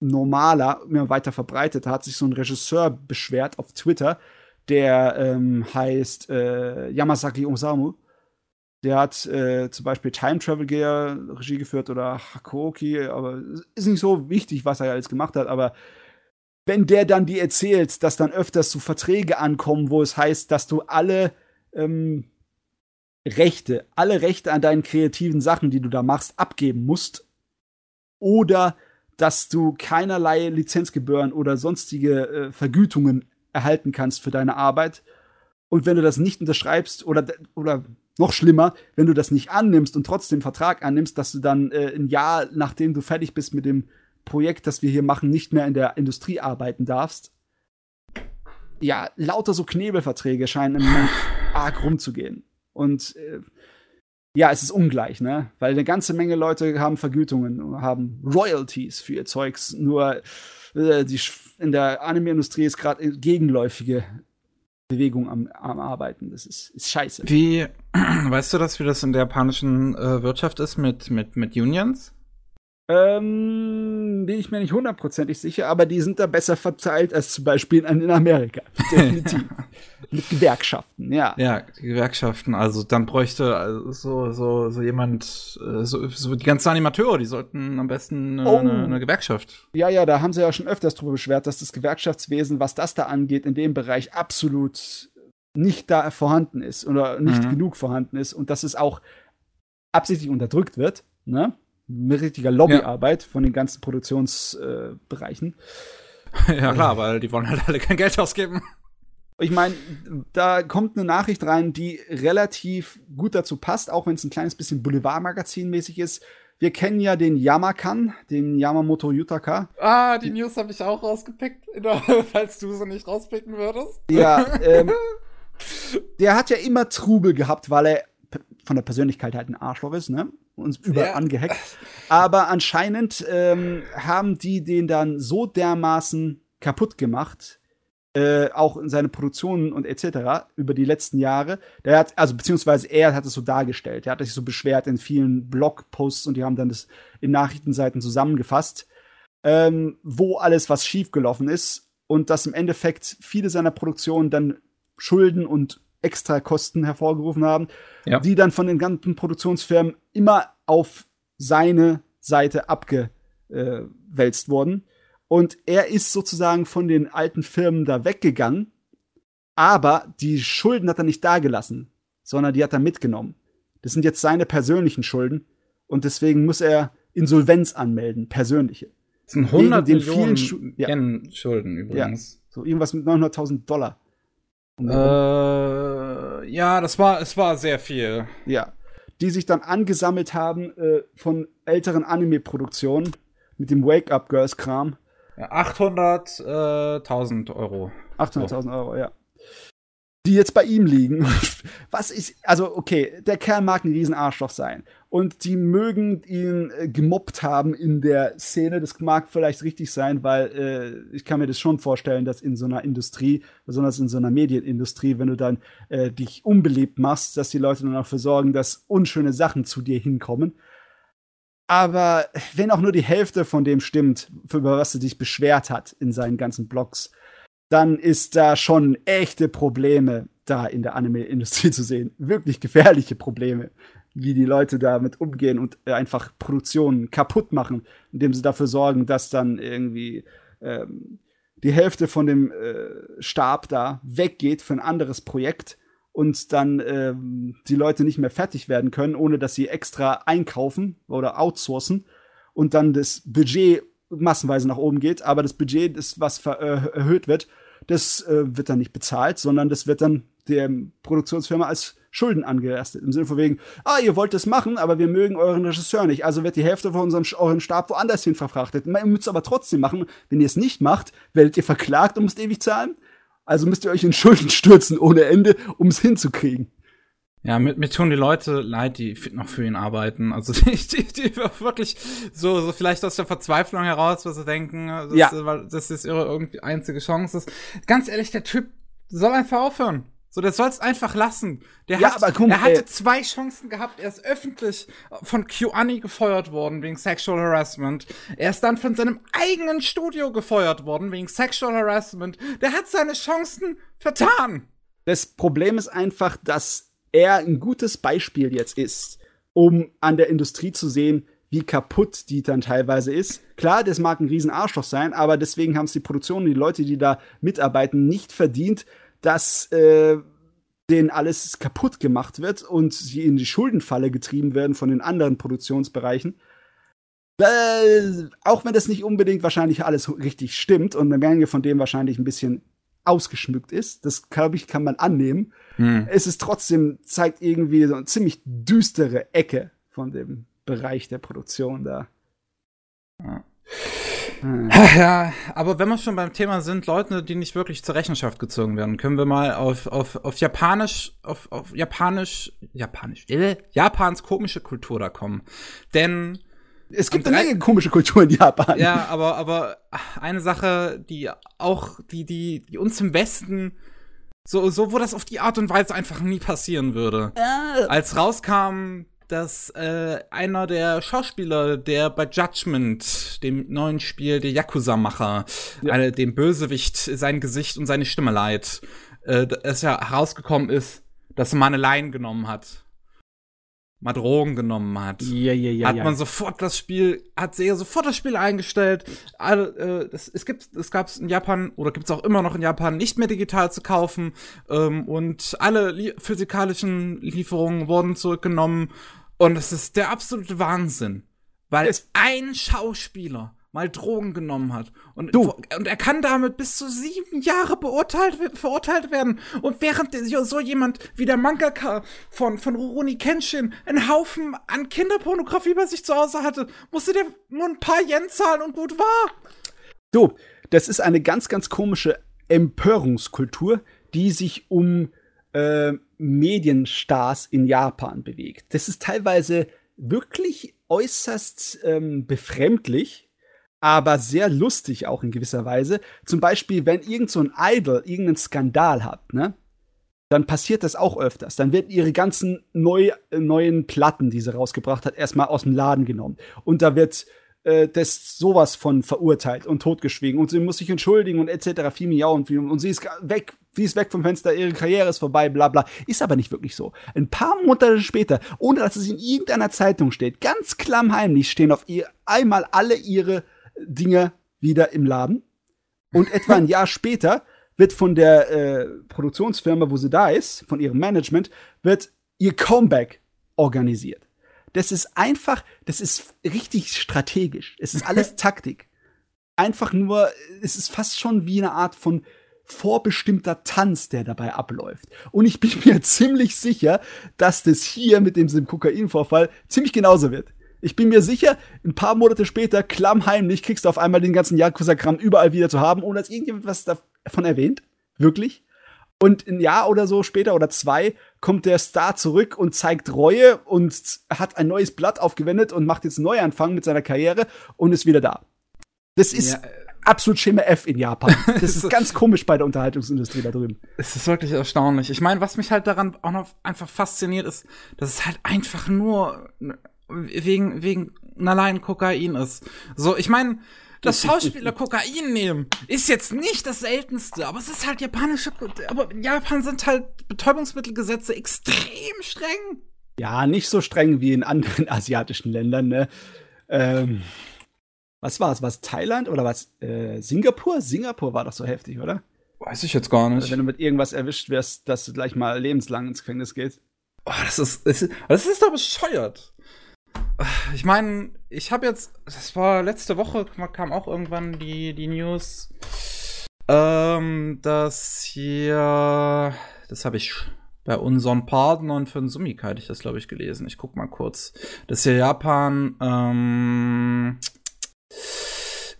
normaler, immer weiter verbreitet. Da hat sich so ein Regisseur beschwert auf Twitter, der ähm, heißt äh, Yamasaki Osamu. Der hat äh, zum Beispiel Time Travel Gear Regie geführt oder Hakoki, aber ist nicht so wichtig, was er alles gemacht hat, aber wenn der dann dir erzählt, dass dann öfters so Verträge ankommen, wo es heißt, dass du alle ähm, Rechte, alle Rechte an deinen kreativen Sachen, die du da machst, abgeben musst. Oder dass du keinerlei Lizenzgebühren oder sonstige äh, Vergütungen erhalten kannst für deine Arbeit. Und wenn du das nicht unterschreibst oder, oder noch schlimmer, wenn du das nicht annimmst und trotzdem Vertrag annimmst, dass du dann äh, ein Jahr, nachdem du fertig bist mit dem Projekt, das wir hier machen, nicht mehr in der Industrie arbeiten darfst. Ja, lauter so Knebelverträge scheinen im Moment arg rumzugehen. Und äh, ja, es ist ungleich, ne? Weil eine ganze Menge Leute haben Vergütungen, haben Royalties für ihr Zeugs. Nur äh, die, in der Anime-Industrie ist gerade gegenläufige Bewegung am, am Arbeiten. Das ist, ist scheiße. Wie, weißt du das, wie das in der japanischen äh, Wirtschaft ist mit, mit, mit Unions? Ähm, bin ich mir nicht hundertprozentig sicher, aber die sind da besser verteilt als zum Beispiel in Amerika. Definitiv. Mit Gewerkschaften, ja. Ja, Gewerkschaften. Also dann bräuchte also so, so, so jemand, äh, so, so die ganzen Animateure, die sollten am besten eine, Oh. eine, eine Gewerkschaft. Ja, ja, da haben sie ja schon öfters drüber beschwert, dass das Gewerkschaftswesen, was das da angeht, in dem Bereich absolut nicht da vorhanden ist oder nicht Mhm. genug vorhanden ist und dass es auch absichtlich unterdrückt wird, ne? Mit richtiger Lobbyarbeit von den ganzen Produktionsbereichen. Äh, ja klar, weil die wollen halt alle kein Geld ausgeben. Ich meine, da kommt eine Nachricht rein, die relativ gut dazu passt, auch wenn es ein kleines bisschen Boulevardmagazin-mäßig ist. Wir kennen ja den Yamakan, den Yamamoto Yutaka. Ah, die News habe ich auch rausgepickt, falls du sie nicht rauspicken würdest. Ja, ähm, der hat ja immer Trubel gehabt, weil er von der Persönlichkeit halt ein Arschloch ist, ne? Uns überall Ja. angehackt. Aber anscheinend ähm, haben die den dann so dermaßen kaputt gemacht, äh, auch in seine Produktionen und etc. über die letzten Jahre. Der hat, also beziehungsweise er hat es so dargestellt. Er hat sich so beschwert in vielen Blogposts und die haben dann das in Nachrichtenseiten zusammengefasst, ähm, wo alles, was schiefgelaufen ist und dass im Endeffekt viele seiner Produktionen dann Schulden und Extrakosten hervorgerufen haben, Ja. die dann von den ganzen Produktionsfirmen immer auf seine Seite abgewälzt wurden. Und er ist sozusagen von den alten Firmen da weggegangen, aber die Schulden hat er nicht dagelassen, sondern die hat er mitgenommen. Das sind jetzt seine persönlichen Schulden und deswegen muss er Insolvenz anmelden, persönliche. Das sind 100 Wegen den vielen Millionen ja. Yen Schulden übrigens. So irgendwas mit 900.000 Dollar. Äh, ja, das war, es war sehr viel. Ja. Die sich dann angesammelt haben äh, von älteren Anime-Produktionen mit dem Wake-Up Girls-Kram. Ja, 800.000 Euro. 800.000 Euro, ja. Die jetzt bei ihm liegen. Was ist, also okay, der Kerl mag ein Riesenarschloch sein. Und die mögen ihn äh, gemobbt haben in der Szene. Das mag vielleicht richtig sein, weil äh, ich kann mir das schon vorstellen, dass in so einer Industrie, besonders in so einer Medienindustrie, wenn du dann äh, dich unbeliebt machst, dass die Leute dann dafür sorgen, dass unschöne Sachen zu dir hinkommen. Aber wenn auch nur die Hälfte von dem stimmt, für über was er dich beschwert hat in seinen ganzen Blogs, dann ist da schon echte Probleme da in der Anime-Industrie zu sehen. Wirklich gefährliche Probleme, wie die Leute damit umgehen und äh, einfach Produktionen kaputt machen, indem sie dafür sorgen, dass dann irgendwie ähm, die Hälfte von dem äh, Stab da weggeht für ein anderes Projekt und dann ähm, die Leute nicht mehr fertig werden können, ohne dass sie extra einkaufen oder outsourcen und dann das Budget massenweise nach oben geht, aber das Budget, das was äh, erhöht wird, das äh, wird dann nicht bezahlt, sondern das wird dann der Produktionsfirma als Schulden angelastet. Im Sinne von wegen, ah, ihr wollt das machen, aber wir mögen euren Regisseur nicht. Also wird die Hälfte von unserem euren Stab woanders hin verfrachtet. Ihr müsst es aber trotzdem machen. Wenn ihr es nicht macht, werdet ihr verklagt und müsst ewig zahlen. Also müsst ihr euch in Schulden stürzen ohne Ende, um es hinzukriegen. Ja, mir, mir tun die Leute leid, die noch für ihn arbeiten. Also die, die, die wirklich so, so vielleicht aus der Verzweiflung heraus, was sie denken, dass, Ja. äh, weil das ist ihre irgendwie einzige Chance ist. Ganz ehrlich, der Typ soll einfach aufhören. So, der soll's einfach lassen. Der Ja, hat, mal, er hatte zwei Chancen gehabt. Er ist öffentlich von QAnon gefeuert worden wegen Sexual Harassment. Er ist dann von seinem eigenen Studio gefeuert worden wegen Sexual Harassment. Der hat seine Chancen vertan. Das Problem ist einfach, dass er ein gutes Beispiel jetzt ist, um an der Industrie zu sehen, wie kaputt die dann teilweise ist. Klar, das mag ein riesen Arschloch sein, aber deswegen haben es die Produktionen, die Leute, die da mitarbeiten, nicht verdient, dass äh, denen alles kaputt gemacht wird und sie in die Schuldenfalle getrieben werden von den anderen Produktionsbereichen. Äh, auch wenn das nicht unbedingt wahrscheinlich alles richtig stimmt und eine Menge von dem wahrscheinlich ein bisschen ausgeschmückt ist, das glaube ich, kann man annehmen. Es ist trotzdem, zeigt irgendwie so eine ziemlich düstere Ecke von dem Bereich der Produktion da. Ja. Hm. Ja, aber wenn wir schon beim Thema sind, Leute, die nicht wirklich zur Rechenschaft gezogen werden, können wir mal auf, auf, auf Japanisch, auf, auf Japanisch, Japanisch, äh, Japans komische Kultur da kommen. Denn, Es gibt eine Menge komische Kultur in Japan. ja, aber, aber eine Sache, die auch, die, die, die uns im Westen So, so, wo das auf die Art und Weise einfach nie passieren würde. Äh. Als rauskam, dass äh, einer der Schauspieler, der bei Judgment, dem neuen Spiel der Yakuza-Macher, Ja. äh, dem Bösewicht sein Gesicht und seine Stimme leiht, äh, dass ja herausgekommen ist, dass er mal eine Line genommen hat. Mal Drogen genommen hat. Ja, ja, ja. hat ja. man sofort das Spiel, hat Sega sofort das Spiel eingestellt. Alle, äh, das, es gibt, es gab es in Japan oder gibt es auch immer noch in Japan nicht mehr digital zu kaufen ähm, und alle li physikalischen Lieferungen wurden zurückgenommen und es ist der absolute Wahnsinn, weil Es- ein Schauspieler mal Drogen genommen hat und, Du. und er kann damit bis zu sieben Jahre beurteilt, verurteilt werden und während so jemand wie der Mangaka von, von Rurouni Kenshin einen Haufen an Kinderpornografie bei sich zu Hause hatte, musste der nur ein paar Yen zahlen und gut war. Du, das ist eine ganz, ganz komische Empörungskultur, die sich um äh, Medienstars in Japan bewegt. Das ist teilweise wirklich äußerst ähm, befremdlich, aber sehr lustig auch in gewisser Weise. Zum Beispiel, wenn irgend so ein Idol irgendeinen Skandal hat, ne? Dann passiert das auch öfters. Dann werden ihre ganzen neu, äh, neuen Platten, die sie rausgebracht hat, erstmal aus dem Laden genommen. Und da wird äh, das sowas von verurteilt und totgeschwiegen und sie muss sich entschuldigen und etc. Viel Miau und, und sie ist weg, sie ist weg vom Fenster, ihre Karriere ist vorbei, bla bla. Ist aber nicht wirklich so. Ein paar Monate später, ohne dass es in irgendeiner Zeitung steht, ganz klammheimlich stehen auf ihr einmal alle ihre Dinge wieder im Laden. Und etwa ein Jahr später wird von der äh, Produktionsfirma, wo sie da ist, von ihrem Management, wird ihr Comeback organisiert. Das ist einfach, das ist richtig strategisch. Es ist alles Taktik. Einfach nur, es ist fast schon wie eine Art von vorbestimmter Tanz, der dabei abläuft. Und ich bin mir ziemlich sicher, dass das hier mit dem Kokainvorfall ziemlich genauso wird. Ich bin mir sicher, ein paar Monate später, klammheimlich, kriegst du auf einmal den ganzen Yakuza-Kram überall wieder zu haben, ohne dass irgendjemand was davon erwähnt. Wirklich. Und ein Jahr oder so später oder zwei kommt der Star zurück und zeigt Reue und hat ein neues Blatt aufgewendet und macht jetzt einen Neuanfang mit seiner Karriere und ist wieder da. Das ist Ja, äh, absolut Schema F in Japan. Das ist ganz komisch bei der Unterhaltungsindustrie da drüben. Es ist wirklich erstaunlich. Ich meine, was mich halt daran auch noch einfach fasziniert, ist, dass es halt einfach nur wegen, wegen allein Kokain ist. So, ich meine, dass Schauspieler Kokain nehmen, ist jetzt nicht das Seltenste, aber es ist halt japanische, aber in Japan sind halt Betäubungsmittelgesetze extrem streng. Ja, nicht so streng wie in anderen asiatischen Ländern, ne? Ähm, was war's? Was Thailand oder was äh, Singapur? Singapur war doch so heftig, oder? Weiß ich jetzt gar Also, nicht. wenn du mit irgendwas erwischt wirst, dass du gleich mal lebenslang ins Gefängnis gehst. Oh, das ist, das ist, das ist doch bescheuert. Ich meine, ich habe jetzt, das war letzte Woche, kam auch irgendwann die, die News, ähm, dass hier, das habe ich bei unseren Partnern für den Summik hatte ich das, glaube ich, gelesen. Ich guck mal kurz. Dass hier Japan, ähm,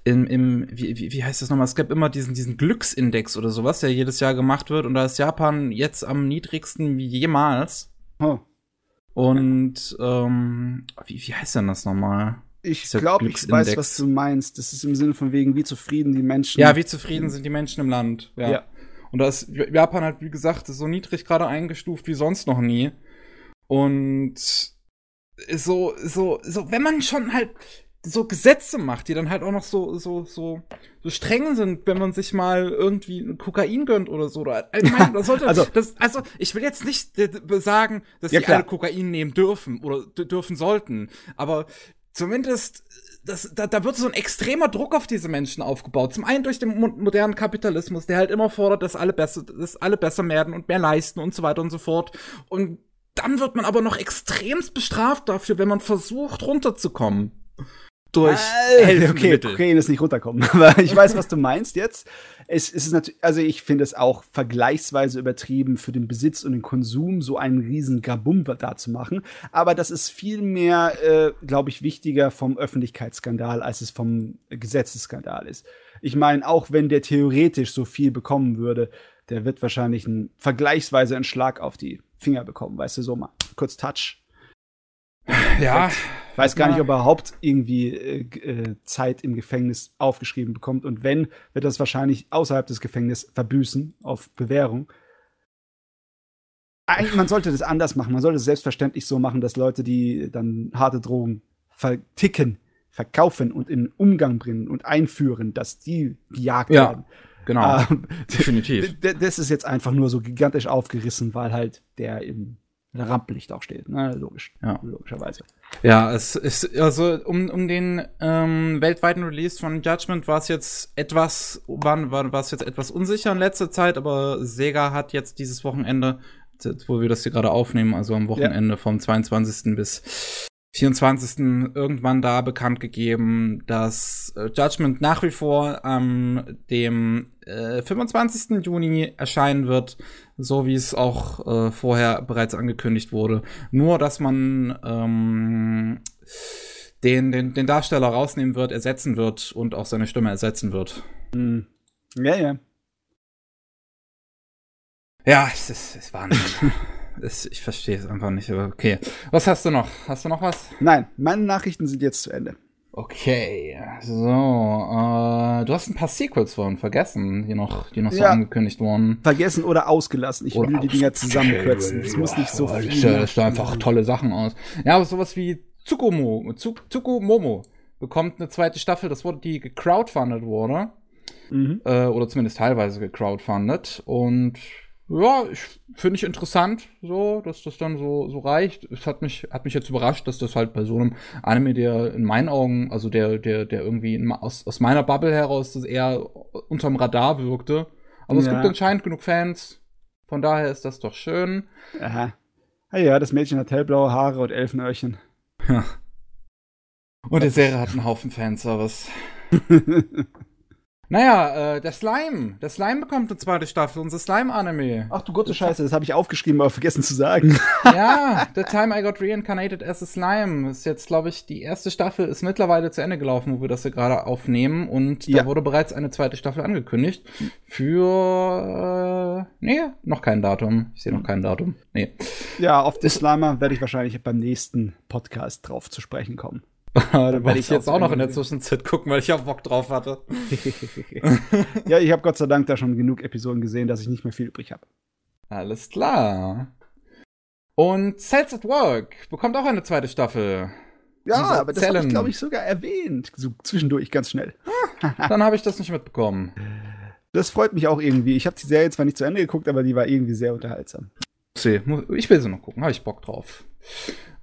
im, im wie, wie, wie heißt das nochmal? Es gab immer diesen, diesen Glücksindex oder sowas, der jedes Jahr gemacht wird. Und da ist Japan jetzt am niedrigsten wie jemals. Oh. Und ähm, wie, wie heißt denn das nochmal? Ich glaube, ich weiß, was du meinst. Das ist im Sinne von wegen, wie zufrieden die Menschen. Ja, wie zufrieden sind die Menschen im Land? Ja. Ja. Und da ist Japan halt, wie gesagt, so niedrig gerade eingestuft wie sonst noch nie. Und so, so, so, wenn man schon halt so Gesetze macht, die dann halt auch noch so, so, so, so streng sind, wenn man sich mal irgendwie Kokain gönnt oder so. Oder, ich meine, das sollte, Also- das, also, ich will jetzt nicht äh, sagen, dass Ja, die klar. alle Kokain nehmen dürfen oder dürfen sollten, aber zumindest das, da, da wird so ein extremer Druck auf diese Menschen aufgebaut. Zum einen durch den mo modernen Kapitalismus, der halt immer fordert, dass alle besser, dass alle besser werden und mehr leisten und so weiter und so fort. Und dann wird man aber noch extremst bestraft dafür, wenn man versucht, runterzukommen. Durch Äh, helfende okay, Mittel. Kokain ist nicht runterkommen, aber ich weiß, was du meinst jetzt. Es, es ist natürlich, also ich finde es auch vergleichsweise übertrieben für den Besitz und den Konsum so einen riesen Gabum da zu machen. Aber das ist viel mehr, äh, glaube ich, wichtiger vom Öffentlichkeitsskandal, als es vom Gesetzesskandal ist. Ich meine, auch wenn der theoretisch so viel bekommen würde, der wird wahrscheinlich einen, vergleichsweise einen Schlag auf die Finger bekommen, weißt du, so mal kurz Touch. Ja, Ich weiß gar nicht, ob er überhaupt irgendwie äh, äh, Zeit im Gefängnis aufgeschrieben bekommt. Und wenn, wird er es wahrscheinlich außerhalb des Gefängnisses verbüßen auf Bewährung. eigentlich, man sollte das anders machen. Man sollte es selbstverständlich so machen, dass Leute, die dann harte Drogen verticken, verkaufen und in Umgang bringen und einführen, dass die gejagt Ja. werden. Genau. Ähm, Definitiv. Das ist jetzt einfach nur so gigantisch aufgerissen, weil halt der im Rampenlicht auch steht. Ne? Logisch. Ja. Logischerweise. Ja, es ist, also um, um den ähm, weltweiten Release von Judgment war es jetzt etwas, war, war, war es jetzt etwas unsicher in letzter Zeit, aber Sega hat jetzt dieses Wochenende, wo wir das hier gerade aufnehmen, also am Wochenende vom 22. bis 24. irgendwann da bekannt gegeben, dass äh, Judgment nach wie vor am dem äh, 25. Juni erscheinen wird, so wie es auch äh, vorher bereits angekündigt wurde. Nur, dass man ähm, den, den, den Darsteller rausnehmen wird, ersetzen wird und auch seine Stimme ersetzen wird. Hm. Ja, ja. Ja, es ist, es ist Wahnsinn. es, ich verstehe es einfach nicht, aber okay. Was hast du noch? Hast du noch was? Nein, meine Nachrichten sind jetzt zu Ende. Okay, so, äh, du hast ein paar Sequels vorhin vergessen, die noch, die noch so Ja. angekündigt wurden. Vergessen oder ausgelassen. Ich will die Dinger zusammenkürzen. Es muss nicht so Ja, viel. Das, das sah einfach tolle Sachen aus. Ja, aber sowas wie Tsukumo, Tsu- Tsukumomo bekommt eine zweite Staffel, das wurde, die gecrowdfundet wurde. Mhm. äh, oder zumindest teilweise gecrowdfundet. Und ja, ich finde ich interessant, so, dass das dann so, so reicht. Es hat mich, hat mich jetzt überrascht, dass das halt bei so einem Anime, der in meinen Augen, also der, der, der irgendwie in, aus, aus meiner Bubble heraus das eher unterm Radar wirkte. Aber es Ja. gibt anscheinend genug Fans. Von daher ist das doch schön. Aha. Ah ja, das Mädchen hat hellblaue Haare und Elfenöhrchen. Und die Serie hat einen Haufen Fanservice. Naja, äh, der Slime. Der Slime bekommt eine zweite Staffel, unser Slime-Anime. Ach du Gott, Scheiße, das habe ich aufgeschrieben, aber vergessen zu sagen. ja, The Time I Got Reincarnated as a Slime ist jetzt, glaube ich, die erste Staffel ist mittlerweile zu Ende gelaufen, wo wir das hier gerade aufnehmen. Und da Ja. wurde bereits eine zweite Staffel angekündigt. Für. Äh, nee, noch kein Datum. Ich sehe noch kein Datum. Nee. Ja, auf den Slimer werde ich wahrscheinlich beim nächsten Podcast drauf zu sprechen kommen. Da werde ich jetzt auch noch in der Zwischenzeit gucken, weil ich auch Bock drauf hatte. ja, ich habe Gott sei Dank da schon genug Episoden gesehen, dass ich nicht mehr viel übrig habe. Alles klar. Und Cells at Work bekommt auch eine zweite Staffel. Ja, Unser aber das habe ich, glaube ich, sogar erwähnt. So zwischendurch ganz schnell. Dann habe ich das nicht mitbekommen. Das freut mich auch irgendwie. Ich habe die Serie zwar nicht zu Ende geguckt, aber die war irgendwie sehr unterhaltsam. Ich will sie noch gucken, habe ich Bock drauf.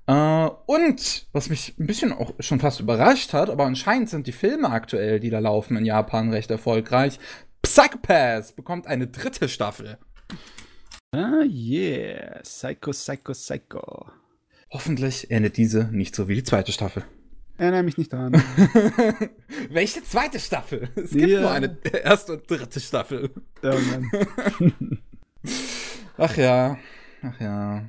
Äh, und, was mich ein bisschen auch schon fast überrascht hat, aber anscheinend sind die Filme aktuell, die da laufen in Japan, recht erfolgreich. Psychopath bekommt eine dritte Staffel. Ah, yeah. Psycho, Psycho, Psycho. Hoffentlich endet diese nicht so wie die zweite Staffel. Erinnere mich nicht daran. Welche zweite Staffel? Es gibt Ja. nur eine erste und dritte Staffel. oh. Ach ja, ach ja.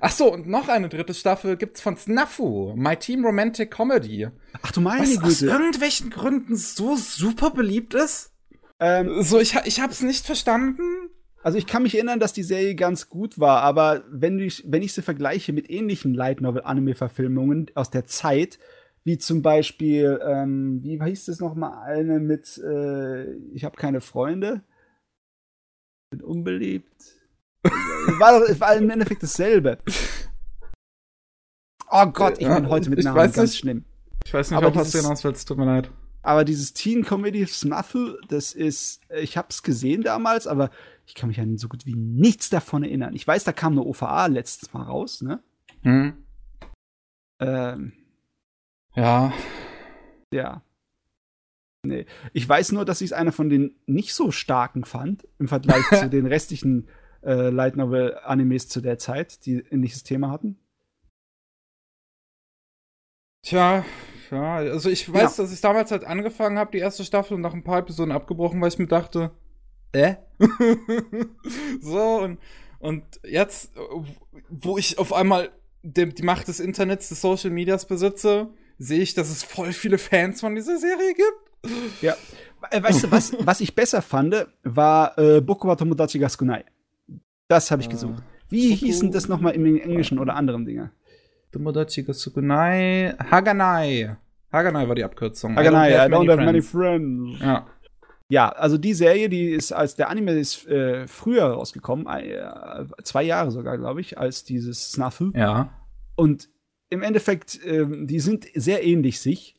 Ach so, und noch eine dritte Staffel gibt's von Snafu, My Team Romantic Comedy. Ach du meine Was aus Güte. irgendwelchen Gründen so super beliebt ist? Ähm, So, ich, ich hab's nicht verstanden. also ich kann mich erinnern, dass die Serie ganz gut war, aber wenn ich, wenn ich sie vergleiche mit ähnlichen Light Novel Anime Verfilmungen aus der Zeit, wie zum Beispiel, ähm, wie hieß es noch mal eine mit, äh, ich habe keine Freunde, bin unbeliebt. War doch, es war im Endeffekt dasselbe. Oh Gott, ich bin Ja, heute mit Namen weiß ganz nicht. schlimm. Ich weiß nicht, Aber ob dieses- hinaus willst, tut mir leid. Aber dieses Teen Comedy Snuffle, das ist, ich habe es gesehen damals, aber ich kann mich an so gut wie nichts davon erinnern. Ich weiß, da kam eine OVA letztes Mal raus, ne? Hm. Ähm, Ja, ja. Nee. Ich weiß nur, dass ich es einer von den nicht so starken fand, im Vergleich zu den restlichen äh, Light Novel Animes zu der Zeit, die ähnliches Thema hatten. tja, ja, also ich weiß, dass ich damals halt angefangen habe, die erste Staffel und nach ein paar Episoden abgebrochen, weil ich mir dachte, äh? so, und, und jetzt, wo ich auf einmal die, die Macht des Internets, des Social Medias besitze, sehe ich, dass es voll viele Fans von dieser Serie gibt. Ja. Äh, Weißt du, was, was ich besser fand, war äh, Boku wa Tomodachi ga Sukunai. Das habe ich Ah. gesucht. Wie hießen das nochmal im Englischen oder anderen Dinger? Tomodachi ga Sukunai, Haganai. Haganai war die Abkürzung. Haganai, I have don't have many friends. friends. Ja. Ja, also die Serie, die ist als der Anime ist äh, früher rausgekommen, äh, zwei Jahre sogar, glaube ich, als dieses Snafu. Ja. Und im Endeffekt, äh, die sind sehr ähnlich sich.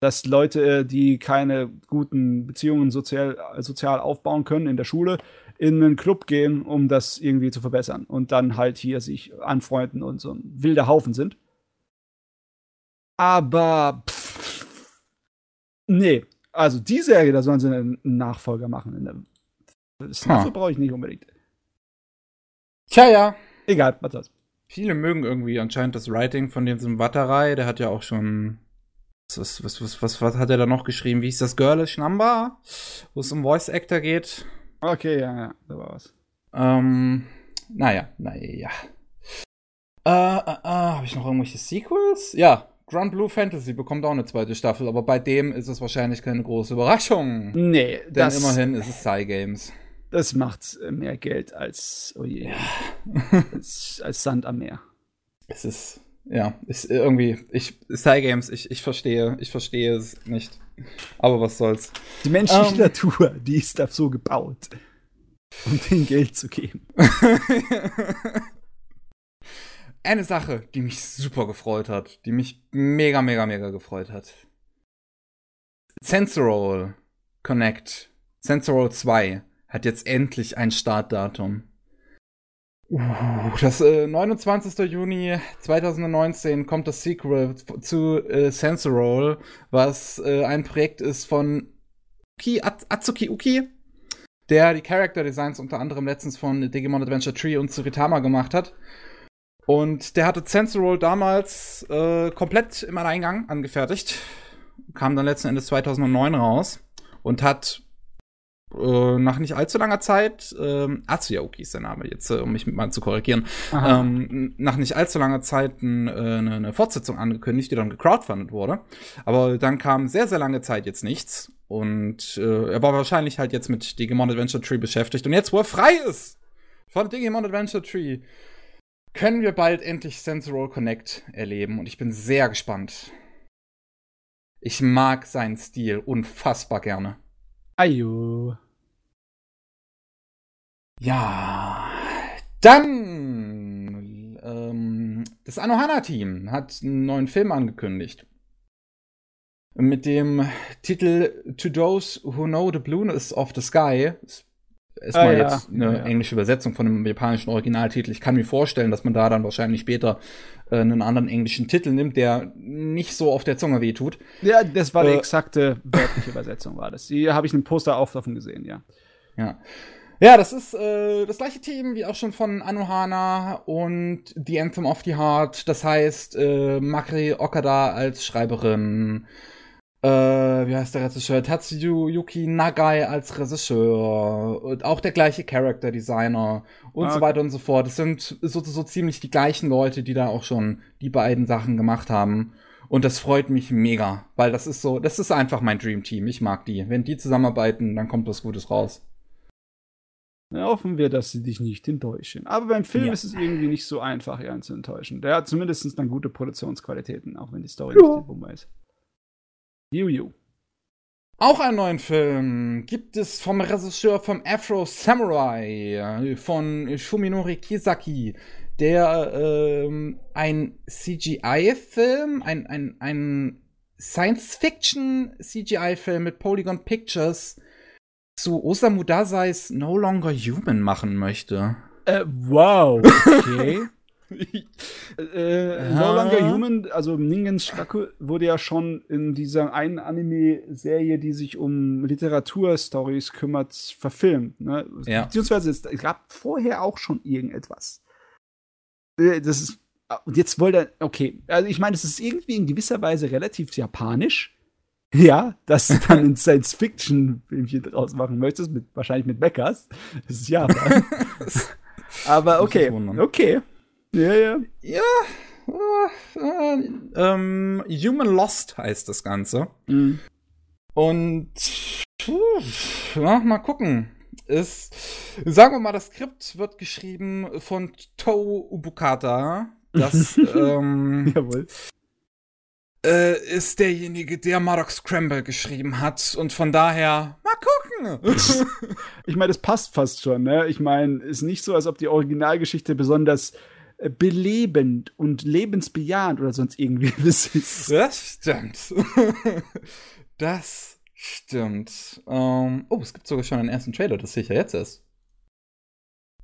Dass Leute, die keine guten Beziehungen sozial, sozial aufbauen können in der Schule, in einen Club gehen, um das irgendwie zu verbessern. Und dann halt hier sich anfreunden und so ein wilder Haufen sind. Aber pff, nee, also die Serie, da sollen sie einen Nachfolger machen. Das huh. brauche ich nicht unbedingt. Tja, ja. Egal, was das. Viele mögen irgendwie anscheinend das Writing von diesem Watterei. Der hat ja auch schon. Was, was, was, was, was hat er da noch geschrieben? Wie ist das Girlish Number? Wo es um Voice Actor geht. Okay, ja, ja, da war was. Ähm, naja, naja. Äh, äh, äh, habe ich noch irgendwelche Sequels? Ja, Grand Blue Fantasy bekommt auch eine zweite Staffel, aber bei dem ist es wahrscheinlich keine große Überraschung. Nee, denn das, immerhin ist es Psy Games. Das macht mehr Geld als, oh je, ja. als, als Sand am Meer. Es ist, ja, ist irgendwie, ich, Psy Games, ich, ich verstehe, ich verstehe es nicht. Aber was soll's. Die menschliche um, ähm. Natur, die ist da so gebaut, um denen Geld zu geben. eine Sache, die mich super gefreut hat, die mich mega, mega, mega gefreut hat. Sensorol Connect, Sensorol 2 hat jetzt endlich ein Startdatum. Uh, das äh, 29. Juni 2019 kommt das Sequel zu äh, Sensorol, was äh, ein Projekt ist von Ki Atsuki Uki, der die Character Designs unter anderem letztens von Digimon Adventure Tree und Tsuritama gemacht hat. Und der hatte Sensorol damals äh, komplett im Alleingang angefertigt. Kam dann letzten Endes 2009 raus und hat äh, nach nicht allzu langer Zeit, ähm, Atsuyaoki ist der Name jetzt, äh, um mich mal zu korrigieren, ähm, nach nicht allzu langer Zeit ein, äh, eine, eine Fortsetzung angekündigt, die dann gecrowdfundet wurde. Aber dann kam sehr, sehr lange Zeit jetzt nichts. Und äh, er war wahrscheinlich halt jetzt mit Digimon Adventure Tree beschäftigt. Und jetzt, wo er frei ist von Digimon Adventure Tree, können wir bald endlich Sensorol Connect erleben und ich bin sehr gespannt. Ich mag seinen Stil unfassbar gerne. Ayo. Ja. Dann ähm, das Anohana-Team hat einen neuen Film angekündigt. Mit dem Titel To Those Who Know the Blueness of the Sky. Das erstmal ah, ja. jetzt eine ja. englische Übersetzung von dem japanischen Originaltitel. Ich kann mir vorstellen, dass man da dann wahrscheinlich später äh, einen anderen englischen Titel nimmt, der nicht so auf der Zunge wehtut. Ja, das war die äh, exakte wörtliche Übersetzung, war das. Die habe ich einen Poster auch davon gesehen, ja. Ja. Ja, das ist äh, das gleiche Team wie auch schon von Anohana und The Anthem of the Heart. Das heißt, äh, Makri Okada als Schreiberin, äh, wie heißt der Regisseur? Tatsuyuki Nagai als Regisseur und auch der gleiche Character Designer und okay. so weiter und so fort. Es sind so, so ziemlich die gleichen Leute, die da auch schon die beiden Sachen gemacht haben. Und das freut mich mega, weil das ist so, das ist einfach mein Dream Team. Ich mag die. Wenn die zusammenarbeiten, dann kommt was Gutes raus. Na, hoffen wir, dass sie dich nicht enttäuschen. Aber beim Film ja. ist es irgendwie nicht so einfach, ihn zu enttäuschen. Der hat zumindest dann gute Produktionsqualitäten, auch wenn die Story ja. nicht die Bombe ist. Yu Auch einen neuen Film gibt es vom Regisseur vom Afro Samurai von Shuminori Kisaki, der ähm, ein CGI-Film, ein, ein, ein Science-Fiction-CGI-Film mit Polygon Pictures zu Osamu Dazais No Longer Human machen möchte. Äh, wow, okay. äh, no Longer Human, also Ningen Shikaku, wurde ja schon in dieser einen Anime-Serie, die sich um Literaturstories kümmert, verfilmt. Ne? Ja. Beziehungsweise es gab vorher auch schon irgendetwas. Äh, das ist. Und jetzt wollte er, okay, also ich meine, es ist irgendwie in gewisser Weise relativ japanisch. Ja, dass du dann ein Science-Fiction-Filmchen draus machen möchtest, mit, wahrscheinlich mit Meckers. Das ist Japan. Aber okay, okay. Ja, ja. Ja. Äh, äh, ähm, Human Lost heißt das Ganze. Mhm. Und pff, ja, mal gucken. Ist, sagen wir mal, das Skript wird geschrieben von To Ubukata. Das, ähm, Jawohl. äh, ist derjenige, der Murdoch Scramble geschrieben hat. Und von daher, mal gucken. ich meine, das passt fast schon. Ne? Ich meine, ist nicht so, als ob die Originalgeschichte besonders belebend und lebensbejahend oder sonst irgendwie ist. Das stimmt. das stimmt. Um, ähm, oh, es gibt sogar schon einen ersten Trailer, das sehe ich ja jetzt erst.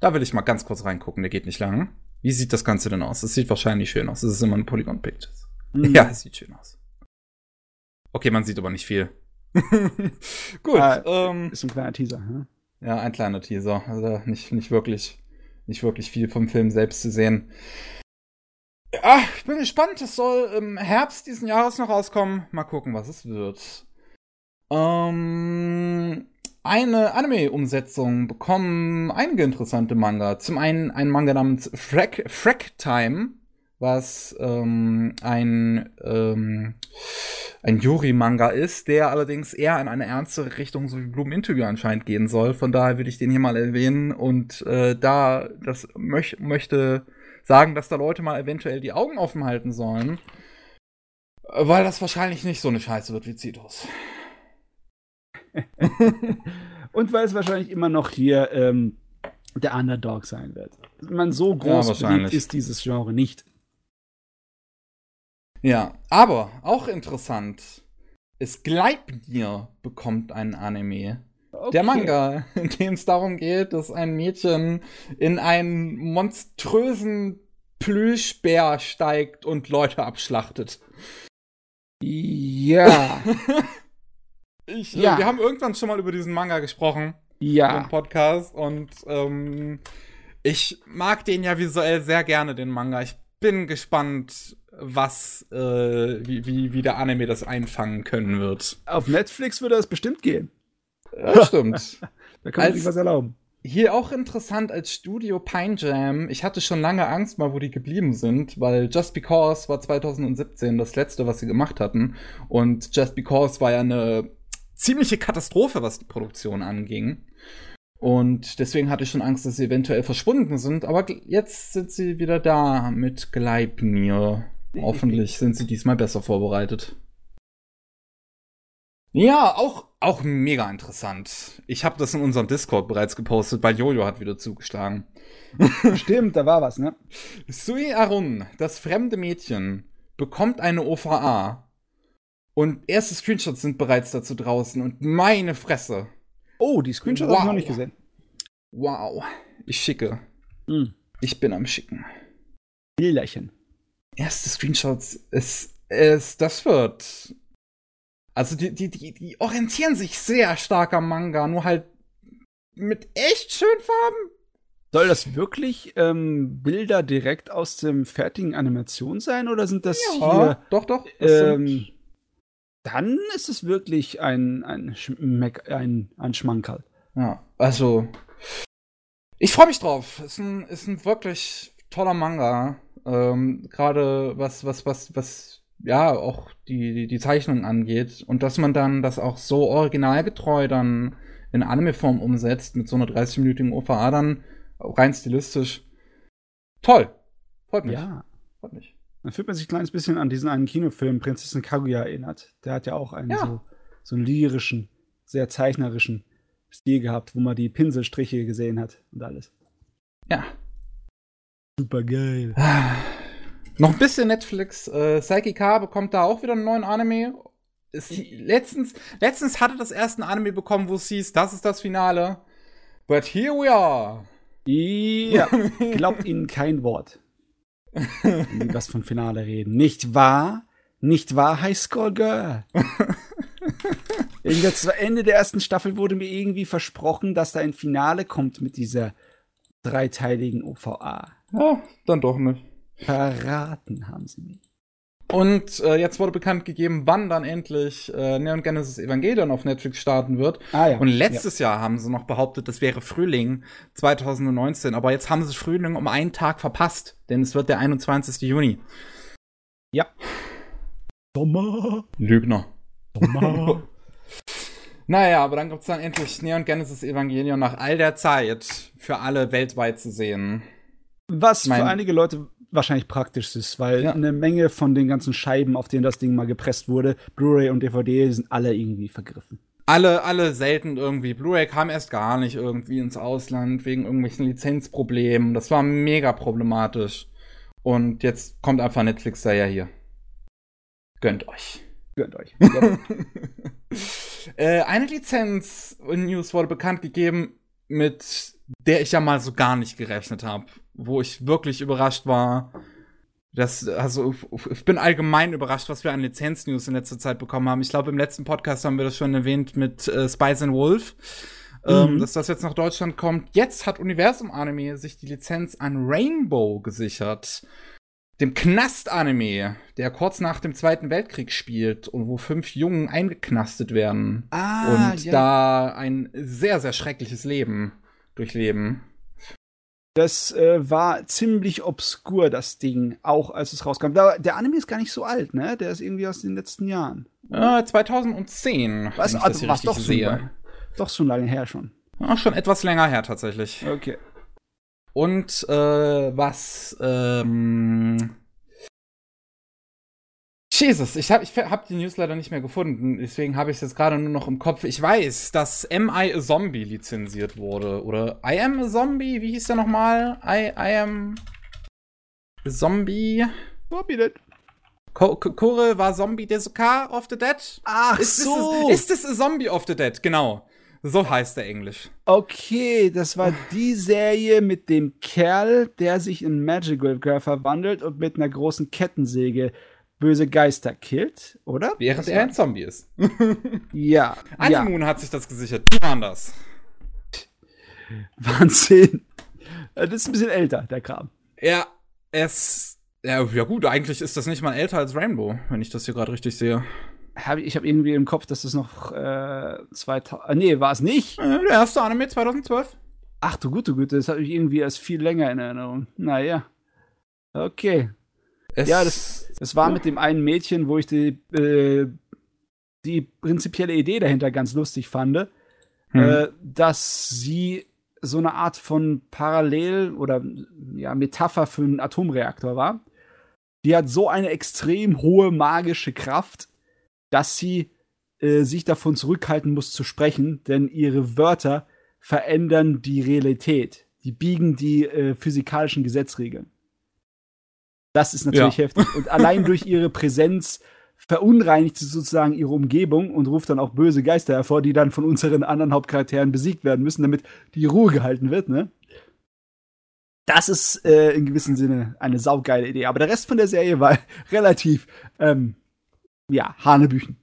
Da will ich mal ganz kurz reingucken, der geht nicht lang. Wie sieht das Ganze denn aus? Es sieht wahrscheinlich schön aus. Es ist immer ein Polygon Pictures. Mhm. Ja, es sieht schön aus. Okay, man sieht aber nicht viel. Gut. Ah, ähm, ist ein kleiner Teaser, hm? Ja, ein kleiner Teaser. Also nicht, nicht wirklich, nicht wirklich viel vom Film selbst zu sehen. Ja, ich bin gespannt. Es soll im Herbst diesen Jahres noch rauskommen. Mal gucken, was es wird. Ähm, eine Anime-Umsetzung bekommen einige interessante Manga. Zum einen ein Manga namens Frack, Frack Time was ähm, ein, ähm, ein Yuri-Manga ist, der allerdings eher in eine ernste Richtung, so wie Blumen-Interview anscheinend gehen soll. Von daher würde ich den hier mal erwähnen und äh, da das möch möchte sagen, dass da Leute mal eventuell die Augen offen halten sollen, weil das wahrscheinlich nicht so eine Scheiße wird wie Citos. und weil es wahrscheinlich immer noch hier ähm, der Underdog sein wird. Man so groß ja, ist dieses Genre nicht. Ja, aber auch interessant. Es Gleipnir bekommt einen Anime. Okay. Der Manga, in dem es darum geht, dass ein Mädchen in einen monströsen Plüschbär steigt und Leute abschlachtet. Ja. ich, äh, ja. Wir haben irgendwann schon mal über diesen Manga gesprochen. Ja. Im Podcast. Und ähm, ich mag den ja visuell sehr gerne, den Manga. Ich bin gespannt, was, äh, wie, wie, wie der Anime das einfangen können wird. Auf Netflix würde das bestimmt gehen. Ja, stimmt. da kann man als, sich was erlauben. Hier auch interessant als Studio Pine Jam. Ich hatte schon lange Angst mal, wo die geblieben sind, weil Just Because war 2017 das letzte, was sie gemacht hatten. Und Just Because war ja eine ziemliche Katastrophe, was die Produktion anging. Und deswegen hatte ich schon Angst, dass sie eventuell verschwunden sind. Aber jetzt sind sie wieder da mit Gleipnir. Hoffentlich sind sie diesmal besser vorbereitet. Ja, auch, auch mega interessant. Ich habe das in unserem Discord bereits gepostet, weil Jojo hat wieder zugeschlagen. Stimmt, da war was, ne? Sui Arun, das fremde Mädchen, bekommt eine OVA. Und erste Screenshots sind bereits dazu draußen und meine Fresse. Oh, die Screenshots wow. habe ich noch nicht gesehen. Wow. Ich schicke. Mhm. Ich bin am Schicken. Bilderchen erste Screenshots ist, ist das wird. Also die, die, die, die orientieren sich sehr stark am Manga, nur halt mit echt schönen Farben. Soll das wirklich ähm, Bilder direkt aus dem fertigen Animation sein oder sind das ja, hier? Doch, doch. Ähm, dann ist es wirklich ein, ein, Schmeck, ein, ein Schmankerl. Ja, also ich freue mich drauf. Ist ein, ist ein wirklich toller Manga. Ähm, Gerade was, was, was, was, ja, auch die, die, die Zeichnung angeht. Und dass man dann das auch so originalgetreu dann in Anime-Form umsetzt, mit so einer 30-minütigen OVA dann, rein stilistisch. Toll. Freut mich. Ja. Freut mich. Dann fühlt man sich ein kleines bisschen an diesen einen Kinofilm Prinzessin Kaguya erinnert. Der hat ja auch einen ja. so, so einen lyrischen, sehr zeichnerischen Stil gehabt, wo man die Pinselstriche gesehen hat und alles. Ja, Super geil. Noch ein bisschen Netflix. Äh, Psyche K bekommt da auch wieder einen neuen Anime. Ist, letztens, letztens hatte das erste Anime bekommen, wo es hieß, das ist das Finale. But here we are. Ja, glaubt ihnen kein Wort. Wenn die was von Finale reden. Nicht wahr? Nicht wahr, High School Girl? Ende der ersten Staffel wurde mir irgendwie versprochen, dass da ein Finale kommt mit dieser dreiteiligen OVA. Ja, dann doch nicht. Verraten haben sie mich. Und äh, jetzt wurde bekannt gegeben, wann dann endlich äh, Neon Genesis Evangelion auf Netflix starten wird. Ah, ja. Und letztes ja. Jahr haben sie noch behauptet, das wäre Frühling 2019. Aber jetzt haben sie Frühling um einen Tag verpasst, denn es wird der 21. Juni. Ja. Sommer. Lügner. Sommer. naja, aber dann gibt es dann endlich Neon Genesis Evangelion nach all der Zeit für alle weltweit zu sehen. Was mein, für einige Leute wahrscheinlich praktisch ist, weil ja. eine Menge von den ganzen Scheiben, auf denen das Ding mal gepresst wurde, Blu-ray und DVD, sind alle irgendwie vergriffen. Alle, alle selten irgendwie. Blu-ray kam erst gar nicht irgendwie ins Ausland wegen irgendwelchen Lizenzproblemen. Das war mega problematisch. Und jetzt kommt einfach Netflix daher hier. Gönnt euch. Gönnt euch. äh, eine Lizenz-News wurde bekannt gegeben, mit der ich ja mal so gar nicht gerechnet habe. Wo ich wirklich überrascht war. Das, also, ich bin allgemein überrascht, was wir an Lizenz-News in letzter Zeit bekommen haben. Ich glaube, im letzten Podcast haben wir das schon erwähnt mit äh, Spice and Wolf. Ähm, mhm. Ähm, dass das jetzt nach Deutschland kommt. Jetzt hat Universum Anime sich die Lizenz an Rainbow gesichert dem Knast-Anime, der kurz nach dem Zweiten Weltkrieg spielt und wo fünf Jungen eingeknastet werden ah, und ja. da ein sehr, sehr schreckliches Leben durchleben. Das äh, war ziemlich obskur, das Ding, auch als es rauskam. Da, der Anime ist gar nicht so alt, ne? Der ist irgendwie aus den letzten Jahren. Äh, 2010. Was, also, was doch, sehe. Schon, doch schon lange her schon. Ja, schon etwas länger her tatsächlich. Okay. Und äh, was ähm, Jesus, ich habe ich hab die News leider nicht mehr gefunden, deswegen habe ich es jetzt gerade nur noch im Kopf. Ich weiß, dass Am I a Zombie lizenziert wurde. Oder I Am a Zombie, wie hieß der nochmal? I, I Am a Zombie. Zombie Dead. Kore war Zombie Desuka of the Dead? Ach ist so. ist es a Zombie of the Dead? Genau. So heißt er Englisch. Okay, das war die Serie mit dem Kerl, der sich in Magical Girl verwandelt und mit einer großen Kettensäge böse Geister killt, oder? Während er ein Zombie ist. ja. Animoon ja. hat sich das gesichert. Die waren das. Wahnsinn. Das ist ein bisschen älter, der Kram. Ja, es. Ja, ja, gut, eigentlich ist das nicht mal älter als Rainbow, wenn ich das hier gerade richtig sehe hab, ich habe irgendwie im Kopf, dass das noch äh, 2000. Äh, nee, war es nicht? Äh, der erste Anime 2012. Ach du gute Güte, das habe ich irgendwie erst viel länger in Erinnerung. Naja. Okay. Es ja, das, das war mit dem einen Mädchen, wo ich die, äh, die prinzipielle Idee dahinter ganz lustig fand, hm. äh, dass sie so eine Art von Parallel oder ja, Metapher für einen Atomreaktor war. Die hat so eine extrem hohe magische Kraft, dass sie äh, sich davon zurückhalten muss zu sprechen, denn ihre Wörter verändern die Realität. Die biegen die äh, physikalischen Gesetzregeln. Das ist natürlich ja. heftig. Und allein durch ihre Präsenz verunreinigt sie sozusagen ihre Umgebung und ruft dann auch böse Geister hervor, die dann von unseren anderen Hauptcharakteren besiegt werden müssen, damit die Ruhe gehalten wird, ne? Das ist äh, in gewissem Sinne eine saugeile Idee. Aber der Rest von der Serie war relativ ähm, ja, Hanebüchen.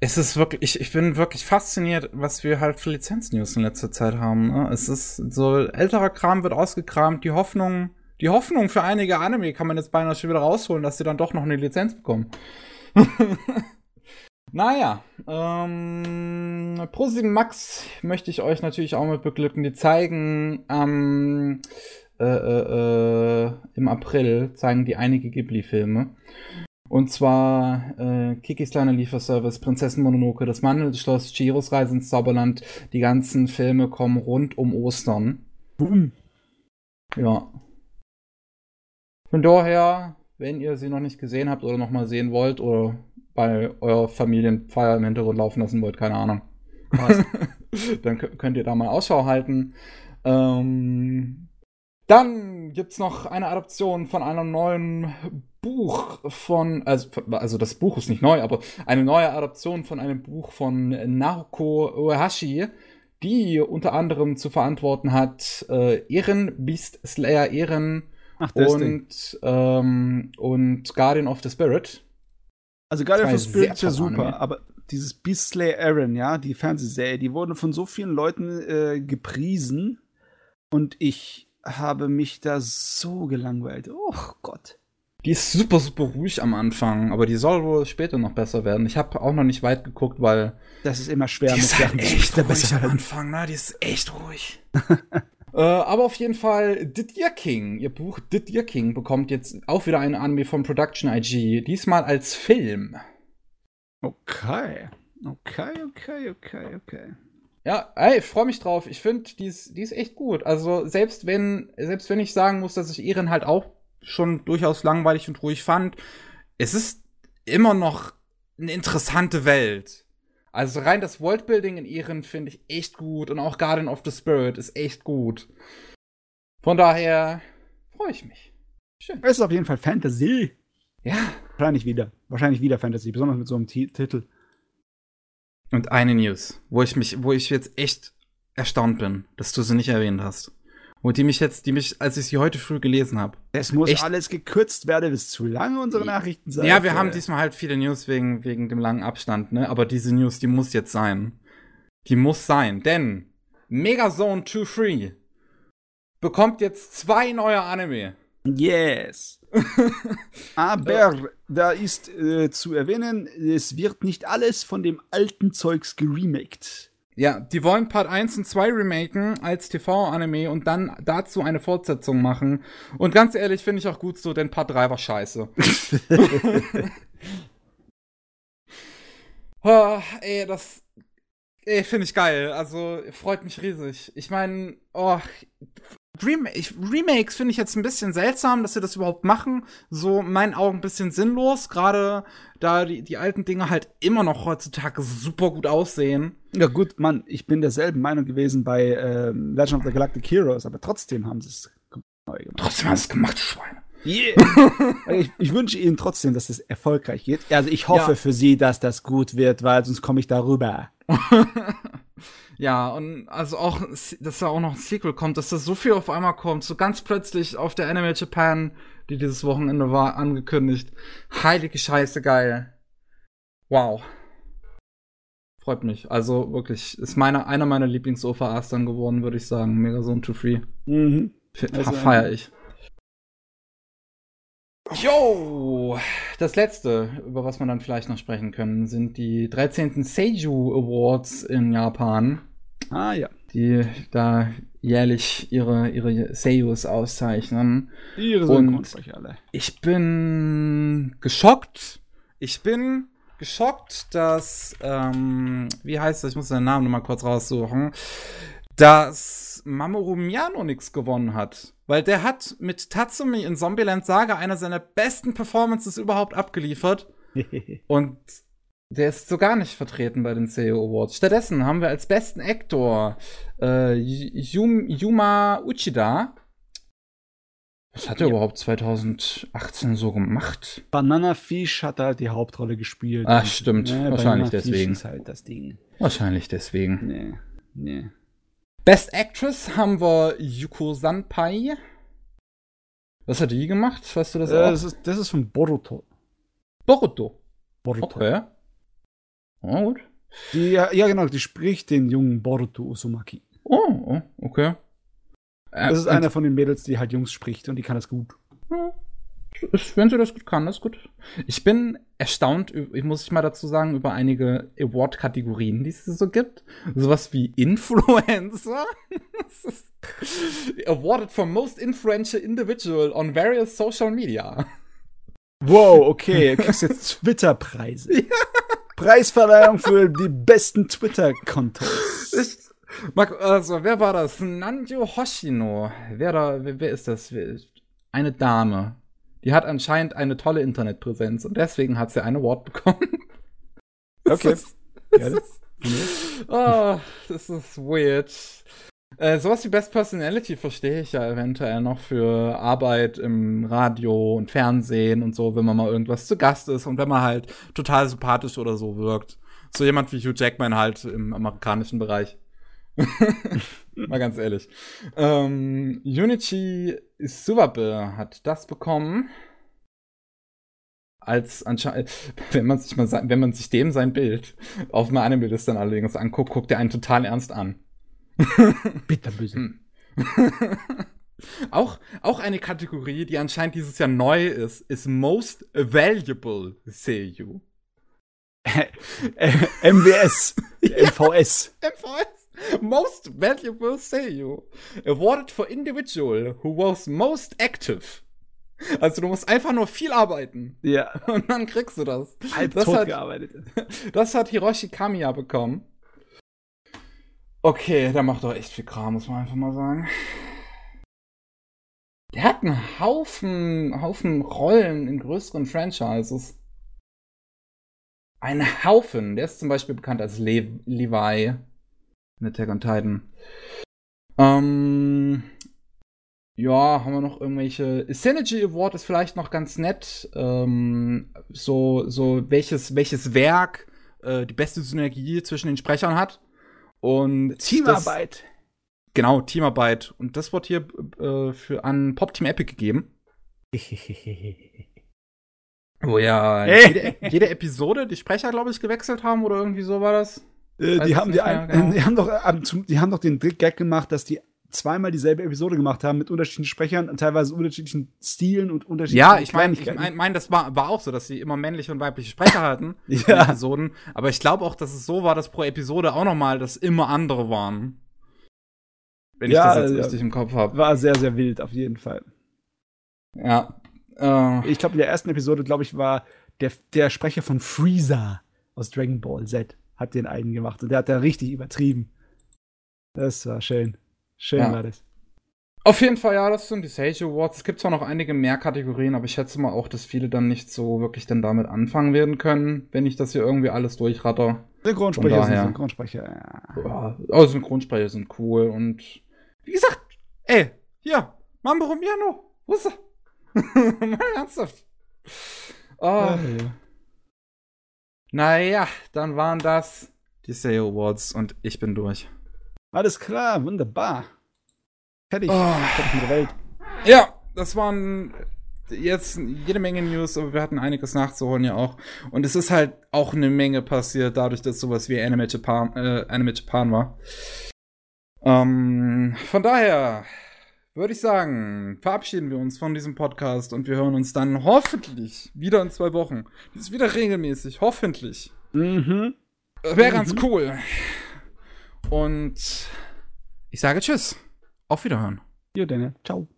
Es ist wirklich, ich, ich bin wirklich fasziniert, was wir halt für Lizenznews in letzter Zeit haben. Ne? Es ist so, älterer Kram wird ausgekramt, die Hoffnung, die Hoffnung für einige Anime kann man jetzt beinahe schon wieder rausholen, dass sie dann doch noch eine Lizenz bekommen. naja, ähm, Pro7 Max möchte ich euch natürlich auch mit beglücken. Die zeigen am, ähm, äh, äh, äh, im April zeigen die einige Ghibli-Filme. Und zwar äh, Kikis kleiner Lieferservice, Prinzessin Mononoke, das Mandelschloss, Chiros Reise ins Zauberland. Die ganzen Filme kommen rund um Ostern. Boom. Ja. Von daher, wenn ihr sie noch nicht gesehen habt oder noch mal sehen wollt oder bei eurer Familienfeier im Hintergrund laufen lassen wollt, keine Ahnung. dann könnt ihr da mal Ausschau halten. Ähm, dann gibt es noch eine Adaption von einem neuen Buch von, also, also das Buch ist nicht neu, aber eine neue Adaption von einem Buch von Naoko Uehashi, die unter anderem zu verantworten hat äh, Ehren, Beast Slayer Ehren Ach, und, ähm, und Guardian of the Spirit. Also Guardian of the Spirit ist ja super, Anime. aber dieses Beast Slayer Aaron, ja, die Fernsehserie, die wurden von so vielen Leuten äh, gepriesen und ich habe mich da so gelangweilt. Oh Gott. Die ist super, super ruhig am Anfang, aber die soll wohl später noch besser werden. Ich habe auch noch nicht weit geguckt, weil. Das ist immer schwer die ist halt echt ruhig am Anfang, ne? Die ist echt ruhig. äh, aber auf jeden Fall, Did Your King, ihr Buch Did Your King bekommt jetzt auch wieder eine Anime von Production IG, diesmal als Film. Okay. Okay, okay, okay, okay. Ja, ey, ich freue mich drauf. Ich finde, die ist, die ist echt gut. Also, selbst wenn, selbst wenn ich sagen muss, dass ich Iren halt auch schon durchaus langweilig und ruhig fand, es ist immer noch eine interessante Welt. Also rein das Worldbuilding in Iren finde ich echt gut und auch Garden of the Spirit ist echt gut. Von daher freue ich mich. Schön. Es ist auf jeden Fall Fantasy. Ja. Wahrscheinlich wieder. Wahrscheinlich wieder Fantasy, besonders mit so einem T Titel. Und eine News, wo ich mich, wo ich jetzt echt erstaunt bin, dass du sie nicht erwähnt hast. Und die mich jetzt, die mich, als ich sie heute früh gelesen habe. Es muss echt, alles gekürzt werden, bis zu lange unsere Nachrichten sind. Ja, wir haben diesmal halt viele News wegen, wegen dem langen Abstand, ne? Aber diese News, die muss jetzt sein. Die muss sein, denn Megazone 2 Free bekommt jetzt zwei neue Anime. Yes. Aber da ist äh, zu erwähnen, es wird nicht alles von dem alten Zeugs geremaked. Ja, die wollen Part 1 und 2 remaken als TV-Anime und dann dazu eine Fortsetzung machen. Und ganz ehrlich, finde ich auch gut so, denn Part 3 war scheiße. oh, ey, das ey, finde ich geil. Also, freut mich riesig. Ich meine, oh, Rem Remakes finde ich jetzt ein bisschen seltsam, dass sie das überhaupt machen. So in meinen Augen ein bisschen sinnlos, gerade da die, die alten Dinge halt immer noch heutzutage super gut aussehen. Ja gut, Mann, ich bin derselben Meinung gewesen bei äh, Legend of the Galactic Heroes, aber trotzdem haben sie es neu gemacht. Trotzdem haben sie es gemacht, Schweine. Yeah. ich, ich, wünsche ihnen trotzdem, dass es erfolgreich geht. Also ich hoffe ja. für sie, dass das gut wird, weil sonst komme ich darüber. Ja, und also auch, dass da auch noch ein Sequel kommt, dass das so viel auf einmal kommt, so ganz plötzlich auf der Anime Japan, die dieses Wochenende war, angekündigt. Heilige Scheiße, geil. Wow. Freut mich. Also wirklich, ist meine, einer meiner Lieblings-OVAs dann geworden, würde ich sagen. Megazone 2 Free. Mhm. Also, feier ich. Jo, das letzte, über was wir dann vielleicht noch sprechen können, sind die 13. Seiju Awards in Japan. Ah ja. Die da jährlich ihre, ihre Seiyus auszeichnen. Ihre Und alle. Ich bin geschockt. Ich bin geschockt, dass, ähm, wie heißt das? Ich muss den Namen nochmal kurz raussuchen. Dass Mamoru Miyano nichts gewonnen hat. Weil der hat mit Tatsumi in Zombieland Saga einer seiner besten Performances überhaupt abgeliefert. Und der ist so gar nicht vertreten bei den CEO Awards. Stattdessen haben wir als besten Actor äh, Yum, Yuma Uchida. Was hat er ja. überhaupt 2018 so gemacht? Banana Fish hat halt die Hauptrolle gespielt. Ach, stimmt. Ja, Wahrscheinlich Banana deswegen. Fish ist halt das Ding. Wahrscheinlich deswegen. Nee, nee. Best Actress haben wir Yuko Sanpai. Was hat die gemacht? Weißt du das äh, auch? Das ist, das ist von Boruto. Boruto? Boruto. Okay. Oh, gut. Die, ja, genau, die spricht den jungen Boruto Uzumaki. Oh, oh okay. Äh, das ist einer von den Mädels, die halt Jungs spricht und die kann das gut. Wenn sie das gut kann, das ist gut. Ich bin erstaunt, ich muss ich mal dazu sagen, über einige Award-Kategorien, die es so gibt. Sowas wie Influencer. Awarded for Most Influential Individual on various social media. Wow, okay, du kriegst jetzt Twitter-Preise. Ja. Preisverleihung für die besten Twitter-Kontos. Also, wer war das? Nanjo Hoshino. Wer, da, wer, wer ist das? Eine Dame. Die hat anscheinend eine tolle Internetpräsenz und deswegen hat sie ein Award bekommen. okay. Das ist, das ist, oh, das ist weird. Äh, sowas wie Best Personality verstehe ich ja eventuell noch für Arbeit im Radio und Fernsehen und so, wenn man mal irgendwas zu Gast ist und wenn man halt total sympathisch oder so wirkt. So jemand wie Hugh Jackman halt im amerikanischen Bereich. mal ganz ehrlich. Ähm, Unichi Suwabe hat das bekommen. Als anscheinend, wenn man sich mal, wenn man sich dem sein Bild auf einer Anime-Liste dann allerdings anguckt, guckt er einen total ernst an. Bitterböse. Hm. auch, auch eine Kategorie, die anscheinend dieses Jahr neu ist, ist Most Valuable Seiyu. MWS. MVS. MVS. Most Valuable Seiyu. Awarded for individual who was most active. Also du musst einfach nur viel arbeiten. Ja. Und dann kriegst du das. Halb das tot hat, gearbeitet. Das hat Hiroshi Kamiya bekommen. Okay, der macht doch echt viel Kram, muss man einfach mal sagen. Der hat einen Haufen, Haufen Rollen in größeren Franchises. Ein Haufen. Der ist zum Beispiel bekannt als Le Levi in Attack on Titan. Ähm, ja, haben wir noch irgendwelche. Synergy Award ist vielleicht noch ganz nett. Ähm, so, so welches, welches Werk äh, die beste Synergie zwischen den Sprechern hat. Und Teamarbeit. Das, genau, Teamarbeit. Und das wird hier äh, für an Pop Team Epic gegeben. Wo ja jede, jede, Episode die Sprecher, glaube ich, gewechselt haben oder irgendwie so war das. Äh, die, haben die, ein, genau. die, haben doch, äh, die haben doch den Gag gemacht, dass die zweimal dieselbe Episode gemacht haben mit unterschiedlichen Sprechern, teilweise unterschiedlichen Stilen und unterschiedlichen Ja, ich meine, ich mein, das war, war auch so, dass sie immer männliche und weibliche Sprecher hatten ja. Episoden. Aber ich glaube auch, dass es so war, dass pro Episode auch noch mal, dass immer andere waren. Wenn ja, ich das jetzt ja, richtig im Kopf habe. War sehr, sehr wild, auf jeden Fall. Ja. Äh, ich glaube, in der ersten Episode, glaube ich, war der, der Sprecher von Freezer aus Dragon Ball Z hat den einen gemacht und der hat da richtig übertrieben. Das war schön. Schön ja. war das. Auf jeden Fall, ja, das sind die Sage Awards. Es gibt zwar noch einige mehr Kategorien, aber ich schätze mal auch, dass viele dann nicht so wirklich dann damit anfangen werden können, wenn ich das hier irgendwie alles durchratter. Synchronsprecher sind Synchronsprecher, ja. ja. Oh, Synchronsprecher sind cool und wie gesagt, ey, hier, Mambo Romiano, wo ist er? Mal ernsthaft. Oh. Ja, ja. Naja, dann waren das die Sale Awards und ich bin durch. Alles klar, wunderbar. Fertig. Oh. Fertig mit der Welt. Ja, das waren jetzt jede Menge News, aber wir hatten einiges nachzuholen ja auch. Und es ist halt auch eine Menge passiert, dadurch, dass sowas wie Anime Japan, äh, Anime Japan war. Ähm, von daher würde ich sagen, verabschieden wir uns von diesem Podcast und wir hören uns dann hoffentlich wieder in zwei Wochen. Das ist wieder regelmäßig, hoffentlich. Mhm. Wäre mhm. ganz cool. Und ich sage Tschüss. Auf Wiederhören. Jo, Daniel. Ciao.